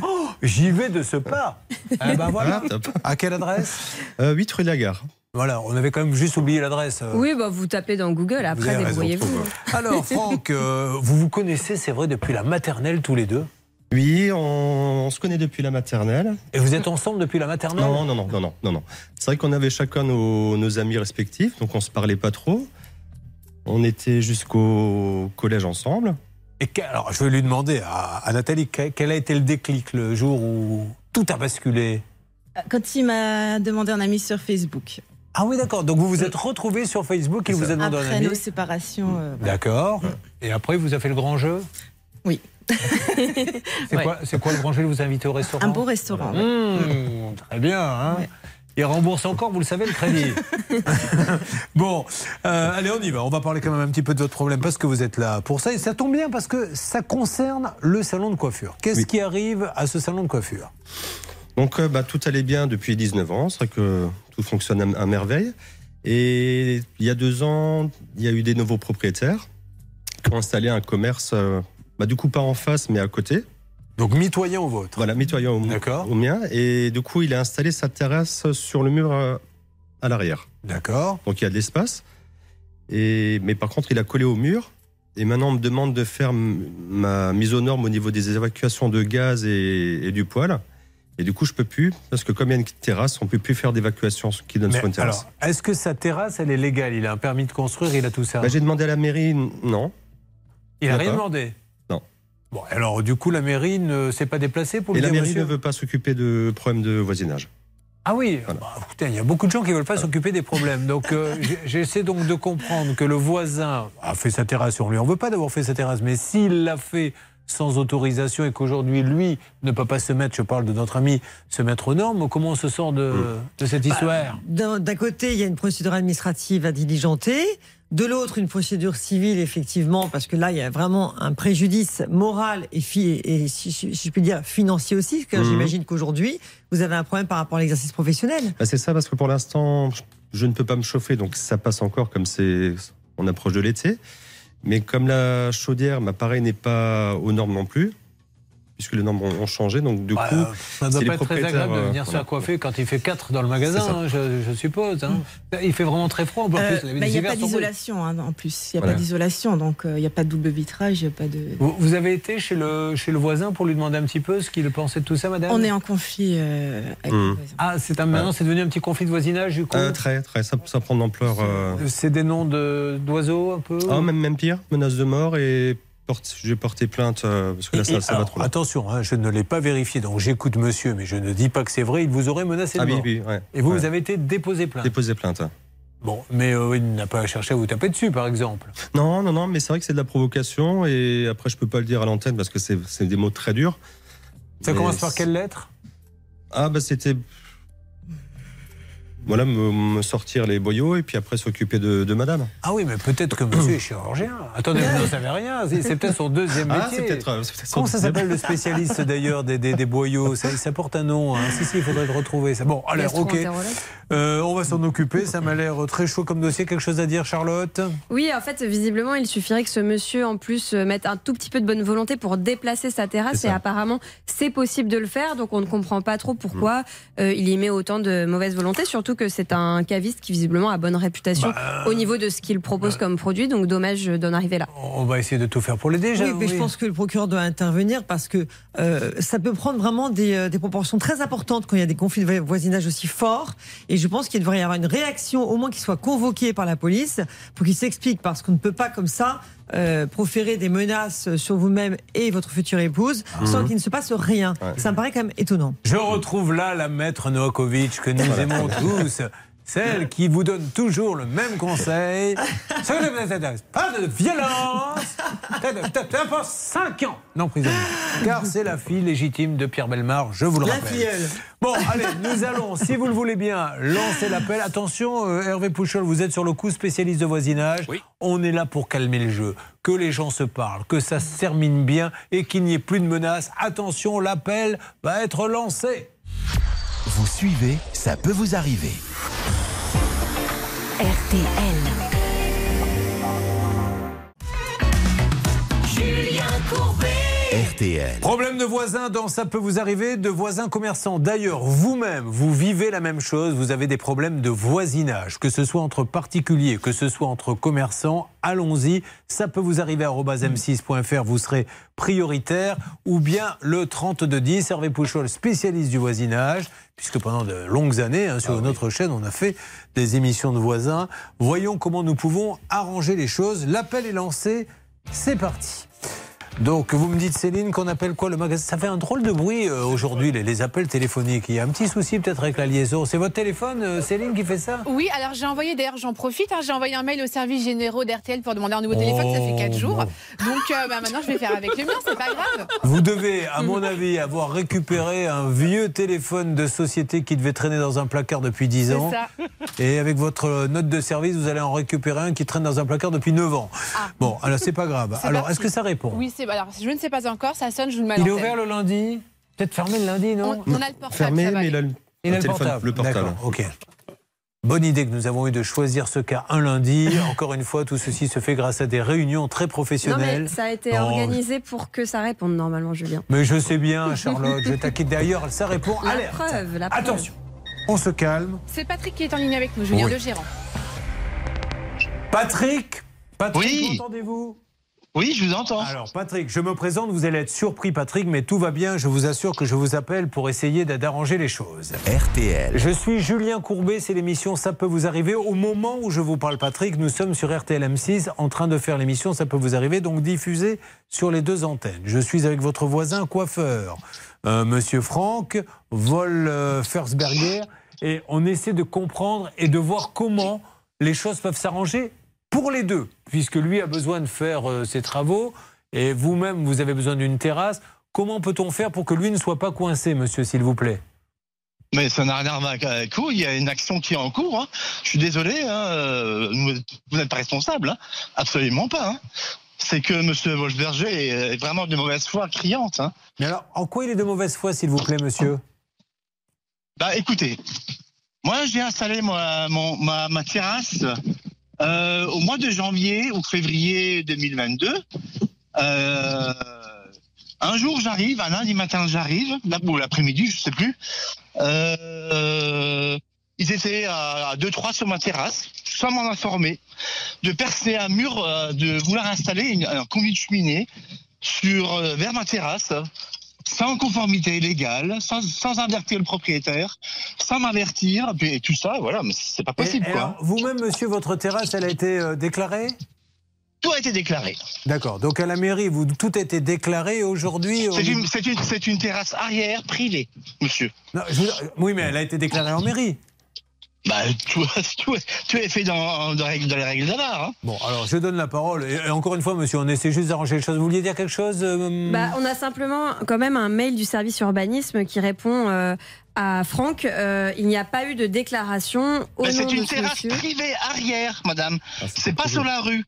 J'y vais de ce pas. Ah ben voilà. Ah, top. À quelle adresse? Euh, 8 rue de la Gare. Voilà, on avait quand même juste oublié l'adresse. euh. Oui, bah vous tapez dans Google, après débrouillez-vous. Alors, Franck, euh, vous vous connaissez, c'est vrai, depuis la maternelle tous les deux? Oui, on, on se connaît depuis la maternelle. Et vous êtes ensemble depuis la maternelle? Non, non, non, non, non, non, non. C'est vrai qu'on avait chacun nos, nos amis respectifs, donc on se parlait pas trop. On était jusqu'au collège ensemble. Et que- alors, je vais lui demander à, à Nathalie que- quel a été le déclic le jour où tout a basculé? Quand il m'a demandé un ami sur Facebook. Ah oui, d'accord. Donc vous vous êtes retrouvés sur Facebook, il vous a demandé un Après ami. nos séparations. euh. D'accord. Et après, il vous a fait le grand jeu? Oui. C'est Ouais. quoi, c'est quoi le grand jeu? Il vous a invité au restaurant? Un beau restaurant. ouais. Mmh, très bien. Hein Il rembourse encore, vous le savez, le crédit. bon, euh, allez, on y va. On va parler quand même un petit peu de votre problème parce que vous êtes là pour ça. Et ça tombe bien parce que ça concerne le salon de coiffure. Qu'est-ce qui arrive à ce salon de coiffure? Donc bah, tout allait bien depuis 19 ans, c'est vrai que tout fonctionne à, à merveille. Et il y a deux ans, il y a eu des nouveaux propriétaires qui ont installé un commerce, euh, bah, du coup pas en face mais à côté. Donc mitoyen au vôtre. Voilà, mitoyen au, au mien. Et du coup, il a installé sa terrasse sur le mur euh, à l'arrière. D'accord. Donc il y a de l'espace. Et mais par contre, il a collé au mur. Et maintenant, on me demande de faire ma mise aux normes au niveau des évacuations de gaz et, et du poêle. Et du coup, je peux plus, parce que comme il y a une terrasse, on peut plus faire d'évacuation qui donne Mais sur une terrasse. alors, est-ce que sa terrasse, elle est légale? Il a un permis de construire, il a tout ça Bah, J'ai demandé à la mairie, non. Il n'a a rien pas. demandé? Non. Bon, alors du coup, la mairie ne s'est pas déplacée pour Et lui la dire, mairie monsieur? ne veut pas s'occuper de problèmes de voisinage. Ah oui, bah, putain, il y a beaucoup de gens qui ne veulent pas s'occuper des problèmes. Donc euh, j'essaie donc de comprendre que le voisin a fait sa terrasse. On lui en veut pas d'avoir fait sa terrasse, mais s'il l'a fait sans autorisation et qu'aujourd'hui, lui, ne peut pas se mettre, je parle de notre ami, se mettre aux normes, comment on se sort de, de cette histoire? D'un d'un côté, il y a une procédure administrative à diligenter. De l'autre, une procédure civile, effectivement, parce que là, il y a vraiment un préjudice moral et, fi- et si, si- si je puis dire, financier aussi, car Mhm. j'imagine qu'aujourd'hui, vous avez un problème par rapport à l'exercice professionnel. Bah, c'est ça, parce que pour l'instant, je- je ne peux pas me chauffer, donc ça passe encore comme c'est, on approche de l'été. Mais comme la chaudière, bah, pareil, n'est pas aux normes non plus, puisque les normes ont, changé, donc du Bah, coup, ça ne doit pas être très agréable de euh, venir se faire coiffer quand il fait 4 dans le magasin, hein, je, je suppose. hein. Il fait vraiment très froid. En plus, Euh, bah, Il n'y a pas d'isolation hein, en plus. Il n'y a Voilà. pas d'isolation, donc euh, il n'y a pas de double vitrage, il n'y a pas de. Vous, vous avez été chez le, chez le voisin pour lui demander un petit peu ce qu'il pensait de tout ça, madame? On est en conflit euh, avec Mmh. le voisin. Ah, c'est un, maintenant, c'est devenu un petit conflit de voisinage, du coup? Euh, très, très, ça, ça prend de l'ampleur. euh, C'est des noms de- d'oiseaux, un peu Ah, même, même pire, menace de mort et porte, j'ai porté plainte euh, parce que là, Et- ça, et ça va alors, trop loin. Attention, hein, je ne l'ai pas vérifié, donc j'écoute monsieur, mais je ne dis pas que c'est vrai, il vous aurait menacé de Ah mort. oui, ouais. Et vous, Ouais. vous avez été déposé plainte Déposer plainte. Bon, mais euh, il n'a pas cherché à vous taper dessus, par exemple. Non, non, non, mais c'est vrai que c'est de la provocation et après, je peux pas le dire à l'antenne parce que c'est c'est des mots très durs. Ça Mais commence par quelle lettre? Ah, bah c'était. Voilà, me, me sortir les boyaux et puis après s'occuper de, de madame. Ah oui, mais peut-être que monsieur est chirurgien. Attendez, vous n'en savez rien. C'est c'est peut-être son deuxième Ah, métier. c'est peut-être, c'est peut-être son Comment ça s'appelle le spécialiste d'ailleurs des, des, des boyaux? Ça, ça porte un nom. hein. Si, si, il faudrait le retrouver. Ça. Bon, alors, ok. Euh, on va s'en occuper. Ça m'a l'air très chaud comme dossier. Quelque chose à dire, Charlotte? Oui, en fait, visiblement, il suffirait que ce monsieur, en plus, euh, mette un tout petit peu de bonne volonté pour déplacer sa terrasse. Et ça. apparemment, c'est possible de le faire. Donc, on ne comprend pas trop pourquoi euh, il y met autant de mauvaise volonté. Surtout que c'est un caviste qui, visiblement, a bonne réputation Bah, au niveau de ce qu'il propose comme produit. Donc, dommage d'en arriver là. On va essayer de tout faire pour l'aider. Oui, mais je pense que le procureur doit intervenir parce que euh, ça peut prendre vraiment des, euh, des proportions très importantes quand il y a des conflits de voisinage aussi forts. Et je pense qu'il devrait y avoir une réaction, au moins qu'il soit convoqué par la police pour qu'il s'explique parce qu'on ne peut pas comme ça euh, proférer des menaces sur vous-même et votre future épouse sans Mhm. qu'il ne se passe rien. Ça me paraît quand même étonnant. Je retrouve là la maître Novakovic que nous aimons tous. Celle qui vous donne toujours le même conseil. Pas de violence. T'as pas 5 ans d'emprisonnement. Car c'est la fille légitime de Pierre Belmar, je vous le La rappelle. filleule. Bon, allez, nous allons, si vous le voulez bien, lancer l'appel. Attention, euh, Hervé Pouchol, vous êtes sur le coup spécialiste de voisinage. On est là pour calmer le jeu, que les gens se parlent, que ça se termine bien et qu'il n'y ait plus de menaces. Attention, l'appel va être lancé. Vous suivez, ça peut vous arriver. RTL. RTL. Problème de voisins dans Ça peut vous arriver, de voisins commerçants. D'ailleurs, vous-même, vous vivez la même chose, vous avez des problèmes de voisinage, que ce soit entre particuliers, que ce soit entre commerçants, allons-y, ça peut vous arriver à m6.fr, vous serez prioritaire, ou bien le 3210, Hervé Pouchol, spécialiste du voisinage, puisque pendant de longues années, hein, sur notre chaîne, on a fait des émissions de voisins. Voyons comment nous pouvons arranger les choses. L'appel est lancé, c'est parti. Donc, vous me dites, Céline, qu'on appelle quoi le magasin? Ça fait un drôle de bruit euh, aujourd'hui, les, les appels téléphoniques. Il y a un petit souci peut-être avec la liaison. C'est votre téléphone, euh, Céline, qui fait ça? Oui, alors j'ai envoyé, d'ailleurs j'en profite, hein, j'ai envoyé un mail au service généraux d'RTL pour demander un nouveau téléphone, ça fait 4 jours. Donc euh, bah, maintenant je vais faire avec le mien, c'est pas grave. Vous devez, à mon avis, avoir récupéré un vieux téléphone de société qui devait traîner dans un placard depuis 10 C'est ans. ça. Et avec votre note de service, vous allez en récupérer un qui traîne dans un placard depuis 9 ans. Bon, alors c'est pas grave. Alors, est-ce que ça répond? Oui, alors je ne sais pas encore, ça sonne, je vous le mets à Il est ouvert le lundi Peut-être fermé le lundi, non On, on a le portable, Fermé, ça va mais il a le, Il a le téléphone, portable. le portable. Ok. Bonne idée que nous avons eu de choisir ce cas un lundi. Encore une fois, tout ceci se fait grâce à des réunions très Non, professionnelles. mais ça a été Non, organisé pour que ça réponde normalement, Julien. Mais je sais bien, Charlotte, je t'inquiète. D'ailleurs, ça répond. La Alerte. preuve, la preuve. Attention, on se calme. C'est Patrick qui est en ligne avec nous, Julien Oui. le gérant. Patrick Patrick, Oui. entendez-vous Oui, je vous entends. Alors, Patrick, je me présente, vous allez être surpris, Patrick, mais tout va bien. Je vous assure que je vous appelle pour essayer d'a- d'arranger les choses. RTL. Je suis Julien Courbet, c'est l'émission Ça peut vous arriver. Au moment où je vous parle, Patrick, nous sommes sur RTL M6 en train de faire l'émission Ça peut vous arriver, donc diffusée sur les deux antennes. Je suis avec votre voisin coiffeur, euh, Monsieur Franck Wolfersberger, et on essaie de comprendre et de voir comment les choses peuvent s'arranger pour les deux, puisque lui a besoin de faire euh, ses travaux et vous-même, vous avez besoin d'une terrasse. Comment peut-on faire pour que lui ne soit pas coincé, monsieur, s'il vous plaît? Mais ça n'a rien à voir avec vous. Il y a une action qui est en cours. hein. Je suis désolé. hein, euh, vous n'êtes pas responsable. hein. Absolument pas. hein. C'est que M. Wolfberger est vraiment de mauvaise foi criante. Mais alors, en quoi il est de mauvaise foi, s'il vous plaît, monsieur? Bah écoutez, moi j'ai installé moi, mon- ma, ma terrasse euh, au mois de janvier ou février 2022. Euh, un jour j'arrive, un lundi matin j'arrive, ou l'après-midi, je sais plus. Euh, ils étaient à 2-3 sur ma terrasse, sans m'en informer, de percer un mur, de vouloir installer un conduit de cheminée sur, vers ma terrasse, sans conformité légale, sans, sans avertir le propriétaire, sans m'avertir, et tout ça, voilà, mais c'est pas possible, Vous-même, monsieur, votre terrasse, elle a été euh, déclarée? Tout a été déclaré. D'accord. Donc à la mairie, vous, tout a été déclaré aujourd'hui. C'est on- une, c'est une, terrasse arrière privée, monsieur. Non, je vous- Oui, mais elle a été déclarée en mairie. Bah, tout, tout, tout est fait dans, dans, les règles- dans les règles de l'art. Hein. Bon, alors je donne la parole. Et, et encore une fois, monsieur, on essaie juste d'arranger les choses. Vous vouliez dire quelque chose euh, Bah, on a simplement quand même un mail du service urbanisme qui répond euh, à Franck. euh, il n'y a pas eu de déclaration au Mais nom c'est de une ce terrasse monsieur. privée arrière, madame. Ah, c'est pas sur la rue.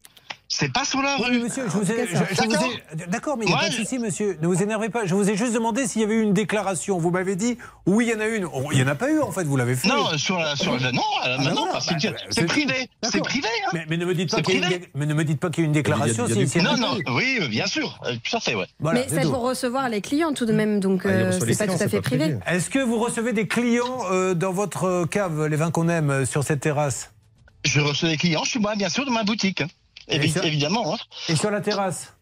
C'est pas sur la Oui, rue. monsieur, je vous ai, je- je vous D'accord ai- D'accord, mais il n'y a pas de souci, monsieur. Ne vous énervez pas. Je vous ai juste demandé s'il y avait eu une déclaration. Vous m'avez dit, oui, il y en a une. Oh, Il n'y en a pas eu, en fait, vous l'avez fait. Non, sur la, sur la- non, euh, Ah, non, que bah, c'est bah, c'est privé. C'est privé. Hein. Mais, mais ne me dites pas qu'il y a une privé. dé- mais ne me dites pas qu'il y a une déclaration. Il y a- il y a si- des- si- Non, non, oui, euh, bien sûr, euh, tout à fait, ouais. Voilà, Mais c'est pour recevoir les clients tout de même, donc Ah, euh, c'est pas tout à c'est fait privé. Est-ce que vous recevez des clients dans votre cave, les vins qu'on aime, sur cette terrasse? Je reçois des clients chez moi, bien sûr, de ma boutique. Évi- ça- évidemment. Hein. Et sur la terrasse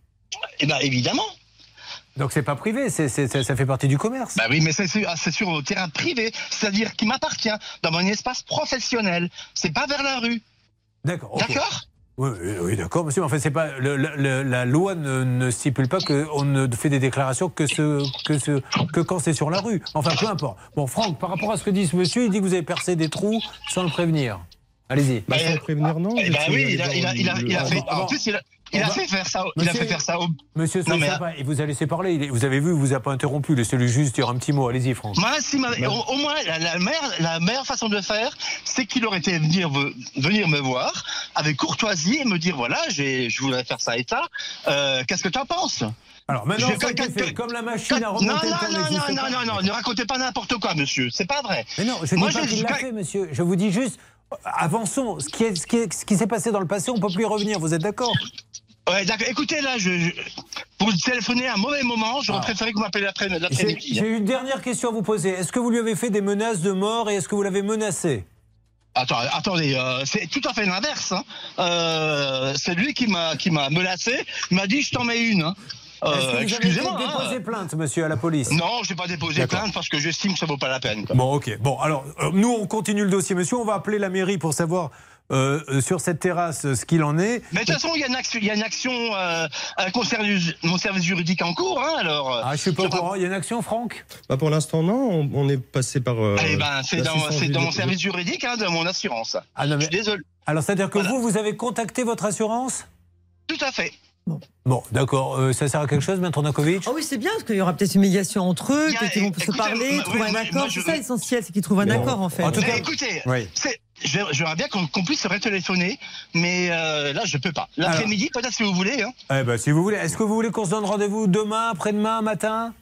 Eh ben, évidemment. Donc c'est pas privé, ça fait partie du commerce. Bah oui, mais c'est sur, ah, sur un terrain privé, c'est-à-dire qui m'appartient, dans mon espace professionnel. C'est pas vers la rue. D'accord. D'accord? Oui, oui, oui, d'accord, monsieur. Mais en fait, c'est pas le- le- le- la loi ne, ne stipule pas qu'on ne fait des déclarations que ce, que ce, que quand c'est sur la rue. Enfin, peu importe. Bon, Franck, par rapport à ce que dit ce monsieur, il dit que vous avez percé des trous sans le prévenir. Allez-y. Bah, sans le prévenir, non. Eh suis oui, il a, il a, il a, il a le- fait. En plus, il a, il a fait faire ça. Il a Monsieur- fait faire ça. Au... Monsieur, Non, mais- sympa. Et vous a laissé parler. Il Vous avez vu, il vous a pas interrompu. Laissez-lui juste dire un petit mot. Allez-y, Franck. Moi, si ma- au, au moins, la, la meilleure, la meilleure façon de faire, c'est qu'il aurait été venir, ve- venir me voir avec courtoisie et me dire voilà, je voudrais faire ça et ça. Euh, qu'est-ce que tu en penses? Alors maintenant, Je- été que- fait. comme la machine à non, remonter non, le temps non, non, pas. non, non, non, ne racontez pas n'importe quoi, monsieur. C'est pas vrai. Mais non, je ne Moi, dis pas je- qu'il l'a fait, monsieur. Je vous dis juste, avançons. Ce qui, est- ce qui, est- ce qui s'est passé dans le passé, on ne peut plus y revenir. Vous êtes d'accord? Ouais, d'accord. Écoutez, là, je, je- pour vous téléphoner à un mauvais moment, j'aurais Ah. préféré que vous m'appeliez l'après- J'ai une dernière question à vous poser. Est-ce que vous lui avez fait des menaces de mort et est-ce que vous l'avez menacé? Attends, attendez, euh, c'est tout à fait l'inverse. Hein. Euh, c'est lui qui m'a qui m'a menacé. Il m'a dit je t'en mets une. hein. Est-ce Euh, vous avez Excusez-moi. hein. déposé plainte, monsieur, à la police? Non, j'ai pas déposé plainte parce que j'estime que ça vaut pas la peine. quoi. Bon, ok. Bon, alors, euh, nous, on continue le dossier, monsieur. On va appeler la mairie pour savoir euh, euh, sur cette terrasse euh, ce qu'il en est. Mais de toute façon, il y a une action, il y a une action euh, avec mon service, mon service juridique en cours. Hein, alors. Ah, je suis pas au courant. Il y a une action, Franck? Bah, pour l'instant, non. On, on est passé par. euh, Eh ben, c'est dans, mon service juridique hein, de mon assurance. Ah, non, mais- Je suis désolé. Alors, c'est-à-dire que vous, vous avez contacté votre assurance? Tout à fait. Bon, d'accord. Euh, ça sert à quelque chose, Maître Nakovic Ah oui, c'est bien, parce qu'il y aura peut-être une médiation entre eux, peut-être qu'ils vont se parler, moi- trouver oui, un accord. C'est ça l'essentiel, c'est qu'ils trouvent un Bon. accord, en fait. En tout cas- écoutez, Oui. j'aimerais bien qu'on qu'on puisse se retéléphoner, mais euh, là, je peux pas. L'après-midi, peut-être si vous voulez. Hein. Eh ben, si vous voulez. Est-ce que vous voulez qu'on se donne rendez-vous demain, après-demain, matin?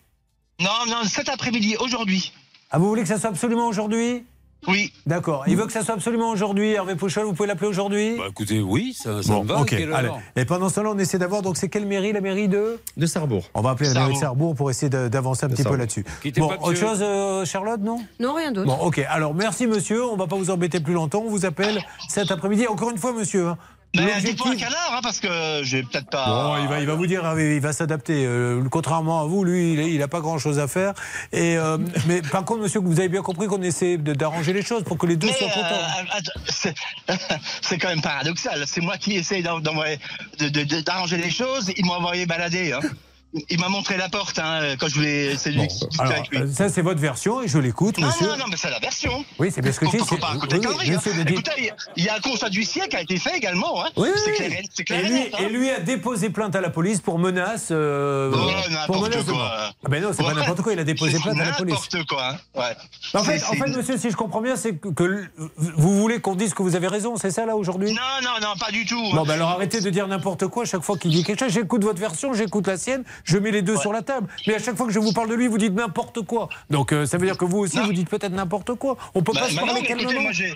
Non, non, cet après-midi, aujourd'hui. Ah, vous voulez que ça soit absolument aujourd'hui? Oui. D'accord. Il veut que ça soit absolument aujourd'hui. Hervé Pouchol, vous pouvez l'appeler aujourd'hui? Bah écoutez, oui, ça, ça Bon, me va. ok. quelle heure? Allez. Et pendant ce temps-là, on essaie d'avoir. Donc, c'est quelle mairie La mairie de? De Sarrebourg. On va appeler la mairie de Sarrebourg. Pour essayer d'avancer un petit peu là-dessus. Bon, autre monsieur. chose, euh, Charlotte, non? Non, rien d'autre. Bon, ok. Alors, merci, monsieur. On va pas vous embêter plus longtemps. On vous appelle cet après-midi. Encore une fois, monsieur, hein, À quelle heure, hein, parce que je vais peut-être pas. Bon, il va, il va vous dire, ah, il va s'adapter. Euh, contrairement à vous, lui, il n'a pas grand-chose à faire. Et, euh, mais par contre, monsieur, vous avez bien compris qu'on essaie d'arranger les choses pour que les deux Mais, soient contents. euh, attends, c'est- quand même paradoxal. C'est moi qui de- d'arranger les choses. Il m'a envoyé balader. hein. Il m'a montré la porte hein, quand je voulais de Alors, avec lui. euh, ça, c'est votre version et je l'écoute, Non, monsieur. non, non, mais c'est la version. Oui, c'est bien ce que je dis. C'est- pas oui, hein. le Écoutez, il y a- un constat d'huissier qui a été fait également. Hein. Oui, c'est clair, c'est clair et, lui, net, hein. et lui a déposé plainte à la police pour menace. euh, Oh, pour n'importe menace de quoi. mort. Ah ben non, c'est pas n'importe quoi. Il a déposé C'est plainte à la police. N'importe quoi. hein. Ouais. En fait, C'est- en fait, c'est- monsieur, si je comprends bien, c'est que, vous voulez qu'on dise que vous avez raison, c'est ça là aujourd'hui? Non, non, non, pas du tout. Bon, ben alors arrêtez de dire n'importe quoi chaque fois qu'il dit quelque chose. J'écoute votre version, j'écoute la sienne, je mets les deux sur la table. Mais à chaque fois que je vous parle de lui, vous dites n'importe quoi. Donc euh, ça veut dire que vous aussi, vous dites peut-être n'importe quoi. On peut Bah, pas se bah parler non, calmement. j'ai-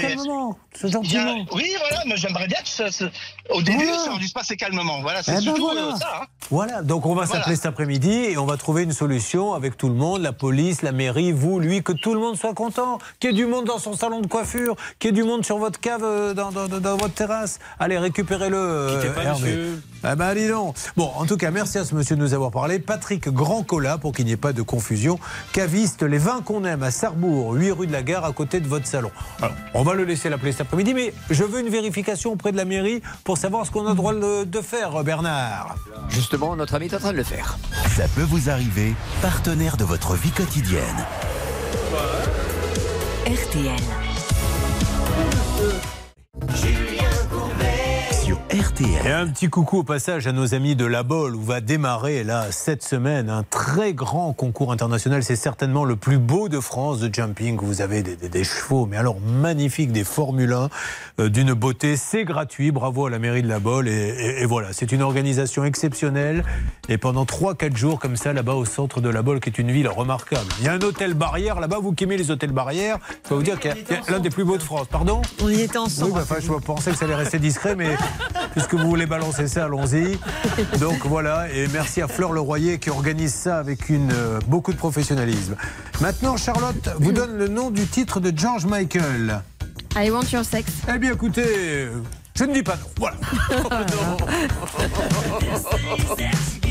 calmement, a- gentiment. Oui, voilà, mais j'aimerais bien que ça, ça- au début, Voilà. ça aurait dû se passer calmement. Voilà, c'est Eh ben surtout voilà. euh, ça. hein. Voilà, donc on va Voilà. s'appeler cet après-midi et on va trouver une solution avec tout le monde, la police, la mairie, vous, lui, que tout le monde soit content, qu'il y ait du monde dans son salon de coiffure, qu'il y ait du monde sur votre cave, euh, dans, dans- dans- dans votre terrasse. Allez, récupérez-le, euh, Quittez pas, Hervé. monsieur. Ah ben dis donc. Bon, en tout cas, merci à ce monsieur de nous avoir parlé. Patrick Grandcola, pour qu'il n'y ait pas de confusion, caviste, les vins qu'on aime à Sarrebourg, 8 rue de la Gare, à côté de votre salon. Alors, on va le laisser l'appeler cet après-midi, mais je veux une vérification auprès de la mairie pour savoir ce qu'on a le droit de, faire, Bernard. Justement, notre ami est en train de le faire. Ça peut vous arriver, partenaire de votre vie quotidienne. RTL. Sur RTL. Et un petit coucou au passage à nos amis de La Bolle où va démarrer là cette semaine un très grand concours international. C'est certainement le plus beau de France de jumping. Vous avez des, des- des chevaux, mais alors magnifiques, des Formule 1 euh, d'une beauté. C'est gratuit. Bravo à la mairie de La Bolle. Et, et- et voilà, c'est une organisation exceptionnelle. Et pendant 3-4 jours comme ça, là-bas au centre de La Bolle, qui est une ville remarquable. Il y a un hôtel barrière là-bas. Vous qui aimez les hôtels barrières, je peux vous dire qu'il y a- l'un des plus beaux de France. Pardon? On y était ensemble. oui, bah, enfin, je pensais que ça allait rester discret, mais puisque vous voulez balancer ça, allons-y. Donc voilà, et merci à Fleur Leroyer qui organise ça avec une, euh, beaucoup de professionnalisme. Maintenant, Charlotte vous donne le nom du titre de George Michael. I want your sex. Eh bien, écoutez, je ne dis pas non. Voilà.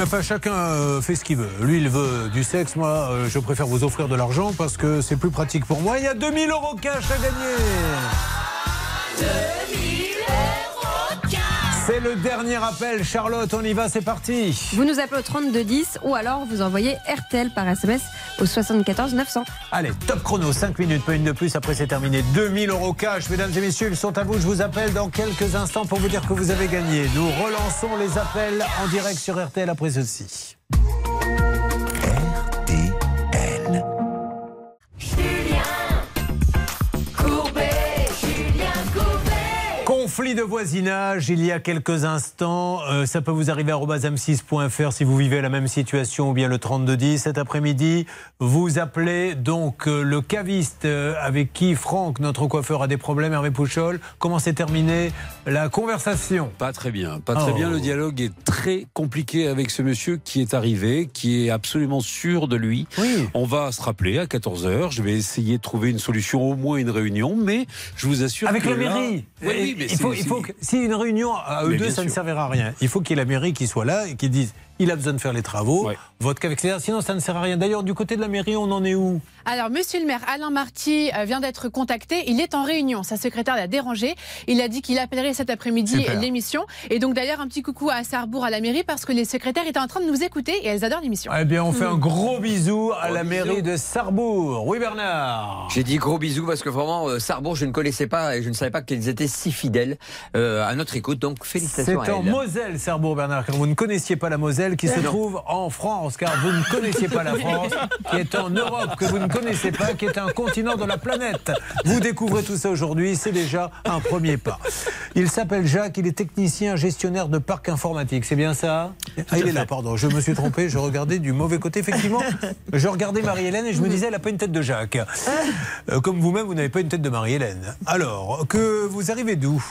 mais enfin, chacun euh, fait ce qu'il veut. Lui, il veut du sexe. Moi, euh, je préfère vous offrir de l'argent parce que c'est plus pratique pour moi. Il y a 2000 euros cash à gagner. C'est le dernier appel. Charlotte, on y va, c'est parti. Vous nous appelez au 3210 ou alors vous envoyez RTL par SMS au 74 900. Allez, top chrono, 5 minutes, pas une de plus, après c'est terminé. 2000 euros cash, mesdames et messieurs, ils sont à vous. Je vous appelle dans quelques instants pour vous dire que vous avez gagné. Nous relançons les appels en direct sur RTL après ceci. De voisinage, il y a quelques instants. Euh, ça peut vous arriver à m6.fr si vous vivez la même situation ou bien le 3210. Cet après-midi, vous appelez donc euh, le caviste euh, avec qui Franck, notre coiffeur, a des problèmes, Hervé Pouchol. Comment s'est terminée la conversation? Pas très bien, pas très Oh. bien. Le dialogue est très compliqué avec ce monsieur qui est arrivé, qui est absolument sûr de lui. On va se rappeler à 14h. Je vais essayer de trouver une solution, au moins une réunion, mais je vous assure Avec que la là- mairie. Oui, oui, mais il faut, il faut que, si une réunion à eux deux, ça ne servira à rien. Il faut qu'il y ait la mairie qui soit là et qui dise il a besoin de faire les travaux, vote qu'avec les sinon ça ne sert à rien. D'ailleurs, du côté de la mairie, on en est où? Alors, monsieur le maire Alain Marty euh, vient d'être contacté. Il est en réunion. Sa secrétaire l'a dérangé. Il a dit qu'il appellerait cet après-midi l'émission. Et donc, d'ailleurs, un petit coucou à Sarrebourg, à la mairie, parce que les secrétaires étaient en train de nous écouter et elles adorent l'émission. Eh bien, on fait un Mm. gros bisou à la mairie de Sarrebourg. Oui, Bernard J'ai dit gros bisous parce que vraiment, euh, Sarrebourg, je ne connaissais pas et je ne savais pas qu'ils étaient si fidèles euh, à notre écoute. Donc, C'est félicitations à en elle. Moselle, Sarrebourg, Bernard, car vous ne connaissiez pas la Moselle qui se trouve en France, car vous ne connaissiez pas la France, qui est en Europe, que vous ne connaissez pas, qui est un continent de la planète. Vous découvrez tout ça aujourd'hui, c'est déjà un premier pas. Il s'appelle Jacques, il est technicien gestionnaire de parc informatique, c'est bien ça? Ah, il est là, pardon, je me suis trompé, je regardais du mauvais côté. Effectivement, je regardais Marie-Hélène et je me disais, elle n'a pas une tête de Jacques. Euh, comme vous-même, vous n'avez pas une tête de Marie-Hélène. Alors, que vous arrivez d'où?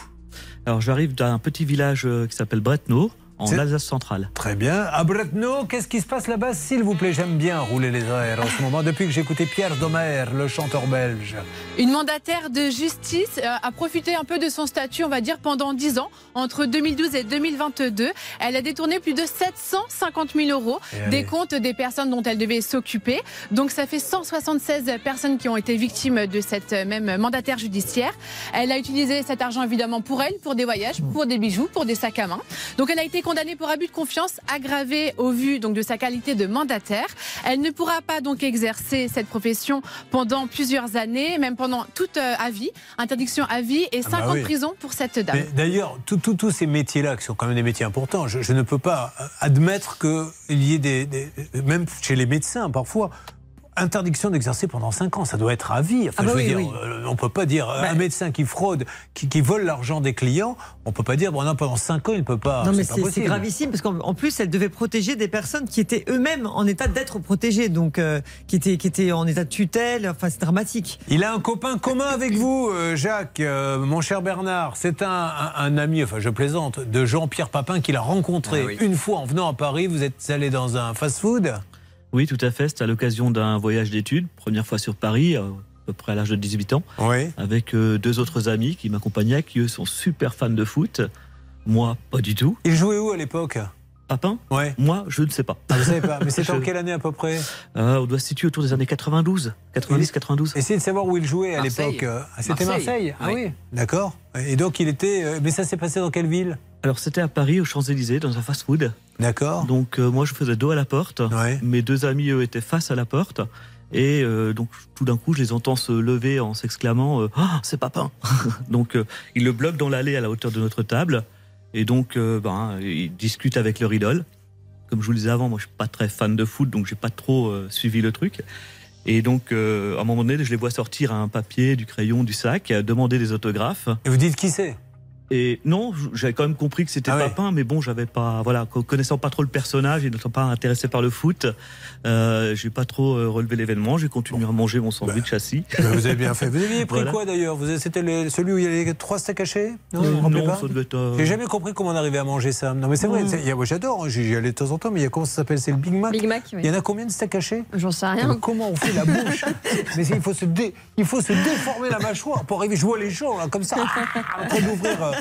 Alors j'arrive d'un petit village euh, qui s'appelle Bretno, en Alsace centrale. Très bien. À Bretno, qu'est-ce qui se passe là-bas, s'il vous plaît? J'aime bien rouler les airs en ce moment, depuis que j'ai écouté Pierre Domer, le chanteur belge. Une mandataire de justice euh, a profité un peu de son statut, on va dire, pendant 10 ans, entre 2012 et 2022. Elle a détourné plus de 750 000 euros Et allez. des comptes des personnes dont elle devait s'occuper. Donc ça fait 176 personnes qui ont été victimes de cette même mandataire judiciaire. Elle a utilisé cet argent évidemment pour elle, pour des voyages, pour des bijoux, pour des sacs à main. Donc elle a été condamnée pour abus de confiance aggravé au vu donc de sa qualité de mandataire. Elle ne pourra pas donc exercer cette profession pendant plusieurs années, même pendant toute euh, à vie. Interdiction à vie et Ah bah 50 oui. prisons pour cette dame. D'ailleurs, tous ces métiers-là, qui sont quand même des métiers importants, je, je ne peux pas euh, admettre qu'il y ait des, des- Même chez les médecins, parfois. Interdiction d'exercer pendant 5 ans, ça doit être à vie. Enfin, Ah bah je veux oui, dire, oui. euh, on peut pas dire euh, Bah- un médecin qui fraude, qui, qui vole l'argent des clients, on peut pas dire bon non pendant 5 ans il peut pas. Non, mais c'est gravissime parce qu'en en plus, elle devait protéger des personnes qui étaient eux-mêmes en état d'être protégées, donc euh, qui, étaient, qui étaient en état de tutelle. Enfin, c'est dramatique. Il a un copain commun avec vous, euh, Jacques, euh, mon cher Bernard. C'est un, un- un ami, enfin je plaisante, de Jean-Pierre Papin qu'il a rencontré Ah oui. une fois en venant à Paris. Vous êtes allé dans un fast-food? Oui, tout à fait. C'était à l'occasion d'un voyage d'études, première fois sur Paris, à peu près à l'âge de 18 ans, avec euh, deux autres amis qui m'accompagnaient, qui eux sont super fans de foot. Moi, pas du tout. Il jouait où à l'époque? Papin? Ouais. Moi, je ne sais pas. Ah, vous savez pas, mais c'était en quelle année à peu près? Euh, On doit se situer autour des années 92, 90-92. Essayez de savoir où il jouait à l'époque. Euh, C'était Marseille. Marseille. Ah oui, d'accord. Et donc il était. Mais ça s'est passé dans quelle ville? Alors c'était à Paris, aux Champs-Élysées, dans un fast-food. D'accord. Donc euh, moi je faisais dos à la porte. Mes deux amis eux étaient face à la porte. Et euh, donc tout d'un coup je les entends se lever en s'exclamant euh, Ah, c'est Papin Donc euh, ils le bloquent dans l'allée à la hauteur de notre table. Et donc euh, ben, ils discutent avec leur idole. Comme je vous le disais avant, moi je suis pas très fan de foot, donc j'ai pas trop suivi le truc. Et donc, euh, à un moment donné, je les vois sortir un papier, du crayon, du sac, demander des autographes. Et vous dites qui c'est? Et non, j'avais quand même compris que c'était Papin, mais bon, j'avais pas, voilà, co- connaissant pas trop le personnage et n'étant pas intéressé par le foot, euh, j'ai pas trop euh, relevé l'événement. J'ai continué à manger mon sandwich assis. Ben, Vous avez bien fait. Vous aviez pris Voilà. quoi d'ailleurs? C'était le- celui où il y avait trois steaks hachés? Non, Euh, non, pas ça devait être, euh, J'ai jamais compris comment on arrivait à manger ça. Non, mais c'est vrai. Ouais. c'est- il y a- moi, j'adore. hein, J'y allais de temps en temps. Mais il y a comment ça s'appelle? C'est le Big Mac? Big Mac, oui. Il y en a combien de steaks hachés? J'en sais rien. Mais Comment on fait la bouche? Mais il faut se dé- il faut se déformer la mâchoire pour arriver. Je vois les gens là comme ça, ah, en train d'ouvrir. euh,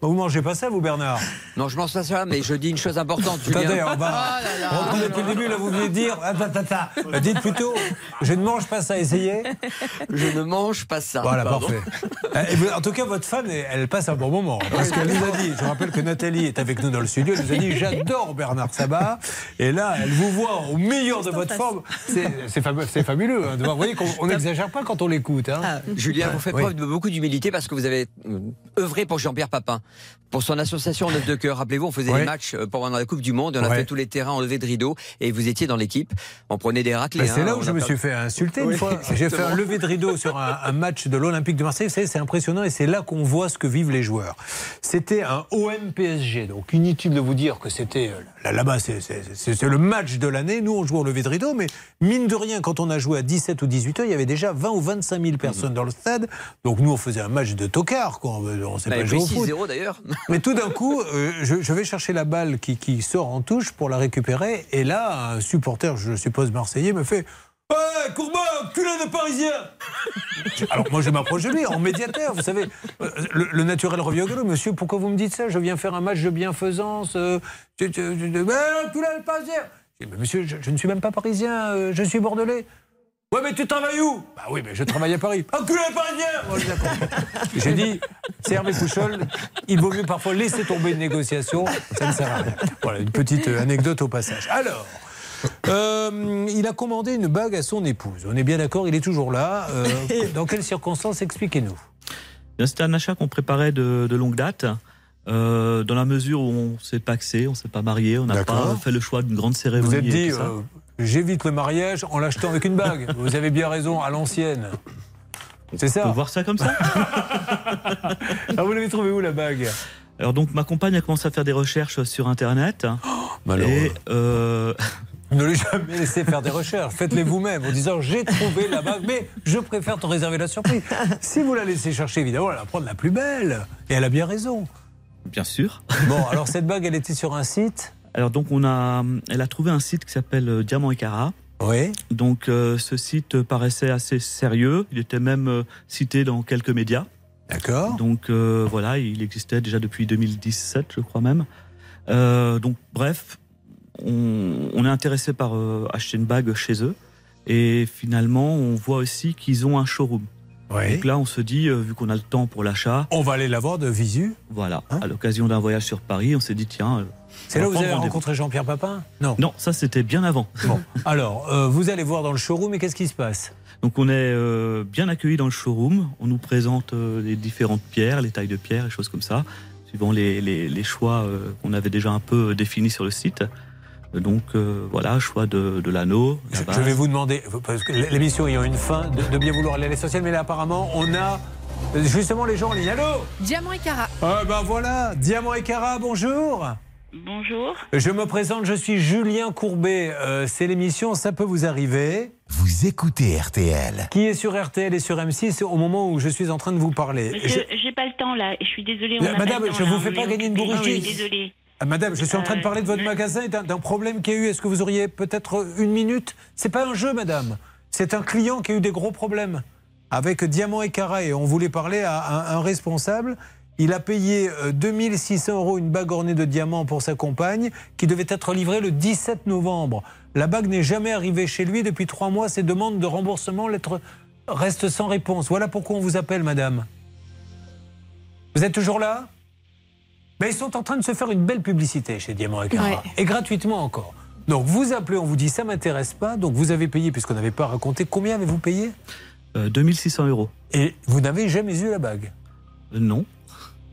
Vous mangez pas ça, vous, Bernard Non, je mange pas ça, mais je dis une chose importante. Attendez, on va reprendre depuis le début. Là, vous venez de dire. Attends, attends. Dites plutôt, je ne mange pas ça. Essayez. Je ne mange pas ça. Voilà, Pardon. parfait. Euh, En tout cas, votre femme, elle- elle passe un bon moment. Parce qu'elle nous a dit, je rappelle que Nathalie est avec nous dans le studio, elle nous a dit J'adore Bernard Sabat. Et là, elle vous voit au meilleur de votre forme. C'est fabuleux. c'est fabuleux hein, de voir. Vous voyez qu'on on n'exagère pas quand on l'écoute. hein. Julien, vous faites Oui. preuve de beaucoup d'humilité parce que vous avez euh, œuvré pour Jean-Pierre Papin, pour son association Neuf de cœur. Rappelez-vous, on faisait Oui. des matchs euh, pendant la Coupe du Monde, et on a Ouais. fait tous les terrains en levée de rideau, et vous étiez dans l'équipe. On prenait des raclés. Ben, c'est hein, là où je a me suis fait insulter Oui, une fois. J'ai fait un lever de rideau sur un, un match de l'Olympique de Marseille. Vous savez, c'est impressionnant et c'est là qu'on voit ce que vivent les joueurs. C'était un OM PSG, donc inutile de vous dire que c'était euh, là- là-bas, c'est- le match de l'année. Nous, on joue au lever de rideau, mais mine de rien, quand on a joué à 17 ou 18 heures, il y avait déjà 20 ou 25 000 personnes dans le stade. Donc nous, on faisait un match de tocard, quoi. On s'est Bah, pas joué au foot. 6-0 d'ailleurs. Mais tout d'un coup, euh, je, vais chercher la balle qui, sort en touche pour la récupérer. Et là, un supporter, je suppose marseillais, me fait Ouais, Courbat, culé de Parisien Alors moi, je m'approche de lui en médiateur, vous savez. Euh, Le, naturel revient au galop. Monsieur, pourquoi vous me dites ça Je viens faire un match de bienfaisance. Euh, tu- tu- tu- Mais de Parisien Mais Monsieur, je, ne suis même pas parisien, euh, je suis bordelais. Ouais, mais tu travailles où? Bah oui, mais je travaille à Paris. Enculé Parisien Bon, j'ai dit, c'est Hervé Pouchol, il vaut mieux parfois laisser tomber une négociation, ça ne sert à rien. Voilà, une petite euh, anecdote au passage. Alors, euh, il a commandé une bague à son épouse. On est bien d'accord, il est toujours là. Euh, dans quelles circonstances Expliquez-nous? C'était un achat qu'on préparait de, de longue date. euh, dans la mesure où on s'est paxé, on s'est pas marié, on n'a pas fait le choix d'une grande cérémonie. Vous êtes et dit, tout ça. euh, j'évite le mariage en l'achetant avec une bague. Vous avez bien raison, à l'ancienne. C'est ça On peut voir ça comme ça Ah, vous l'avez trouvé où la bague? Alors donc ma compagne a commencé à faire des recherches sur internet. malheureux. et euh, Ne les jamais laisser faire des recherches. Faites-les vous-même en disant j'ai trouvé la bague, mais je préfère te réserver la surprise. Si vous la laissez chercher, évidemment, elle va prendre la plus belle. Et elle a bien raison. bien sûr. Bon, alors cette bague, elle était sur un site? Alors donc on a, elle a trouvé un site qui s'appelle euh, Diamant et Cara. Oui. Donc euh, ce site paraissait assez sérieux. Il était même euh, cité dans quelques médias. D'accord. Donc euh, voilà, il existait déjà depuis 2017, je crois même. Donc bref, on, on est intéressé par acheter une bague chez eux. Et finalement, on voit aussi qu'ils ont un showroom. Oui. Donc là, on se dit, vu qu'on a le temps pour l'achat, On va aller la voir de visu. voilà, à l'occasion d'un voyage sur Paris, on s'est dit, tiens. C'est là où vous avez rencontré Jean-Pierre Papin Non. Non, ça c'était bien avant. Bon. Alors, euh, vous allez voir dans le showroom et qu'est-ce qui se passe? Donc on est euh, bien accueillis dans le showroom. On nous présente euh, les différentes pierres, les tailles de pierres, et choses comme ça, suivant les, les- les choix euh, qu'on avait déjà un peu définis sur le site. Donc euh, voilà, choix de, de l'anneau. la Je vais vous demander, parce que l'émission ayant une fin, de, de bien vouloir aller à l'essentiel, mais là apparemment, on a justement les gens en ligne. Allô? Diamant et Cara. Ah ben voilà, Diamant et Cara, bonjour. Bonjour. Je me présente, je suis Julien Courbet. Euh, c'est l'émission Ça peut vous arriver. Vous écoutez RTL. Qui est sur RTL et sur M6 au moment où je suis en train de vous parler. Monsieur, Je- j'ai pas le temps là. Je suis désolée. on Madame, je là, vous fais pas gagner une. Je suis désolée. Ah, Madame, je suis en train de Euh, parler de votre magasin et d'un d'un problème qu'il y a eu. Est-ce que vous auriez peut-être une minute? C'est pas un jeu, madame. C'est un client qui a eu des gros problèmes avec Diamant et Cara et on voulait parler à un, un responsable. Il a payé euh, 2600 euros une bague ornée de diamants pour sa compagne qui devait être livrée le 17 novembre. La bague n'est jamais arrivée chez lui depuis trois mois. Ses demandes de remboursement restent sans réponse. Voilà pourquoi on vous appelle, madame. Vous êtes toujours là? Ben, Ils sont en train de se faire une belle publicité chez Diamant et Cara. Ouais. Et gratuitement encore. Donc vous appelez, on vous dit ça m'intéresse pas. Donc vous avez payé, puisqu'on n'avait pas raconté. Combien avez-vous payé? Euh, 2600 euros. Et vous n'avez jamais eu la bague? Euh, Non.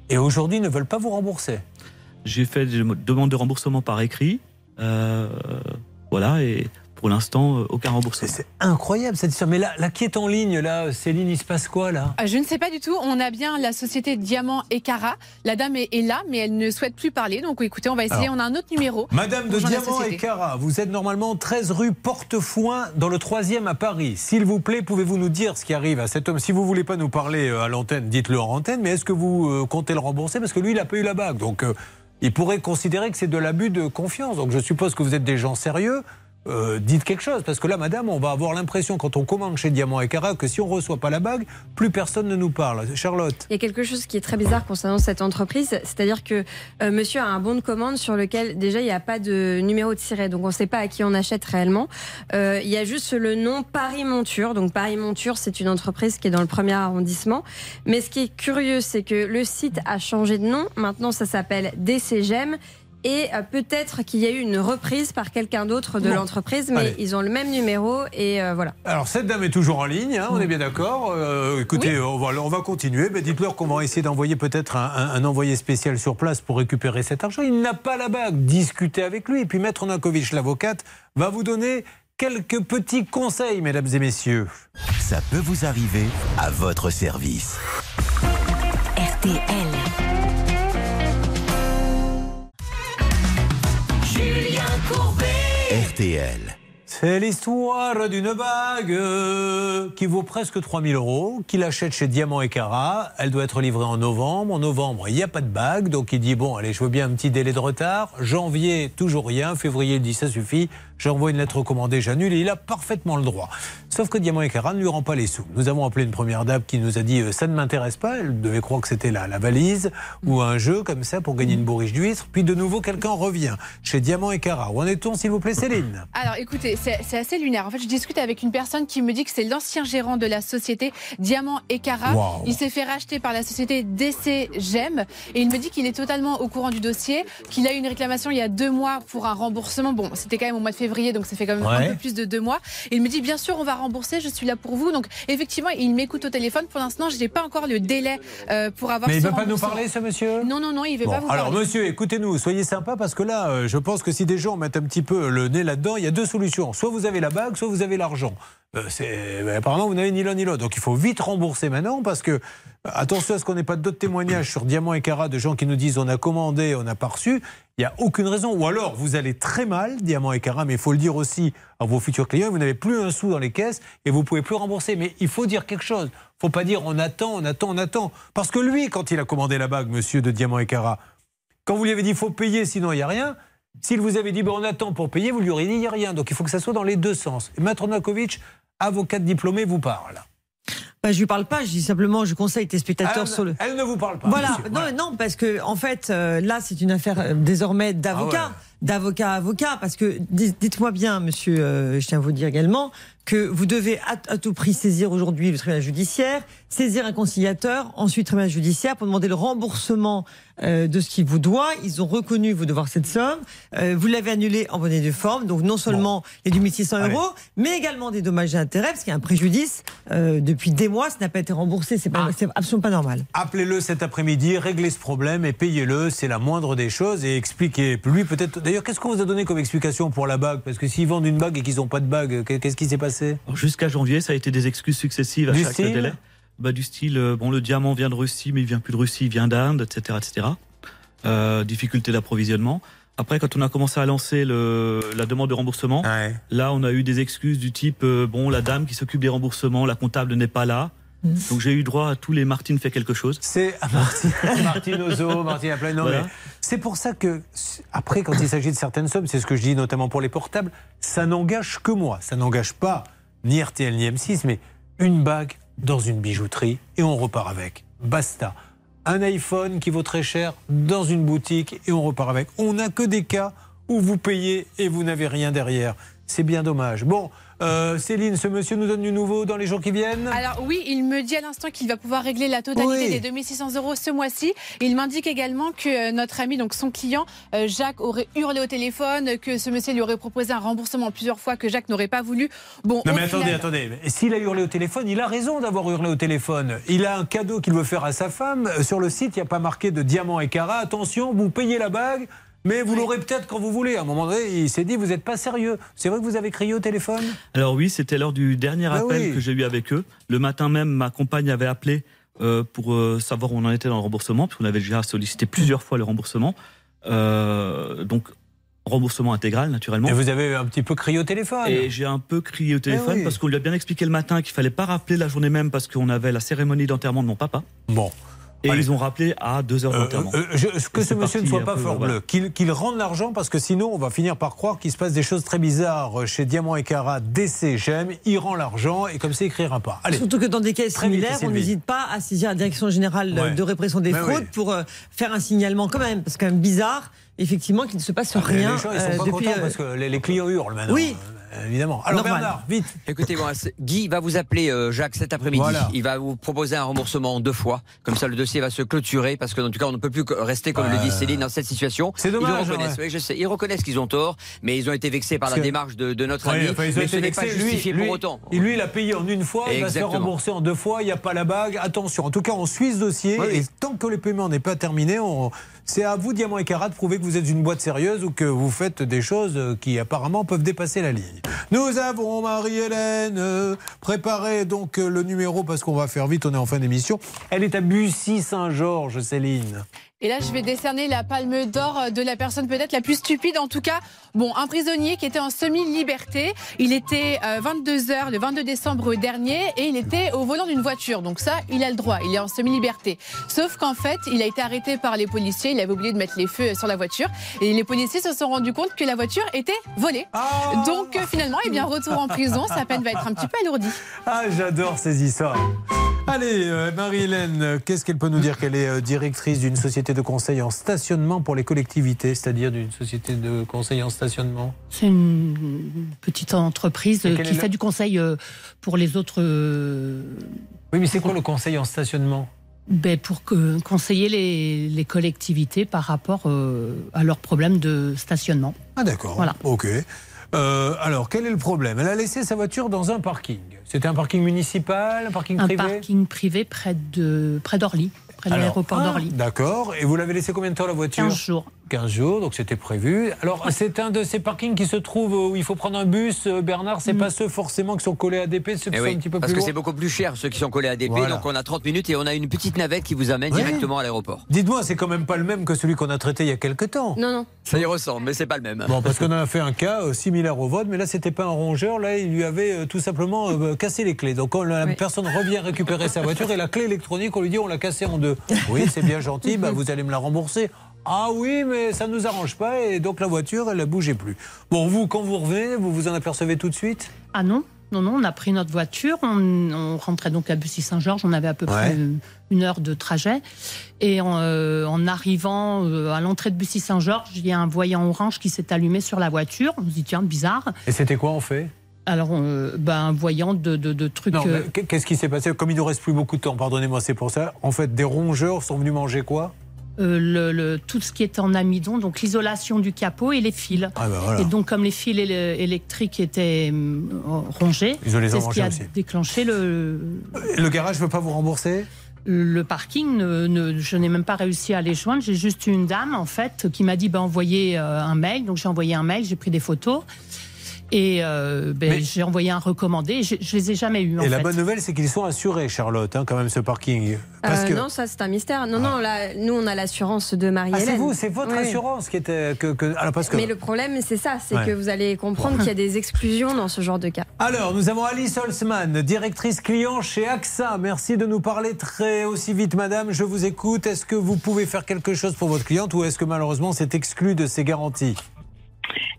Et aujourd'hui, ils ne veulent pas vous rembourser. J'ai fait des demandes de remboursement par écrit. Euh, voilà, et pour l'instant, euh, aucun remboursement. C'est incroyable cette histoire. Mais là, là, qui est en ligne, là Céline, il se passe quoi, là? Ah, Je ne sais pas du tout. On a bien la société Diamant et Cara. La dame est, est là, mais elle ne souhaite plus parler. Donc écoutez, on va essayer. Alors, on a un autre numéro. Madame de Diamant et. Cara, vous êtes normalement 13 rue Portefoin dans le 3e à Paris. S'il vous plaît, pouvez-vous nous dire ce qui arrive à cet homme? Si vous voulez pas nous parler euh, à l'antenne, dites-le en antenne, mais est-ce que vous euh, comptez le rembourser? Parce que lui, il a pas eu la bague. Donc, euh, il pourrait considérer que c'est de l'abus de confiance. Donc, je suppose que vous êtes des gens sérieux. Euh, dites quelque chose. Parce que là, madame, on va avoir l'impression, quand on commande chez Diamant et Cara, que si on ne reçoit pas la bague, plus personne ne nous parle. Charlotte Il y a quelque chose qui est très bizarre concernant cette entreprise, c'est-à-dire que euh, monsieur a un bon de commande sur lequel déjà il n'y a pas de numéro de siret, donc on ne sait pas à qui on achète réellement. Euh, il y a juste le nom Paris Monture, donc Paris Monture c'est une entreprise qui est dans le premier arrondissement. Mais ce qui est curieux, c'est que le site a changé de nom, maintenant ça s'appelle DCGEM. Et euh, peut-être qu'il y a eu une reprise par quelqu'un d'autre de Bon. l'entreprise, mais Allez. ils ont le même numéro et euh, voilà. Alors, cette dame est toujours en ligne, hein, on est bien d'accord. Euh, écoutez, on, va, on va continuer. Mais dites-leur qu'on va essayer d'envoyer peut-être un, un- un envoyé spécial sur place pour récupérer cet argent. Il n'a pas la bague. Discutez avec lui. Et puis, Maître Nankovic, l'avocate, va vous donner quelques petits conseils, mesdames et messieurs. Ça peut vous arriver à votre service. RTL. RTL. C'est l'histoire d'une bague euh, qui vaut presque 3000 euros, qu'il achète chez Diamant et Cara. Elle doit être livrée en novembre. En novembre, il n'y a pas de bague, donc il dit bon, allez, je veux bien un petit délai de retard. Janvier, toujours rien. Février, il dit ça suffit. J'envoie une lettre recommandée, j'annule et il a parfaitement le droit. Sauf que Diamant et Cara ne lui rend pas les sous. Nous avons appelé une première dame qui nous a dit euh, ça ne m'intéresse pas. Elle devait croire que c'était la, la valise ou un jeu comme ça pour gagner une bourriche d'huître. Puis de nouveau, quelqu'un revient chez Diamant et Cara. Où en est-on, s'il vous plaît, Céline? Alors écoutez, c'est assez lunaire. En fait, je discute avec une personne qui me dit que c'est l'ancien gérant de la société Diamant et Cara. Wow. Il s'est fait racheter par la société DC Gem et il me dit qu'il est totalement au courant du dossier, qu'il a eu une réclamation il y a deux mois pour un remboursement. Bon, c'était quand même au mois de février, donc ça fait quand même Ouais. un peu plus de deux mois. Il me dit bien sûr, on va rembourser, je suis là pour vous. Donc effectivement, il m'écoute au téléphone. Pour l'instant, je n'ai pas encore le délai euh, pour avoir Mais il ne veut pas nous parler, ce monsieur? Non, non, non, il ne veut Bon, pas vous alors, parler. monsieur, écoutez-nous, soyez sympa parce que là, euh, je pense que si des gens mettent un petit peu le nez là-dedans, il y a deux solutions. Soit vous avez la bague, soit vous avez l'argent. Euh, apparemment, vous n'avez ni l'un ni l'autre. Donc, il faut vite rembourser maintenant parce que, attention à ce qu'on n'ait pas d'autres témoignages sur Diamant et Cara de gens qui nous disent on a commandé, on n'a pas reçu. Il n'y a aucune raison. Ou alors, vous allez très mal, Diamant et Cara, mais il faut le dire aussi à vos futurs clients, vous n'avez plus un sou dans les caisses et vous pouvez plus rembourser. Mais il faut dire quelque chose. Il faut pas dire on attend, on attend, on attend. Parce que lui, quand il a commandé la bague, monsieur de Diamant et Cara, quand vous lui avez dit faut payer, sinon il n'y a rien, s'il vous avait dit ben, on attend pour payer, vous lui auriez dit il n'y a rien. Donc il faut que ça soit dans les deux sens. Et Maître Nakovic, avocate diplômée, vous parle. Bah, je lui parle pas, je dis simplement, je conseille tes spectateurs Elle, sur le. elle ne vous parle pas. Voilà, monsieur. non, non, parce que en fait, euh, là, c'est une affaire euh, désormais d'avocat, Ah d'avocat à avocat, parce que di- dites-moi bien, monsieur, euh, je tiens à vous dire également que vous devez à, à tout prix saisir aujourd'hui le tribunal judiciaire, saisir un conciliateur, ensuite le tribunal judiciaire pour demander le remboursement euh, de ce qu'il vous doit. Ils ont reconnu vous devoir cette somme. Euh, vous l'avez annulé en bonne et due forme, donc non seulement les 2600 Allez. euros, mais également des dommages et intérêts, parce qu'il y a un préjudice depuis des mois, ça n'a pas été remboursé, c'est Ah. absolument pas normal. Appelez-le cet après-midi, réglez ce problème et payez-le, c'est la moindre des choses et expliquez. Lui, peut-être. D'ailleurs, qu'est-ce qu'on vous a donné comme explication pour la bague? Parce que s'ils vendent une bague et qu'ils n'ont pas de bague, qu'est-ce qui s'est passé? Jusqu'à janvier, ça a été des excuses successives à Du chaque style? délai. Bah, du style, euh, bon, le diamant vient de Russie, mais il vient plus de Russie, il vient d'Inde, etc., etc. Euh, difficulté d'approvisionnement. Après, quand on a commencé à lancer le, la demande de remboursement, là, on a eu des excuses du type, euh, bon, la dame qui s'occupe des remboursements, la comptable n'est pas là. Donc j'ai eu droit à tous les Martine fait quelque chose. C'est Martine, Martine Ozo, Martine Applain. Non, Voilà. mais c'est pour ça que, après, quand il s'agit de certaines sommes, c'est ce que je dis notamment pour les portables, ça n'engage que moi. Ça n'engage pas ni RTL ni M6, mais une bague dans une bijouterie et on repart avec. Basta. Un iPhone qui vaut très cher dans une boutique et on repart avec. On n'a que des cas où vous payez et vous n'avez rien derrière. C'est bien dommage. Bon, euh, Céline, ce monsieur nous donne du nouveau dans les jours qui viennent Alors oui, il me dit à l'instant qu'il va pouvoir régler la totalité Oui. des 2600 euros ce mois-ci. Il m'indique également que euh, notre ami, donc son client, euh, Jacques, aurait hurlé au téléphone, que ce monsieur lui aurait proposé un remboursement plusieurs fois, que Jacques n'aurait pas voulu. Bon, Non mais attendez, final- attendez. S'il a hurlé au téléphone, il a raison d'avoir hurlé au téléphone. Il a un cadeau qu'il veut faire à sa femme. Euh, Sur le site, il n'y a pas marqué de diamant et cara. Attention, vous payez la bague, mais vous l'aurez peut-être quand vous voulez. À un moment donné, il s'est dit, vous n'êtes pas sérieux. C'est vrai que vous avez crié au téléphone? Alors oui, c'était lors du dernier Bah appel oui. que j'ai eu avec eux. Le matin même, ma compagne avait appelé euh, pour euh, savoir où on en était dans le remboursement, puisqu'on avait déjà sollicité plusieurs fois le remboursement. Euh, donc, remboursement intégral, naturellement. Et vous avez un petit peu crié au téléphone. Et j'ai un peu crié au téléphone Eh oui. parce qu'on lui a bien expliqué le matin qu'il fallait pas rappeler la journée même parce qu'on avait la cérémonie d'enterrement de mon papa. Bon. Et Allez. ils ont rappelé à 2 heures Euh, d'enterrement. euh, je- que ce monsieur ne soit pas fort voilà. bleu, qu'il qu'il rende l'argent parce que sinon on va finir par croire qu'il se passe des choses très bizarres chez Diamant et Cara, DC, j'aime, il rend l'argent et comme ça il écrira pas. Allez. Surtout que dans des cas similaires, on n'hésite pas à saisir la Direction générale Ouais. de répression des Mais fraudes oui. pour euh, faire un signalement quand même. Parce que quand même bizarre, effectivement, qu'il ne se passe rien. les gens ils sont euh, pas depuis, contents euh, parce que les, les clients hurlent maintenant. Oui. Euh, évidemment. Alors Normal. Bernard, vite. Écoutez, moi, Guy va vous appeler euh, Jacques cet après-midi. Voilà. Il va vous proposer un remboursement en deux fois. Comme ça, le dossier va se clôturer parce que, en tout cas, on ne peut plus rester, comme le dit Céline, dans cette situation. C'est Ils le dommage, reconnaissent. ouais. Oui, je sais. Ils reconnaissent qu'ils ont tort, mais ils ont été vexés par la que- démarche de, de notre Ouais, ami. enfin, ils ont mais été ce n'est pas vexés. justifié lui, pour autant. Et lui, il a payé en une fois, il va se faire rembourser en deux fois, il n'y a pas la bague. Attention, en tout cas, on suit ce dossier Oui, et tant que le paiement n'est pas terminé, on- c'est à vous, Diamant et Carat, de prouver que vous êtes une boîte sérieuse ou que vous faites des choses euh, qui apparemment peuvent dépasser la ligne. Nous avons Marie-Hélène euh, préparé donc euh, le numéro parce qu'on va faire vite, on est en fin d'émission. Elle est à Bussy-Saint-Georges, Céline. Et là, je vais décerner la palme d'or euh, de la personne peut-être la plus stupide. En tout cas, bon, un prisonnier qui était en semi-liberté. Il était 22h le 22 décembre dernier et il était au volant d'une voiture. Donc ça, il a le droit. Il est en semi-liberté. Sauf qu'en fait, il a été arrêté par les policiers. Il avait oublié de mettre les feux sur la voiture. Et les policiers se sont rendus compte que la voiture était volée. Donc euh, finalement, eh bien, retour en prison. Sa peine va être un petit peu alourdie. Ah, j'adore ces histoires. Allez, euh, Marie-Hélène, euh, qu'est-ce qu'elle peut nous dire qu'elle est euh, directrice d'une société de conseil en stationnement pour les collectivités, c'est-à-dire d'une société de conseil en stationnement C'est une petite entreprise qui le- fait du conseil euh, pour les autres. euh, Oui, mais c'est quoi le conseil en stationnement? Ben, Pour que- conseiller les, les collectivités par rapport euh, à leurs problèmes de stationnement. Ah d'accord. Voilà. Ok. Euh, alors, quel est le problème? Elle a laissé sa voiture dans un parking. C'était un parking municipal, un parking Un privé? parking privé près de près d'Orly, près de l'aéroport ah, d'Orly. D'accord. Et vous l'avez laissé combien de temps la voiture 15 jours. 15 jours, donc c'était prévu. Alors, c'est un de ces parkings qui se trouve où il faut prendre un bus, euh, Bernard. C'est pas ceux forcément qui sont collés à DP, ceux qui Eh sont oui, un petit peu parce plus que loin. c'est beaucoup plus cher ceux qui sont collés à DP, Voilà. donc on a 30 minutes et on a une petite navette qui vous amène Ouais. directement à l'aéroport. Dites-moi, c'est quand même pas le même que celui qu'on a traité il y a quelques temps. Non, non. Ça y ressemble, mais c'est pas le même. Bon, parce qu'on a fait un cas euh, similaire au vôtre, mais là, c'était pas un rongeur. Là, il lui avait euh, tout simplement euh, cassé les clés. Donc, quand la Oui. personne revient récupérer sa voiture et la clé électronique, on lui dit on l'a cassée en deux. Oui, c'est bien gentil, bah, vous allez me la rembourser. Ah oui, mais ça ne nous arrange pas et donc la voiture, elle ne bougeait plus. Bon, vous, quand vous revenez, vous vous en apercevez tout de suite? Ah non, non, non, on a pris notre voiture, on, on rentrait donc à Bussy-Saint-Georges, on avait à peu Ouais. près une, une heure de trajet. Et en, euh, en arrivant euh, à l'entrée de Bussy-Saint-Georges, il y a un voyant orange qui s'est allumé sur la voiture. On se dit, tiens, bizarre. Et c'était quoi en fait? Alors, euh, ben, un voyant de, de, de trucs. Non, euh, Qu'est-ce qui s'est passé? Comme il ne nous reste plus beaucoup de temps, pardonnez-moi, c'est pour ça. En fait, des rongeurs sont venus manger quoi? euh, le, le- tout ce qui était en amidon, donc l'isolation du capot et les fils. Ah ben voilà. Et donc, comme les fils éle- électriques étaient hum, rongés, c'est ce qui a aussi. déclenché le, Le garage ne veut pas vous rembourser? le parking. ne- ne- je n'ai même pas réussi à les joindre. J'ai juste une dame, en fait, qui m'a dit ben, envoyez euh, un mail. Donc, j'ai envoyé un mail, j'ai pris des photos. Et euh, ben, j'ai envoyé un recommandé. Je, je les ai jamais eus. En Et la bonne nouvelle, c'est qu'ils sont assurés, Charlotte, hein, quand même, ce parking. Parce Euh, que... Non, ça c'est un mystère. Non, non, là, nous on a l'assurance de Ah, Marie-Hélène. c'est vous, c'est votre Oui. assurance qui était. Que, que- Alors, parce que... Mais le problème, c'est ça, c'est Ouais. que vous allez comprendre qu'il y a des exclusions dans ce genre de cas. Alors, nous avons Alice Holzmann, directrice client chez AXA. Merci de nous parler très aussi vite, madame. Je vous écoute. Est-ce que vous pouvez faire quelque chose pour votre cliente ou est-ce que malheureusement c'est exclu de ces garanties?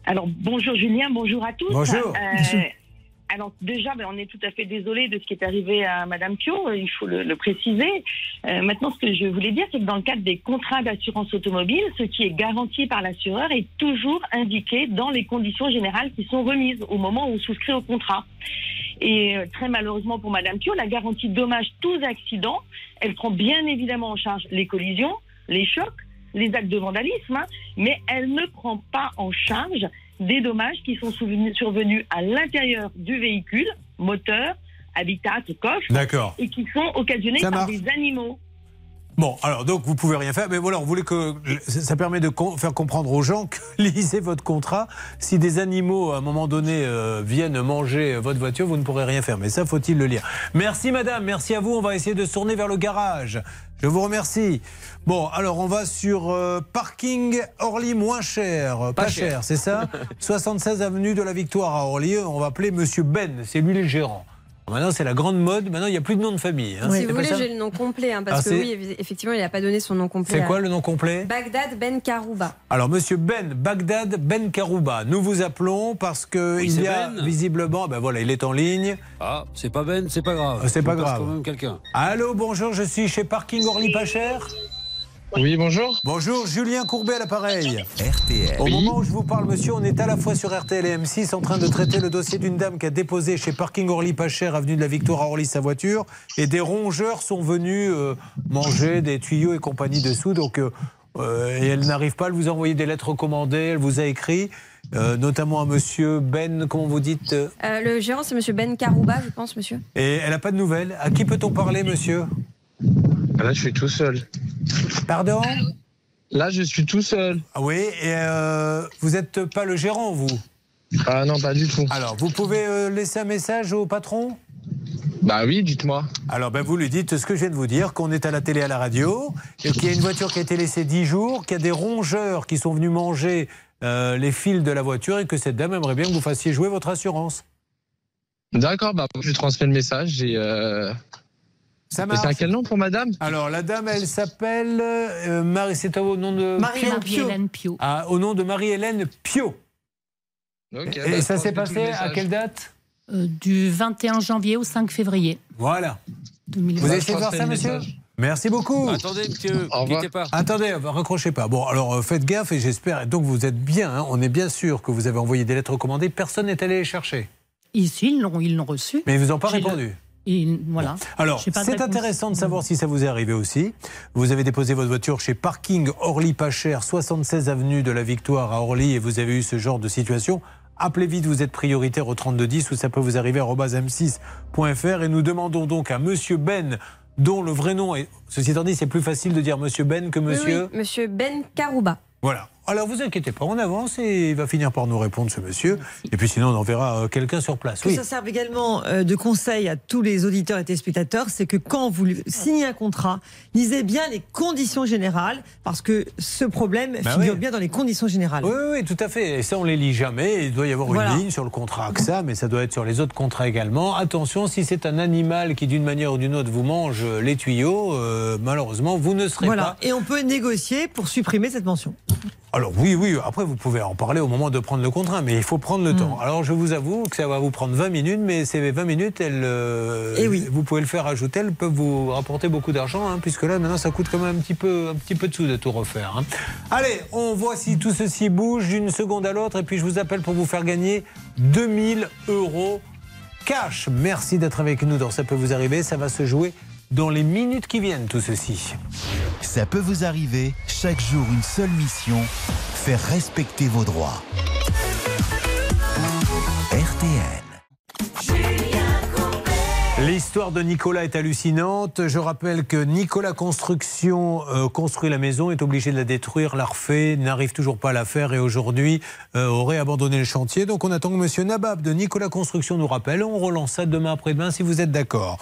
Alors bonjour Julien, bonjour à tous. Bonjour. Euh, alors déjà, ben, on est tout à fait désolé de ce qui est arrivé à Madame Pio, euh, il faut le, le préciser. Euh, maintenant, ce que je voulais dire, c'est que dans le cadre des contrats d'assurance automobile, ce qui est garanti par l'assureur est toujours indiqué dans les conditions générales qui sont remises au moment où on souscrit au contrat. Et très malheureusement pour Madame Pio, la garantie dommages tous accidents, elle prend bien évidemment en charge les collisions, les chocs, les actes de vandalisme, hein, mais elle ne prend pas en charge des dommages qui sont survenus à l'intérieur du véhicule, moteur, habitat, coffre, et qui sont occasionnés par des animaux. Bon, alors donc vous pouvez rien faire, mais voilà, on voulait que ça permet de com- faire comprendre aux gens que lisez votre contrat. Si des animaux à un moment donné euh, viennent manger votre voiture, vous ne pourrez rien faire. Mais ça, faut-il le lire? Merci madame, merci à vous. On va essayer de se tourner vers le garage. Je vous remercie. Bon, alors on va sur euh, parking Orly moins cher, pas, Pas cher, cher. c'est ça? 76 avenue de la Victoire à Orly. On va appeler Monsieur Ben, c'est lui le gérant. Maintenant, c'est la grande mode. Maintenant, il n'y a plus de nom de famille. hein. Si C'est vous pas voulez, j'ai le nom complet, hein, parce Ah, que oui, effectivement, il n'a pas donné son nom complet. C'est quoi le nom complet? Bagdad Ben Karouba. Alors, monsieur Ben Bagdad Ben Karouba, nous vous appelons parce que Oui, il c'est y a Ben. visiblement, ben voilà, il est en ligne. Ah, c'est pas Ben, c'est pas grave. Euh, C'est pas grave. quand même quelqu'un. Allô, bonjour, je suis chez Parking Orly pas cher. Oui, bonjour. Bonjour, Julien Courbet à l'appareil. RTL. Au moment où je vous parle, monsieur, on est à la fois sur RTL et M6 en train de traiter le dossier d'une dame qui a déposé chez Parking Orly pas cher, avenue de la Victoire à Orly sa voiture. Et des rongeurs sont venus euh, manger des tuyaux et compagnie dessous. Donc, euh, euh, et elle n'arrive pas, elle vous a envoyé des lettres recommandées, elle vous a écrit, euh, notamment à monsieur Ben, comment vous dites Euh, le gérant, c'est monsieur Ben Karouba, je pense, monsieur. Et elle n'a pas de nouvelles. À qui peut-on parler, monsieur? Là, je suis tout seul. Pardon? Là, je suis tout seul. Ah oui, et euh, vous n'êtes pas le gérant, vous? Ah non, pas du tout. Alors, vous pouvez euh, laisser un message au patron? Bah oui, dites-moi. Alors, ben, vous lui dites ce que je viens de vous dire, qu'on est à la télé, à la radio, et qu'il y a une voiture qui a été laissée 10 jours, qu'il y a des rongeurs qui sont venus manger euh, les fils de la voiture, et que cette dame aimerait bien que vous fassiez jouer votre assurance. D'accord, bah je transmets le message et. Euh... Ça marche. C'est à quel nom pour madame? Alors, la dame, elle s'appelle euh, Marie, c'est au nom de Marie-Hélène Pio. Ah, au nom de Marie-Hélène Pio. Et bah, ça s'est passé à quelle date? Euh, du 21 janvier au 5 février. Voilà. 2020. Vous Bah, essayé de voir ça, monsieur message. Merci beaucoup. Attendez, monsieur, quittez pas. Attendez, raccrochez pas. Bon, alors euh, faites gaffe et j'espère. Donc vous êtes bien, hein, on est bien sûr que vous avez envoyé des lettres recommandées. Personne n'est allé les chercher. Ici, ils l'ont, ils l'ont reçu. Mais ils vous ont pas le- voilà. Alors, c'est intéressant de savoir si ça vous est arrivé aussi. Vous avez déposé votre voiture chez Parking Orly pas cher, 76 avenue de la Victoire à Orly et vous avez eu ce genre de situation. Appelez vite, vous êtes prioritaire au 3210 ou ça peut vous arriver à m6.fr et nous demandons donc à monsieur Ben dont le vrai nom est ceci étant dit, c'est plus facile de dire monsieur Ben que Oui, monsieur oui, monsieur Ben Karouba. Voilà. Alors vous inquiétez pas, on avance et il va finir par nous répondre ce monsieur. Et puis sinon on enverra euh, quelqu'un sur place. Que Oui. ça serve également euh, de conseil à tous les auditeurs et téléspectateurs, c'est que quand vous signez un contrat, lisez bien les conditions générales, parce que ce problème Bah figure oui. bien dans les conditions générales. Oui, oui, oui, tout à fait. Et ça, on les lit jamais. Il doit y avoir Voilà. une ligne sur le contrat AXA, mais ça doit être sur les autres contrats également. Attention, si c'est un animal qui, d'une manière ou d'une autre, vous mange les tuyaux, euh, malheureusement, vous ne serez Voilà. pas. Et on peut négocier pour supprimer cette mention. Alors oui, oui, après vous pouvez en parler au moment de prendre le contrat, mais il faut prendre Mm. le temps. Alors je vous avoue que ça va vous prendre 20 minutes, mais ces 20 minutes, elles, euh, Eh oui. vous pouvez le faire ajouter, elles peuvent vous rapporter beaucoup d'argent, hein, puisque là maintenant ça coûte quand même un petit peu, un petit peu de sous de tout refaire. hein. Allez, on voit si tout ceci bouge d'une seconde à l'autre, et puis je vous appelle pour vous faire gagner 2000 euros cash. Merci d'être avec nous dans Ça peut vous arriver, ça va se jouer dans les minutes qui viennent tout ceci. Ça peut vous arriver, chaque jour une seule mission, faire respecter vos droits. RTL. L'histoire de Nicolas est hallucinante. Je rappelle que Nicolas Construction euh, construit la maison, est obligé de la détruire, la refait, n'arrive toujours pas à la faire et aujourd'hui euh, aurait abandonné le chantier. Donc on attend que Monsieur Nabab de Nicolas Construction nous rappelle. On relance ça demain après-demain si vous êtes d'accord.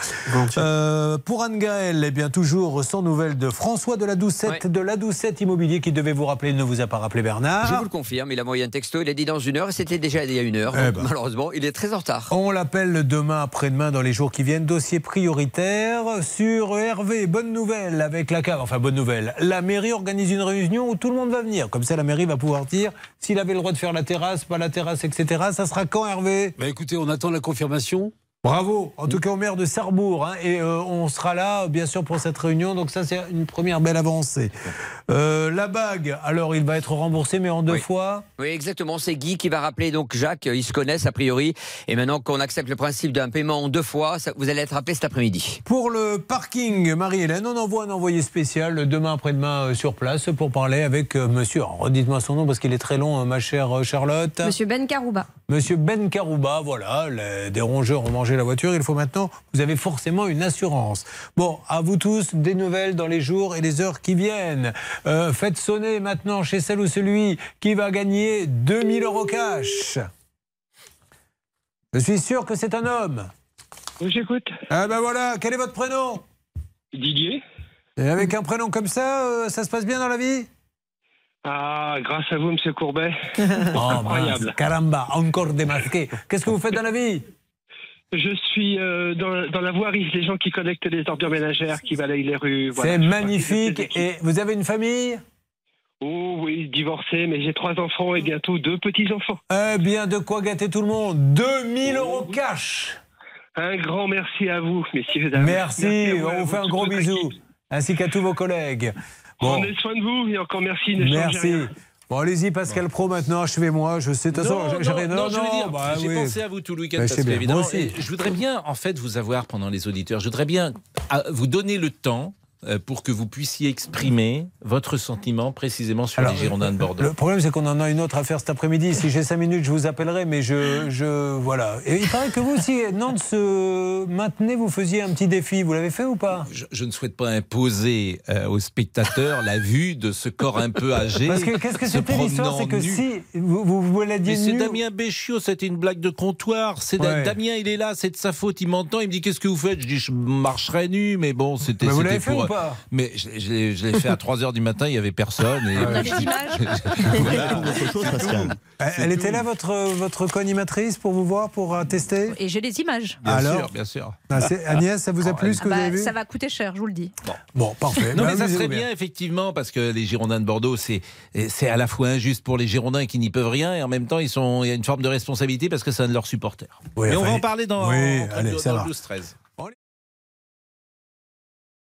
Euh, pour Anne Gaël, eh bien toujours sans nouvelles de François de la Doucette de la Doucette Immobilier qui devait vous rappeler, il ne vous a pas rappelé Bernard. Je vous le confirme, il a envoyé un texto, il a dit dans une heure, et c'était déjà il y a une heure. Eh donc ben. Malheureusement, il est très en retard. On l'appelle demain après-demain dans les jours qui viennent. Dossier prioritaire sur Hervé. Bonne nouvelle avec la cave. Enfin, bonne nouvelle. La mairie organise une réunion où tout le monde va venir. Comme ça, la mairie va pouvoir dire s'il avait le droit de faire la terrasse, pas la terrasse, etc. Ça sera quand, Hervé? Bah écoutez, on attend la confirmation. Bravo, en tout cas au maire de Sarrebourg. hein. et euh, on sera là, bien sûr, pour cette réunion. Donc ça, c'est une première belle avancée. Euh, la bague, alors il va être remboursé, mais en deux Oui. fois. Oui, exactement. C'est Guy qui va rappeler donc Jacques. Ils se connaissent a priori. Et maintenant qu'on accepte le principe d'un paiement en deux fois, ça- vous allez être appelé cet après-midi. Pour le parking, Marie-Hélène, on envoie un envoyé spécial demain après-demain euh, sur place pour parler avec euh, monsieur. Alors, Redites-moi son nom parce qu'il est très long, euh, ma chère euh, Charlotte. Monsieur Ben Karouba. Monsieur Ben Karouba, voilà, les- des rongeurs ont mangé la voiture. Il faut maintenant, vous avez forcément une assurance. Bon, à vous tous, des nouvelles dans les jours et les heures qui viennent. Euh, faites sonner maintenant chez celle ou celui qui va gagner 2000 euros cash. Je suis sûr que c'est un homme. J'écoute. Ah ben voilà, quel est votre prénom? Didier Et avec un prénom comme ça, euh, ça se passe bien dans la vie? Ah, grâce à vous, monsieur Courbet. Oh, Incroyable. caramba, encore démasqué. Qu'est-ce que vous faites dans la vie? Je suis euh, dans, dans la voirie, les gens qui collectent les ordures ménagères, qui balayent les rues. voilà. C'est magnifique. Et vous avez une famille? Oh oui, divorcé, mais j'ai trois enfants et bientôt deux petits-enfants. Eh bien, de quoi gâter tout le monde 2000 euros cash Un grand merci à vous, messieurs. dames. Merci, on vous fait un gros bisou. Ainsi qu'à tous vos collègues. Bon, Prenez soin de vous et encore merci. merci. rien. Bon, allez-y, Pascal Pro, maintenant, achevez-moi. Je sais, de toute façon, Non, j'ai- non, rien- non, je veux dire, bah j'ai oui. pensé à vous tout le week-end Bah, parce que, évidemment, je voudrais bien, en fait, vous avoir pendant les auditeurs. Je voudrais bien vous donner le temps pour que vous puissiez exprimer votre sentiment précisément sur Alors, les Girondins de Bordeaux. Le problème, c'est qu'on en a une autre à faire cet après-midi. Si j'ai 5 minutes, je vous appellerai, mais je. je voilà. Et il paraît que vous aussi, Nantes se maintenez, vous faisiez un petit défi. Vous l'avez fait ou pas? Je, je ne souhaite pas imposer euh, aux spectateurs la vue de ce corps un peu âgé. Parce que qu'est-ce que c'était l'histoire C'est que nu. si vous, vous, vous c'est. Damien Béchiot, c'était une blague de comptoir. C'est Ouais. Damien, il est là, c'est de sa faute, il m'entend, il me dit qu'est-ce que vous faites? Je dis je marcherai nu, mais bon, c'était. Fait pour- ou pas Mais je, je l'ai- je l'ai fait à 3h du matin, il n'y avait personne. Et On a je- les images Voilà. Elle, était là, votre, votre co-animatrice, pour vous voir, pour euh, tester Et j'ai les images. Bien Alors sûr, bien sûr. Ah, Agnès, ça vous a plu ce que Bah, vous avez vu ça va coûter cher, je vous le dis. Bon, parfait. Non, Bah, mais ça serait bien, effectivement, parce que les Girondins de Bordeaux, c'est c'est à la fois injuste pour les Girondins qui n'y peuvent rien, et en même temps, ils sont, il y a une forme de responsabilité parce que c'est un de leurs supporters. Oui, mais on enfin, va en parler dans, oui, allez, dans ça le va. 12-13.